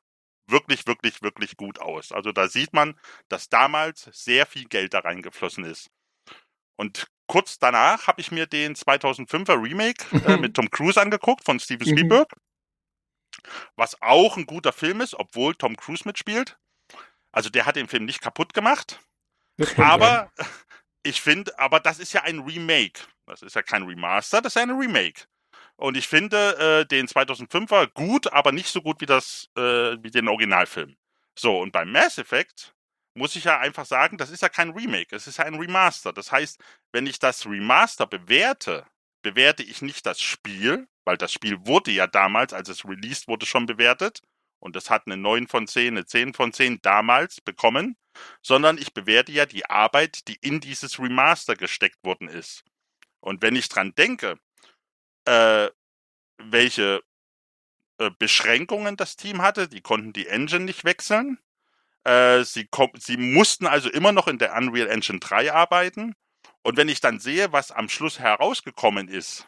wirklich, wirklich, wirklich gut aus. Also da sieht man, dass damals sehr viel Geld da reingeflossen ist. Und kurz danach habe ich mir den 2005er Remake äh, mit Tom Cruise angeguckt von Steven mhm. Spielberg. Was auch ein guter Film ist, obwohl Tom Cruise mitspielt. Also der hat den Film nicht kaputt gemacht. Aber sein. ich finde, aber das ist ja ein Remake. Das ist ja kein Remaster, das ist ja ein Remake. Und ich finde äh, den 2005er gut, aber nicht so gut wie das äh, wie den Originalfilm. So und beim Mass Effect muss ich ja einfach sagen, das ist ja kein Remake, es ist ja ein Remaster. Das heißt, wenn ich das Remaster bewerte, bewerte ich nicht das Spiel, weil das Spiel wurde ja damals, als es released wurde, schon bewertet. Und es hat eine 9 von 10, eine 10 von 10 damals bekommen, sondern ich bewerte ja die Arbeit, die in dieses Remaster gesteckt worden ist. Und wenn ich dran denke, äh, welche äh, Beschränkungen das Team hatte, die konnten die Engine nicht wechseln. Äh, sie, sie mussten also immer noch in der Unreal Engine 3 arbeiten. Und wenn ich dann sehe, was am Schluss herausgekommen ist,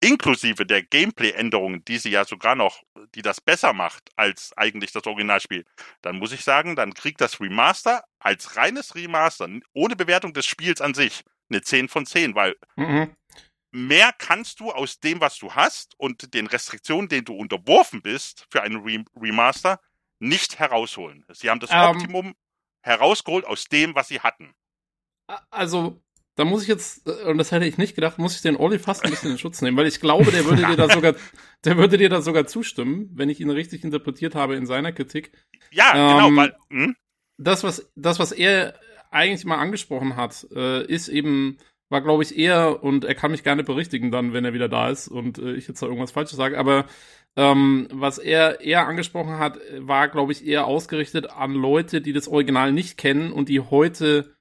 inklusive der Gameplay-Änderungen, die sie ja sogar noch, die das besser macht als eigentlich das Originalspiel, dann muss ich sagen, dann kriegt das Remaster als reines Remaster, ohne Bewertung des Spiels an sich, eine 10 von 10, weil mhm. mehr kannst du aus dem, was du hast und den Restriktionen, denen du unterworfen bist für einen Remaster, nicht herausholen. Sie haben das ähm. Optimum herausgeholt aus dem, was sie hatten. Also, da muss ich jetzt, äh, und das hätte ich nicht gedacht, muss ich den Olli fast ein bisschen in Schutz nehmen, weil ich glaube, der würde dir da sogar, der würde dir da sogar zustimmen, wenn ich ihn richtig interpretiert habe in seiner Kritik. Ja, genau, ähm, genau, weil, hm? das, was, das, was er eigentlich mal angesprochen hat, äh, ist eben, war, glaube ich, eher, und er kann mich gerne berichtigen dann, wenn er wieder da ist und äh, ich jetzt da irgendwas Falsches sage, aber ähm, was er eher angesprochen hat, war, glaube ich, eher ausgerichtet an Leute, die das Original nicht kennen und die heute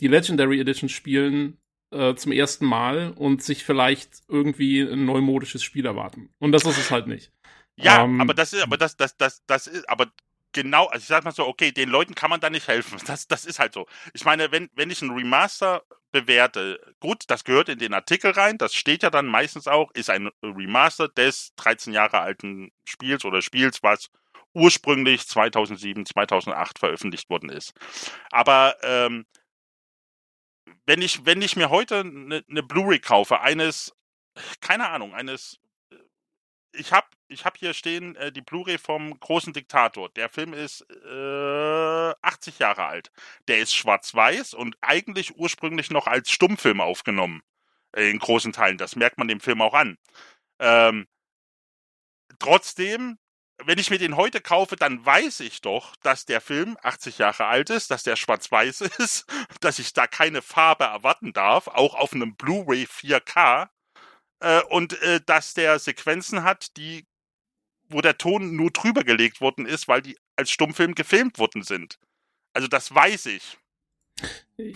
die Legendary Edition spielen äh, zum ersten Mal und sich vielleicht irgendwie ein neumodisches Spiel erwarten. Und das ist es halt nicht. Ja, ähm, aber das ist, aber das, das, das, das ist, aber genau, also ich sag mal so, okay, den Leuten kann man da nicht helfen. Das, das ist halt so. Ich meine, wenn, wenn ich ein Remaster bewerte, gut, das gehört in den Artikel rein, das steht ja dann meistens auch, ist ein Remaster des 13 Jahre alten Spiels oder Spiels, was ursprünglich 2007, 2008 veröffentlicht worden ist. Aber ähm, wenn ich, wenn ich mir heute eine ne, Blu-ray kaufe, eines, keine Ahnung, eines, äh, ich habe ich hab hier stehen äh, die Blu-ray vom großen Diktator. Der Film ist äh, 80 Jahre alt. Der ist schwarz-weiß und eigentlich ursprünglich noch als Stummfilm aufgenommen. Äh, in großen Teilen. Das merkt man dem Film auch an. Ähm, trotzdem wenn ich mir den heute kaufe, dann weiß ich doch, dass der Film 80 Jahre alt ist, dass der schwarz-weiß ist, dass ich da keine Farbe erwarten darf, auch auf einem Blu-ray 4K, äh, und äh, dass der Sequenzen hat, die, wo der Ton nur drüber gelegt worden ist, weil die als Stummfilm gefilmt worden sind. Also das weiß ich.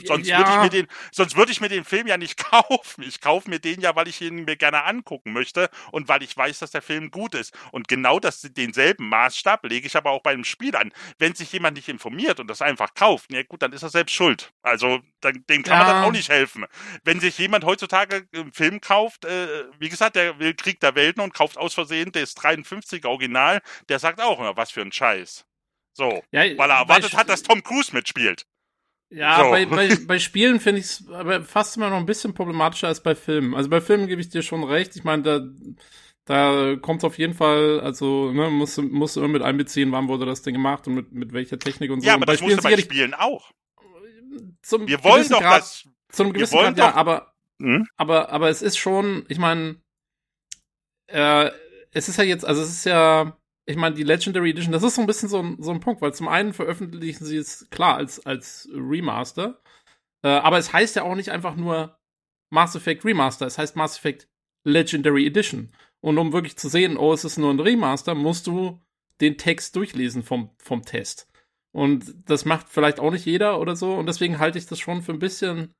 Sonst ja. würde ich mir den, sonst würde ich mir den Film ja nicht kaufen. Ich kaufe mir den ja, weil ich ihn mir gerne angucken möchte und weil ich weiß, dass der Film gut ist. Und genau das, denselben Maßstab lege ich aber auch bei einem Spiel an. Wenn sich jemand nicht informiert und das einfach kauft, ja gut, dann ist er selbst schuld. Also dann, dem kann Ja. man dann auch nicht helfen. Wenn sich jemand heutzutage einen Film kauft, äh, wie gesagt, der will Krieg der Welten und kauft aus Versehen das 53 Original, der sagt auch, na, was für ein Scheiß. So, Ja, weil er erwartet hat, dass Tom Cruise mitspielt. Ja, So. bei, bei, bei Spielen finde ich es aber fast immer noch ein bisschen problematischer als bei Filmen. Also bei Filmen gebe ich dir schon recht. Ich meine, da, da kommt auf jeden Fall, also ne, muss, muss immer mit einbeziehen, wann wurde das Ding gemacht und mit, mit welcher Technik und so. Ja, und aber das musst du bei Spielen auch. zum Wir wollen doch, Grad, dass. zu einem wir gewissen Grad, ja, doch- aber Hm? aber, aber es ist schon, ich meine, äh, es ist ja jetzt, also es ist ja, ich meine, die Legendary Edition, das ist so ein bisschen so ein, so ein Punkt, weil zum einen veröffentlichen sie es klar als, als Remaster, äh, aber es heißt ja auch nicht einfach nur Mass Effect Remaster, es heißt Mass Effect Legendary Edition. Und um wirklich zu sehen, oh, es ist nur ein Remaster, musst du den Text durchlesen vom, vom Test. Und das macht vielleicht auch nicht jeder oder so. Und deswegen halte ich das schon für ein bisschen,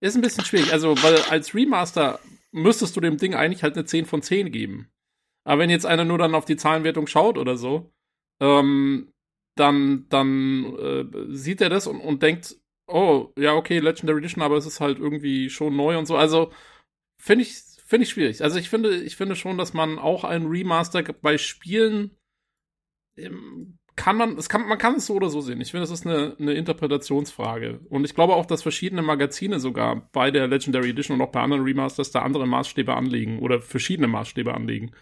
ist ein bisschen schwierig. Also, weil als Remaster müsstest du dem Ding eigentlich halt eine 10 von 10 geben. Aber wenn jetzt einer nur dann auf die Zahlenwertung schaut oder so, ähm, dann, dann äh, sieht er das und, und denkt, oh, ja, okay, Legendary Edition, aber es ist halt irgendwie schon neu und so. Also, finde ich, finde ich schwierig. Also, ich finde, ich finde schon, dass man auch ein Remaster bei Spielen ähm, kann man, es kann, man kann es so oder so sehen. Ich finde, das ist eine, eine Interpretationsfrage. Und ich glaube auch, dass verschiedene Magazine sogar bei der Legendary Edition und auch bei anderen Remasters da andere Maßstäbe anlegen oder verschiedene Maßstäbe anlegen.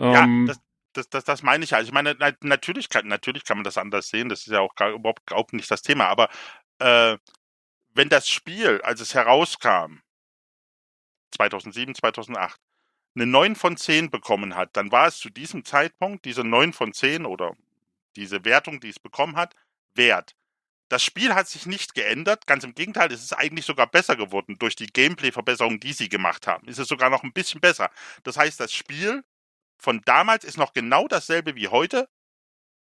Ja, Ähm, das, das, das, das meine ich ja. Also ich meine, na, natürlich, kann, natürlich kann man das anders sehen. Das ist ja auch gar, überhaupt, überhaupt nicht das Thema. Aber äh, wenn das Spiel, als es herauskam, 2007, 2008, eine 9 von 10 bekommen hat, dann war es zu diesem Zeitpunkt diese 9 von 10 oder diese Wertung, die es bekommen hat, wert. Das Spiel hat sich nicht geändert, ganz im Gegenteil, es ist eigentlich sogar besser geworden durch die Gameplay-Verbesserungen, die sie gemacht haben. Ist es sogar noch ein bisschen besser. Das heißt, das Spiel von damals ist noch genau dasselbe wie heute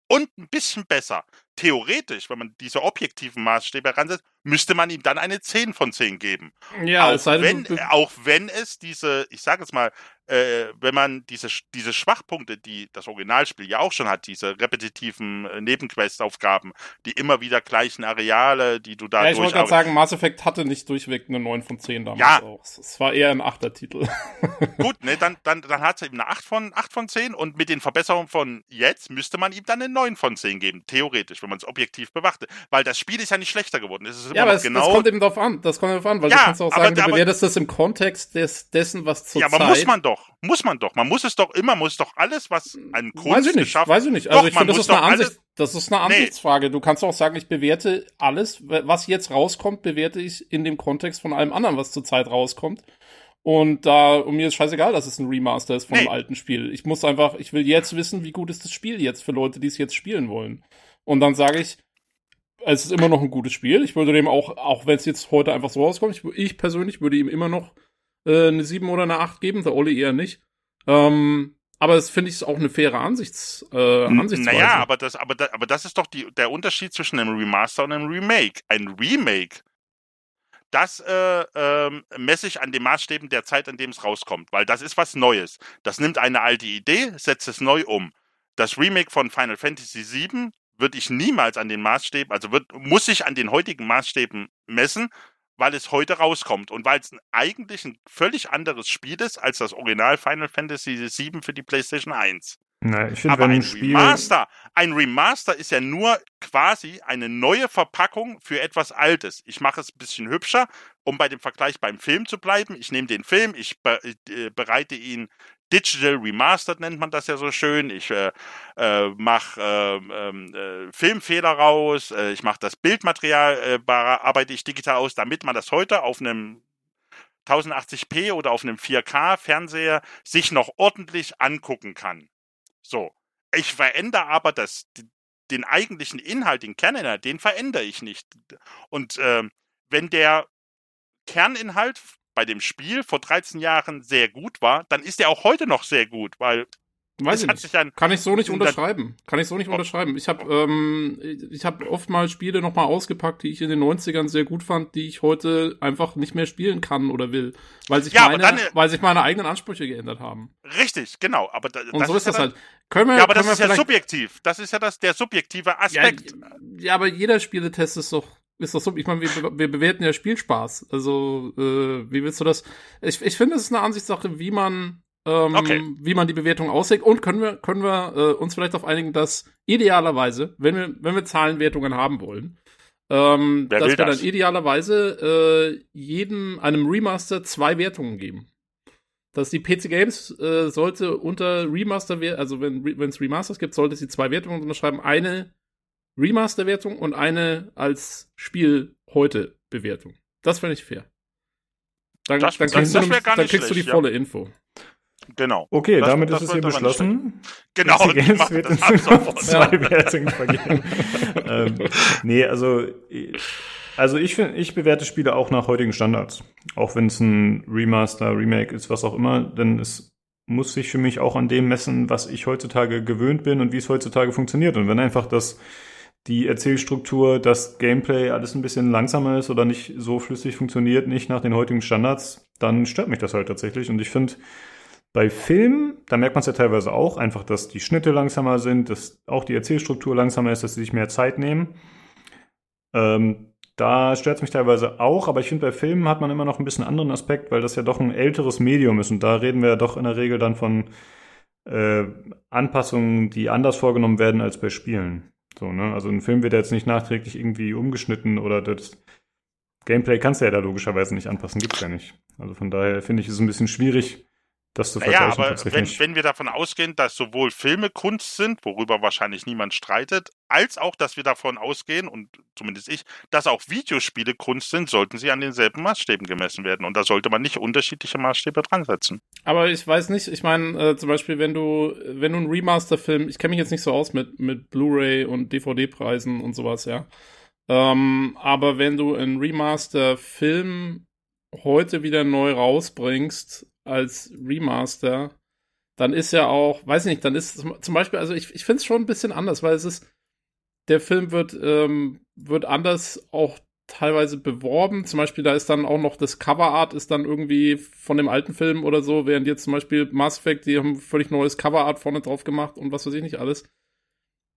und ein bisschen besser. Theoretisch, wenn man diese objektiven Maßstäbe heransetzt, müsste man ihm dann eine 10 von 10 geben. ja, es auch, wenn, auch wenn es diese, ich sage jetzt mal, äh, wenn man diese, diese Schwachpunkte, die das Originalspiel ja auch schon hat, diese repetitiven äh, Nebenquestaufgaben, die immer wieder gleichen Areale, die du da ja, ich wollte gerade sagen, Mass Effect hatte nicht durchweg eine 9 von 10 damals Ja. auch. Es war eher ein Achtertitel. Gut, ne, dann, dann, dann hat er ihm eine 8 von, 8 von 10 und mit den Verbesserungen von jetzt müsste man ihm dann eine 9 von 10 geben, theoretisch, wenn man es objektiv bewachte. Weil das Spiel ist ja nicht schlechter geworden. Es ist immer Ja, aber es, genau. das kommt eben drauf an. Das kommt drauf an, weil Ja, du kannst auch aber- sagen, du aber- bewertest das im Kontext des, dessen, was zur ja, aber Zeit muss man doch. Muss man doch. Man muss es doch immer, muss doch alles, was an Kunst Weiß ich nicht, geschaffen weiß ich nicht. Doch, Also ich man finde, das ist eine doch alles- Ansicht, das ist eine Nee. Ansichtsfrage. Du kannst auch sagen, ich bewerte alles, was jetzt rauskommt, bewerte ich in dem Kontext von allem anderen, was zurzeit rauskommt. Und da, und mir ist scheißegal, dass es ein Remaster ist von Nee. einem alten Spiel. Ich muss einfach, ich will jetzt wissen, wie gut ist das Spiel jetzt für Leute, die es jetzt spielen wollen. Und dann sage ich, es ist immer noch ein gutes Spiel. Ich würde dem auch, auch wenn es jetzt heute einfach so rauskommt, ich, ich persönlich würde ihm immer noch äh, eine 7 oder eine 8 geben, der Olli eher nicht. Ähm, aber das finde ich auch eine faire Ansichts, äh, Ansichtsweise. Naja, aber das, aber, da, aber das ist doch die, der Unterschied zwischen einem Remaster und einem Remake. Ein Remake, das äh, ähm, messe ich an den Maßstäben der Zeit, an dem es rauskommt, weil das ist was Neues. Das nimmt eine alte Idee, setzt es neu um. Das Remake von Final Fantasy VII würde ich niemals an den Maßstäben, also wird, muss ich an den heutigen Maßstäben messen, weil es heute rauskommt und weil es eigentlich ein völlig anderes Spiel ist als das Original Final Fantasy VII für die PlayStation 1. Na, ich finde, Aber ein Spiel. Remaster, ein Remaster ist ja nur quasi eine neue Verpackung für etwas Altes. Ich mache es ein bisschen hübscher, um bei dem Vergleich beim Film zu bleiben. Ich nehme den Film, ich be äh, bereite ihn Digital Remastered nennt man das ja so schön. Ich äh, äh, mache äh, äh, Filmfehler raus, äh, ich mache das Bildmaterial, äh, bearbeite ich digital aus, damit man das heute auf einem 1080p oder auf einem 4K Fernseher sich noch ordentlich angucken kann. So. Ich verändere aber das, den eigentlichen Inhalt, den Kerninhalt, den verändere ich nicht. Und ähm, wenn der Kerninhalt bei dem Spiel vor 13 Jahren sehr gut war, dann ist er auch heute noch sehr gut, weil Weiß ich nicht. dann, Kann ich so nicht unterschreiben. Kann ich so nicht unterschreiben. Ich habe ähm, ich habe oft mal Spiele nochmal ausgepackt, die ich in den 90ern sehr gut fand, die ich heute einfach nicht mehr spielen kann oder will. Weil sich, Ja, meine, dann, äh, weil sich meine eigenen Ansprüche geändert haben. richtig, genau, aber da, Und so ist ja das dann, halt. Können wir, Ja, aber das ist ja subjektiv. Das ist ja das, der subjektive ja, Aspekt. ja, aber jeder Spieletest ist doch ist doch so. Ich meine, wir, wir bewerten ja Spielspaß. Also, äh, wie willst du das? Ich, ich finde, es ist eine Ansichtssache, wie man ähm, Okay. wie man die Bewertung auslegt. Und können wir, können wir äh, uns vielleicht auf einigen, dass idealerweise, wenn wir, wenn wir Zahlenwertungen haben wollen, ähm, Wer dass wir das? dann idealerweise äh, jedem, einem Remaster zwei Wertungen geben. Dass die PC Games äh, sollte unter Remaster, also wenn wenn es Remasters gibt, sollte sie zwei Wertungen unterschreiben. Eine Remaster-Wertung und eine als Spiel heute Bewertung. Das finde ich fair. Dann, Das- dann das- kriegst, das du, gar dann kriegst du die schlecht, ja. volle Info. Genau. Okay, Das- damit das ist es hier beschlossen. Genau, Games wird das sofort. zwei Wertungen vergeben. ähm, nee, also, also ich finde, ich bewerte Spiele auch nach heutigen Standards. Auch wenn es ein Remaster, Remake ist, was auch immer, denn es muss sich für mich auch an dem messen, was ich heutzutage gewöhnt bin und wie es heutzutage funktioniert. Und wenn einfach das die Erzählstruktur, das Gameplay alles ein bisschen langsamer ist oder nicht so flüssig funktioniert, nicht nach den heutigen Standards, dann stört mich das halt tatsächlich. Und ich finde, bei Filmen, da merkt man es ja teilweise auch, einfach, dass die Schnitte langsamer sind, dass auch die Erzählstruktur langsamer ist, dass sie sich mehr Zeit nehmen. Ähm, da stört es mich teilweise auch, aber ich finde, bei Filmen hat man immer noch ein bisschen anderen Aspekt, weil das ja doch ein älteres Medium ist und da reden wir ja doch in der Regel dann von äh, Anpassungen, die anders vorgenommen werden als bei Spielen. So, ne? Also ein Film wird jetzt nicht nachträglich irgendwie umgeschnitten oder das Gameplay kannst du ja da logischerweise nicht anpassen, gibt's ja nicht. Also von daher finde ich es ein bisschen schwierig, das zu Naja, vergleichen aber wenn, tatsächlich. wenn wir davon ausgehen, dass sowohl Filme Kunst sind, worüber wahrscheinlich niemand streitet, als auch, dass wir davon ausgehen, und zumindest ich, dass auch Videospiele Kunst sind, sollten sie an denselben Maßstäben gemessen werden. Und da sollte man nicht unterschiedliche Maßstäbe dran setzen. Aber ich weiß nicht, ich meine, äh, zum Beispiel, wenn du, wenn du einen Remaster-Film, ich kenne mich jetzt nicht so aus mit, mit Blu-ray und DVD-Preisen und sowas, ja. Ähm, aber wenn du einen Remaster-Film heute wieder neu rausbringst als Remaster, dann ist ja auch, weiß nicht, dann ist zum- Beispiel, also ich, ich finde es schon ein bisschen anders, weil es ist, der Film wird, ähm, wird anders auch teilweise beworben. Zum Beispiel, da ist dann auch noch das Coverart ist dann irgendwie von dem alten Film oder so, während jetzt zum Beispiel Mass Effect, die haben völlig neues Coverart vorne drauf gemacht und was weiß ich nicht alles.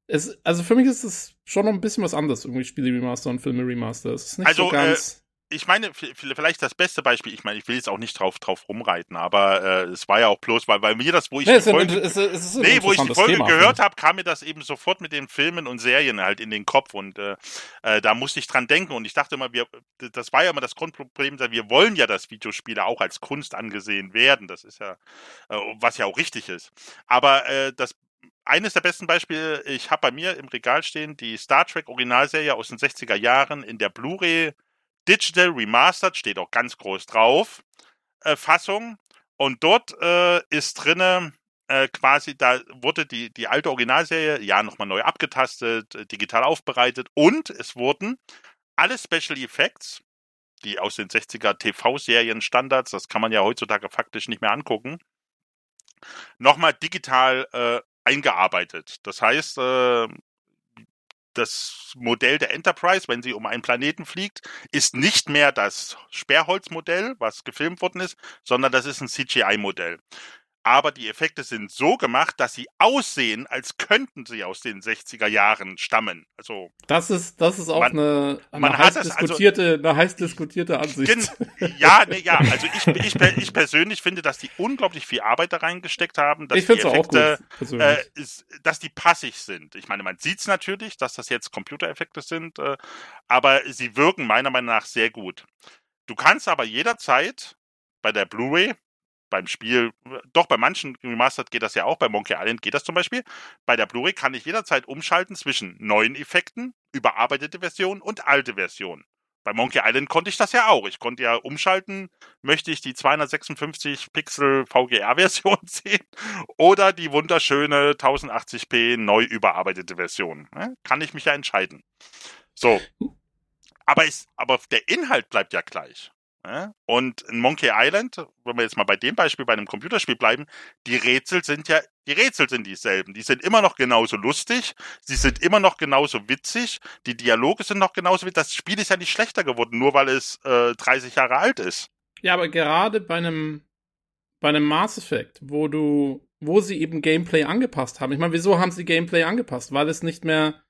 Es, also für mich ist es schon noch ein bisschen was anderes, irgendwie Spiele Remaster und Filme Remaster. Es ist nicht Also, so ganz. Ich meine, vielleicht das beste Beispiel, ich meine, ich will jetzt auch nicht drauf, drauf rumreiten, aber äh, es war ja auch bloß, weil, weil mir das, wo ich Nee, die ist ein, Folge, es es Nee, wo ich die Folge Thema, gehört habe, kam mir das eben sofort mit den Filmen und Serien halt in den Kopf und äh, äh, da musste ich dran denken und ich dachte immer, wir, das war ja immer das Grundproblem, wir wollen ja, dass Videospiele auch als Kunst angesehen werden, das ist ja, äh, was ja auch richtig ist. Aber äh, das eines der besten Beispiele, ich habe bei mir im Regal stehen die Star Trek Originalserie aus den 60er Jahren in der Blu-ray Digital Remastered, steht auch ganz groß drauf, äh, Fassung. Und dort äh, ist drinne äh, quasi, da wurde die, die alte Originalserie ja nochmal neu abgetastet, äh, digital aufbereitet und es wurden alle Special Effects, die aus den 60er TV-Serien Standards, das kann man ja heutzutage faktisch nicht mehr angucken, nochmal digital äh, eingearbeitet. Das heißt, äh, das Modell der Enterprise, wenn sie um einen Planeten fliegt, ist nicht mehr das Sperrholzmodell, was gefilmt worden ist, sondern das ist ein CGI-Modell. Aber die Effekte sind so gemacht, dass sie aussehen, als könnten sie aus den 60er Jahren stammen. Also Das ist, das ist auch Man- eine, eine man heiß also- diskutierte, eine heiß diskutierte Ansicht. Ja, nee, ja, also ich, ich, ich persönlich finde, dass die unglaublich viel Arbeit da reingesteckt haben, dass ich finde die es auch Effekte, gut, äh, ist, dass die passig sind. Ich meine, man sieht es natürlich, dass das jetzt Computereffekte sind, äh, aber sie wirken meiner Meinung nach sehr gut. Du kannst aber jederzeit bei der Blu-ray, beim Spiel, doch bei manchen Remastered geht das ja auch, bei Monkey Island geht das zum Beispiel. Bei der Blu-ray kann ich jederzeit umschalten zwischen neuen Effekten, überarbeitete Version und alte Version. Bei Monkey Island konnte ich das ja auch. Ich konnte ja umschalten, möchte ich die 256 Pixel VGR-Version sehen oder die wunderschöne 1080p neu überarbeitete Version. Ne? Kann ich mich ja entscheiden. So. Aber, ist, aber der Inhalt bleibt ja gleich. Und in Monkey Island, wenn wir jetzt mal bei dem Beispiel bei einem Computerspiel bleiben, die Rätsel sind ja, die Rätsel sind dieselben. Die sind immer noch genauso lustig, sie sind immer noch genauso witzig, die Dialoge sind noch genauso witzig. Das Spiel ist ja nicht schlechter geworden, nur weil es äh, 30 Jahre alt ist. Ja, aber gerade bei einem, bei einem Mass Effect, wo du, wo sie eben Gameplay angepasst haben. Ich meine, wieso haben sie Gameplay angepasst? Weil es nicht mehr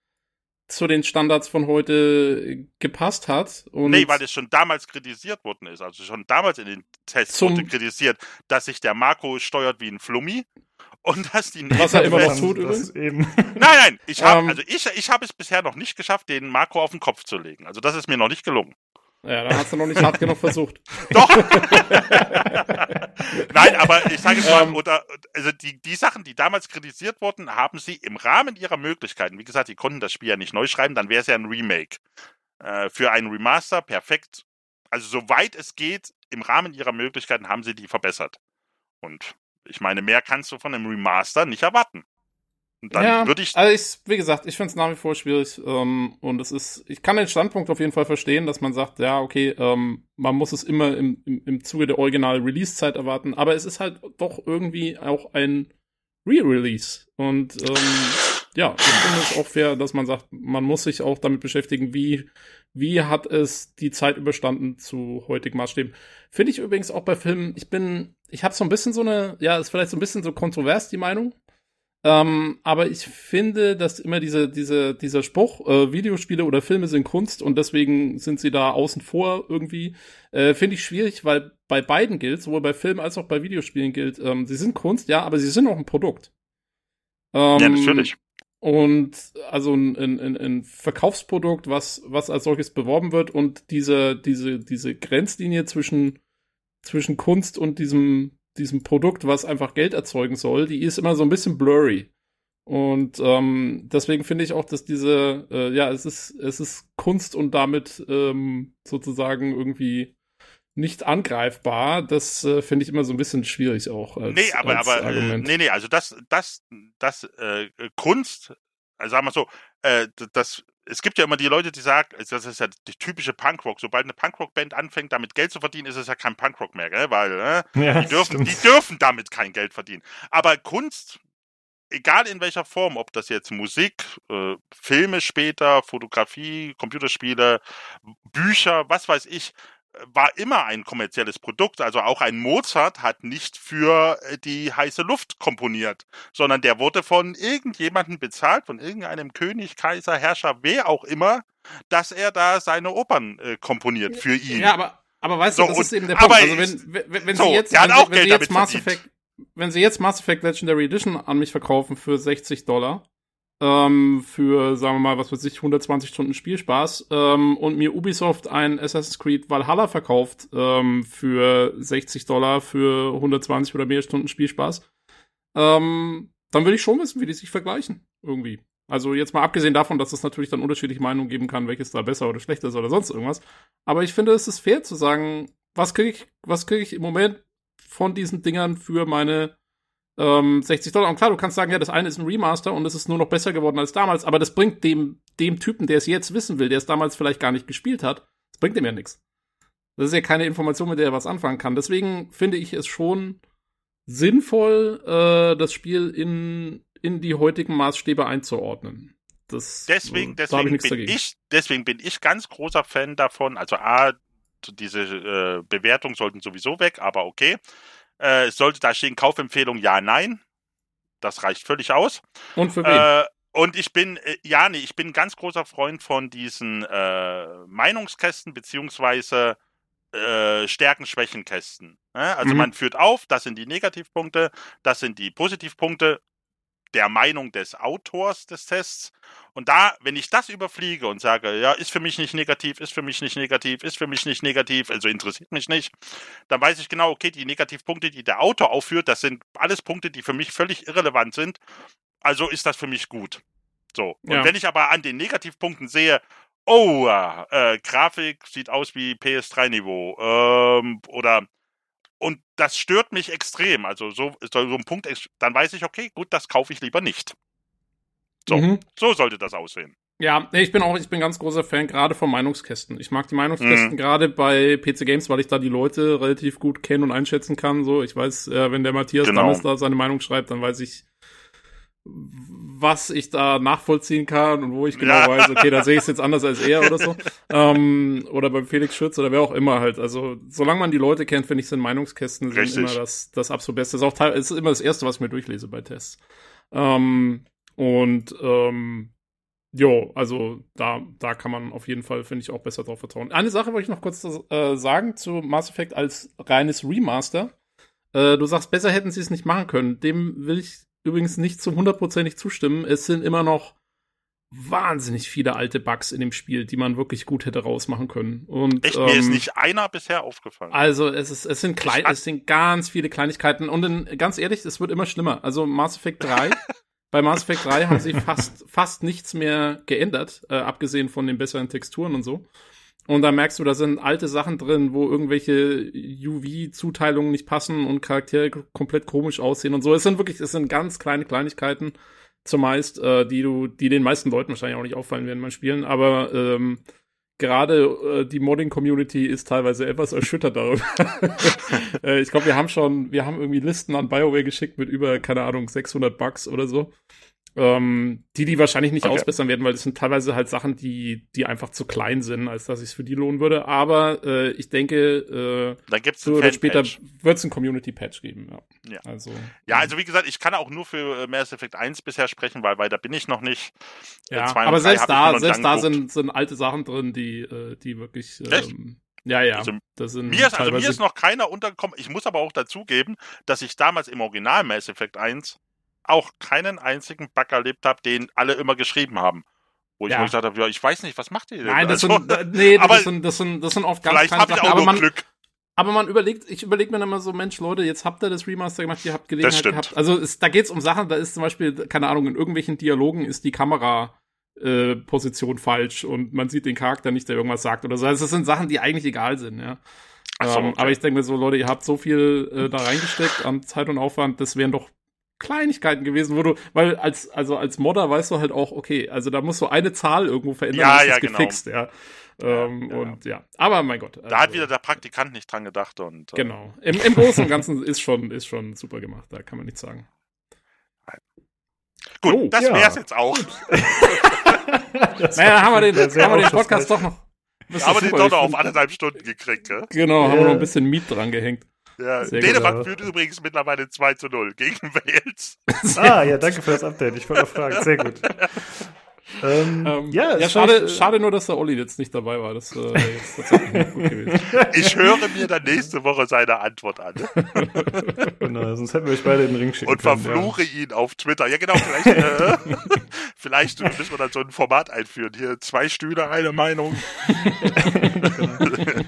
zu den Standards von heute gepasst hat. Und nee, weil es schon damals kritisiert worden ist. Also schon damals in den Tests wurde kritisiert, dass sich der Marco steuert wie ein Flummi. Und dass die Was er immer noch tut übrigens. eben. Nein, nein, ich habe Ähm, also ich, ich habe es bisher noch nicht geschafft, den Marco auf den Kopf zu legen. Also das ist mir noch nicht gelungen. Ja, dann hast du noch nicht hart genug versucht. Doch. Nein, aber ich sage jetzt mal, Ähm. oder, also die, die Sachen, die damals kritisiert wurden, haben sie im Rahmen ihrer Möglichkeiten, wie gesagt, die konnten das Spiel ja nicht neu schreiben, dann wäre es ja ein Remake. Äh, für einen Remaster perfekt. Also soweit es geht, im Rahmen ihrer Möglichkeiten haben sie die verbessert. Und ich meine, mehr kannst du von einem Remaster nicht erwarten. Und dann ja, würde ich also ich, wie gesagt, ich finde es nach wie vor schwierig ähm, und es ist, ich kann den Standpunkt auf jeden Fall verstehen, dass man sagt, ja, okay, ähm, man muss es immer im, im, im Zuge der Original-Release-Zeit erwarten, aber es ist halt doch irgendwie auch ein Re-Release und ähm, ja, ich finde es auch fair, dass man sagt, man muss sich auch damit beschäftigen, wie wie hat es die Zeit überstanden zu heutigen Maßstäben. Finde ich übrigens auch bei Filmen, ich bin, ich habe so ein bisschen so eine, ja, ist vielleicht so ein bisschen so kontrovers die Meinung, ähm, aber ich finde, dass immer diese, diese, dieser Spruch, äh, Videospiele oder Filme sind Kunst und deswegen sind sie da außen vor irgendwie, äh, finde ich schwierig, weil bei beiden gilt, sowohl bei Filmen als auch bei Videospielen gilt, ähm, sie sind Kunst, ja, aber sie sind auch ein Produkt. Ähm, ja, natürlich. Und also ein, ein, ein- ein Verkaufsprodukt, was, was als solches beworben wird und diese, diese, diese Grenzlinie zwischen, zwischen Kunst und diesem, diesem Produkt, was einfach Geld erzeugen soll, die ist immer so ein bisschen blurry. Und ähm, deswegen finde ich auch, dass diese, äh, ja, es ist, es ist Kunst und damit ähm, sozusagen irgendwie nicht angreifbar. Das äh, finde ich immer so ein bisschen schwierig auch. Als, nee, aber, als aber äh, Argument. nee, nee, also das, das, das äh, Kunst, also sagen wir so, äh, das, es gibt ja immer die Leute, die sagen, also das ist ja die typische Punkrock. Sobald eine Punkrock-Band anfängt, damit Geld zu verdienen, ist es ja kein Punkrock mehr, gell? weil äh, Ja, die dürfen, die dürfen damit kein Geld verdienen. Aber Kunst, egal in welcher Form, ob das jetzt Musik, äh, Filme später, Fotografie, Computerspiele, Bücher, was weiß ich, war immer ein kommerzielles Produkt. Also auch ein Mozart hat nicht für äh, die heiße Luft komponiert, sondern der wurde von irgendjemandem bezahlt, von irgendeinem König, Kaiser, Herrscher, wer auch immer, dass er da seine Opern äh, komponiert für ihn. Ja, aber, aber weißt So, du, das und- ist eben der aber Punkt. Also wenn, wenn, wenn so, sie jetzt, wenn wenn sie jetzt Mass. Effect, wenn sie jetzt Mass Effect Legendary Edition an mich verkaufen für 60 Dollar, ähm, für, sagen wir mal, was weiß ich, 120 Stunden Spielspaß, ähm, und mir Ubisoft ein Assassin's Creed Valhalla verkauft, ähm, für 60 Dollar für 120 oder mehr Stunden Spielspaß, ähm, dann will ich schon wissen, wie die sich vergleichen. Irgendwie. Also jetzt mal abgesehen davon, dass es natürlich dann unterschiedliche Meinungen geben kann, welches da besser oder schlechter ist oder sonst irgendwas. Aber ich finde, es ist fair zu sagen, was kriege ich, was kriege ich im Moment von diesen Dingern für meine ähm, 60 Dollar. Und klar, du kannst sagen, ja, das eine ist ein Remaster und es ist nur noch besser geworden als damals, aber das bringt dem, dem Typen, der es jetzt wissen will, der es damals vielleicht gar nicht gespielt hat, das bringt dem ja nichts. Das ist ja keine Information, mit der er was anfangen kann. Deswegen finde ich es schon sinnvoll, äh, das Spiel in, in die heutigen Maßstäbe einzuordnen. Das, deswegen, äh, deswegen ich nichts bin dagegen. ich, deswegen bin ich ganz großer Fan davon. Also A, diese äh, Bewertungen sollten sowieso weg, aber okay. Äh, es sollte da stehen, Kaufempfehlung ja, nein. Das reicht völlig aus. Und für wen? Äh, und ich bin, äh, ja, nee, ich bin ein ganz großer Freund von diesen äh, Meinungskästen beziehungsweise äh, Stärken-Schwächen-Kästen. Ne? Also Mhm. man führt auf, das sind die Negativpunkte, das sind die Positivpunkte der Meinung des Autors des Tests. Und da, wenn ich das überfliege und sage, ja, ist für mich nicht negativ, ist für mich nicht negativ, ist für mich nicht negativ, also interessiert mich nicht, dann weiß ich genau, okay, die Negativpunkte, die der Autor aufführt, das sind alles Punkte, die für mich völlig irrelevant sind. Also ist das für mich gut. So. Und Ja. wenn ich aber an den Negativpunkten sehe, oh, äh, Grafik sieht aus wie PS3-Niveau, ähm, oder das stört mich extrem. Also so, so ein Punkt, dann weiß ich, okay, gut, das kaufe ich lieber nicht. So, Mhm. so sollte das aussehen. Ja, ich bin auch, ich bin ganz großer Fan gerade von Meinungskästen. Ich mag die Meinungskästen mhm. gerade bei PC Games, weil ich da die Leute relativ gut kennen und einschätzen kann. So, ich weiß, äh, wenn der Matthias genau. damals da seine Meinung schreibt, dann weiß ich, was ich da nachvollziehen kann und wo ich genau ja. weiß, okay, da sehe ich es jetzt anders als er oder so. ähm, oder beim Felix Schütz oder wer auch immer halt. Also, solange man die Leute kennt, finde ich, sind Meinungskästen sind immer das, das absolut Beste. Ist auch teil, ist immer das Erste, was ich mir durchlese bei Tests. Ähm, und ähm, Jo, also da, da kann man auf jeden Fall, finde ich, auch besser drauf vertrauen. Eine Sache wollte ich noch kurz äh, sagen zu Mass Effect als reines Remaster. Äh, du sagst, besser hätten sie es nicht machen können. Dem will ich übrigens nicht zu hundertprozentig zustimmen. Es sind immer noch wahnsinnig viele alte Bugs in dem Spiel, die man wirklich gut hätte rausmachen können. Und, Echt, ähm, mir ist ähm, nicht einer bisher aufgefallen. Also es ist, es sind klein, es sind ganz viele Kleinigkeiten und in, ganz ehrlich, es wird immer schlimmer. Also Mass Effect 3 Bei Mass Effect 3 haben sie fast, fast nichts mehr geändert, äh, abgesehen von den besseren Texturen und so. Und da merkst du, da sind alte Sachen drin, wo irgendwelche UV-Zuteilungen nicht passen und Charaktere komplett komisch aussehen und so. Es sind wirklich, es sind ganz kleine Kleinigkeiten zumeist, äh, die du, die den meisten Leuten wahrscheinlich auch nicht auffallen werden beim Spielen. Aber ähm, gerade äh, die Modding-Community ist teilweise etwas erschüttert darüber. äh, ich glaube, wir haben schon, wir haben irgendwie Listen an BioWare geschickt mit über, keine Ahnung, 600 Bugs oder so ähm, die die wahrscheinlich nicht okay. ausbessern werden, weil das sind teilweise halt Sachen, die die einfach zu klein sind, als dass ich es für die lohnen würde. Aber äh, ich denke, äh, dann gibt's früher oder später wird es ein Community Patch geben. Ja. ja. Also ja, also wie gesagt, ich kann auch nur für äh, Mass Effect 1 bisher sprechen, weil weil da bin ich noch nicht. Äh, ja, aber selbst da, selbst da sind sind alte Sachen drin, die äh, die wirklich ähm, ja, ja. Also, das sind mir, ist, also mir ist noch keiner untergekommen. Ich muss aber auch dazugeben, dass ich damals im Original Mass Effect 1 auch keinen einzigen Bug erlebt habe, den alle immer geschrieben haben. Wo ich ja. mir gesagt habe, ja, ich weiß nicht, was macht ihr denn? Nein, das, also, sind, nee, aber das, sind, das, sind, das sind oft ganz Vielleicht habe ich auch nur man, Glück. Aber man überlegt, ich überlege mir dann immer so, Mensch, Leute, jetzt habt ihr das Remaster gemacht, ihr habt Gelegenheit gehabt. Also es, da geht's um Sachen, da ist zum Beispiel, keine Ahnung, in irgendwelchen Dialogen ist die Kamera äh, Position falsch und man sieht den Charakter nicht, der irgendwas sagt oder so. Also das sind Sachen, die eigentlich egal sind, ja. So, ähm, okay. aber ich denke mir so, Leute, ihr habt so viel äh, da reingesteckt an Zeit und Aufwand, das wären doch Kleinigkeiten gewesen, wo du, weil als, also als Modder weißt du halt auch, okay, also da muss so eine Zahl irgendwo verändern, ja, ja, genau. gefixt, ja. Ähm, ja, und ja, aber mein Gott. Also, da hat also wieder der Praktikant nicht dran gedacht und. Äh, genau. Im, Im Großen und Ganzen ist schon, ist schon super gemacht, da kann man nichts sagen. Gut, oh, das ja. wär's jetzt auch. naja, haben wir den, haben wir den Podcast doch noch. haben wir den doch noch auf anderthalb Stunden gekriegt, gell? Genau, haben wir noch ein bisschen Miet dran gehängt. Ja, Dänemark führt übrigens mittlerweile 2 zu 0 gegen Wales. ah, ja, danke für das Update. Ich wollte noch fragen. Sehr gut. Ähm, ähm, ja, ja schade, äh, schade nur, dass der Olli jetzt nicht dabei war. Das äh, ist tatsächlich gut gewesen. Ich höre mir dann nächste Woche seine Antwort an. genau, sonst hätten wir euch beide in den Ring schicken Und verfluche ja. ihn auf Twitter. Ja, genau, vielleicht, äh, vielleicht müssen wir dann so ein Format einführen. Hier zwei Stühle, eine Meinung. genau.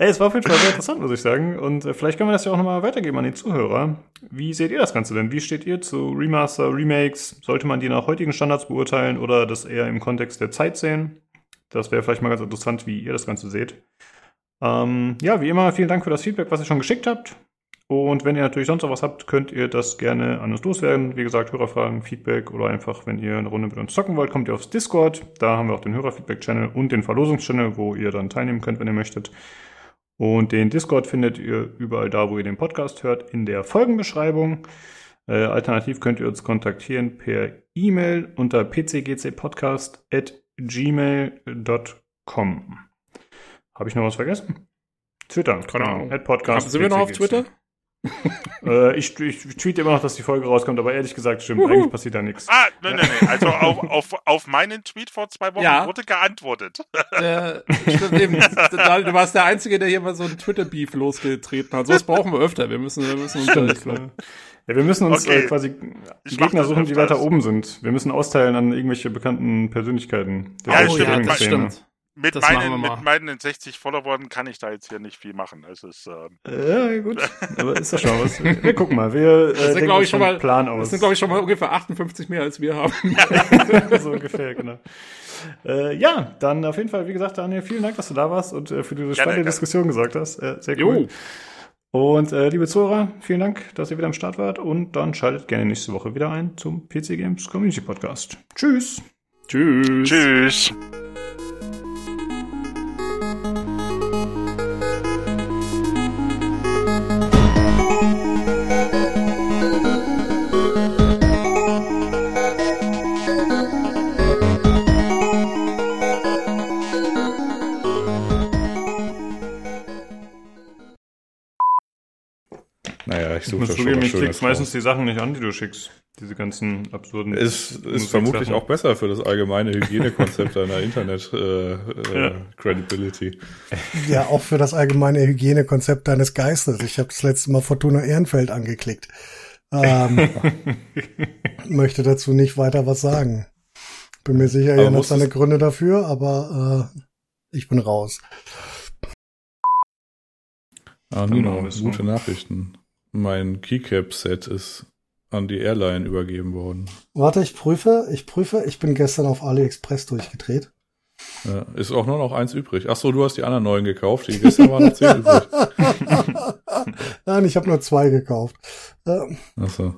Ey, es war auf jeden Fall sehr interessant, muss ich sagen. Und äh, vielleicht können wir das ja auch nochmal weitergeben an die Zuhörer. Wie seht ihr das Ganze denn? Wie steht ihr zu Remaster, Remakes? Sollte man die nach heutigen Standards beurteilen oder das eher im Kontext der Zeit sehen? Das wäre vielleicht mal ganz interessant, wie ihr das Ganze seht. Ähm, ja, wie immer, vielen Dank für das Feedback, was ihr schon geschickt habt. Und wenn ihr natürlich sonst noch was habt, könnt ihr das gerne an uns loswerden. Wie gesagt, Hörerfragen, Feedback oder einfach, wenn ihr eine Runde mit uns zocken wollt, kommt ihr aufs Discord. Da haben wir auch den Hörerfeedback-Channel und den Verlosungs-Channel, wo ihr dann teilnehmen könnt, wenn ihr möchtet. Und den Discord findet ihr überall da, wo ihr den Podcast hört, in der Folgenbeschreibung. Äh, alternativ könnt ihr uns kontaktieren per E-Mail unter pcgcpodcast.gmail.com. Habe ich noch was vergessen? Twitter. Keine Ahnung. Podcast. Sind wir noch auf Twitter? äh, ich, ich tweet immer noch, dass die Folge rauskommt, aber ehrlich gesagt, stimmt, Uhu. eigentlich passiert da nichts. Ah, nein, nein, nein. Also auf, auf, auf meinen Tweet vor zwei Wochen ja. wurde geantwortet. Der, stimmt eben. Du warst der Einzige, der hier mal so ein Twitter-Beef losgetreten hat. So was brauchen wir öfter. Wir müssen, wir müssen uns stimmt, ja, wir müssen uns okay. äh, quasi ich Gegner suchen, die weiter oben sind. Wir müssen austeilen an irgendwelche bekannten Persönlichkeiten. Ja, stimmt, ja, das stimmt mit, meinen, mit meinen 60 Followern kann ich da jetzt hier nicht viel machen. Also ist, äh ja, gut. Aber ist das schon was. Wir gucken mal. Wir äh, das sind, glaube ich, schon mal, Plan aus. Das sind, glaube ich, schon mal ungefähr 58 mehr, als wir haben. so ungefähr, genau. Äh, ja, dann auf jeden Fall, wie gesagt, Daniel, vielen Dank, dass du da warst und äh, für diese spannende gerne. Diskussion gesagt hast. Äh, sehr cool. Jo. Und äh, liebe Zuhörer, vielen Dank, dass ihr wieder am Start wart und dann schaltet gerne nächste Woche wieder ein zum PC Games Community Podcast. Tschüss. Tschüss. Tschüss. Schönes meistens die Sachen nicht an, die du schickst. Diese ganzen absurden. Es ist vermutlich auch besser für das allgemeine Hygienekonzept deiner Internet-Credibility. Äh, Ja. äh, Credibility. Ja, auch für das allgemeine Hygienekonzept deines Geistes. Ich habe das letzte Mal Fortuna Ehrenfeld angeklickt. Ähm, möchte dazu nicht weiter was sagen. Bin mir sicher, er hat seine Gründe dafür, aber äh, ich bin raus. Ah, Genau, Nino, ist gute so. Nachrichten. Mein Keycap-Set ist an die Airline übergeben worden. Warte, ich prüfe, ich prüfe. Ich bin gestern auf AliExpress durchgedreht. Ja, ist auch nur noch eins übrig. Ach so, du hast die anderen neuen gekauft. Die gestern waren noch zehn übrig. Nein, ich habe nur zwei gekauft. Ähm, Ach so.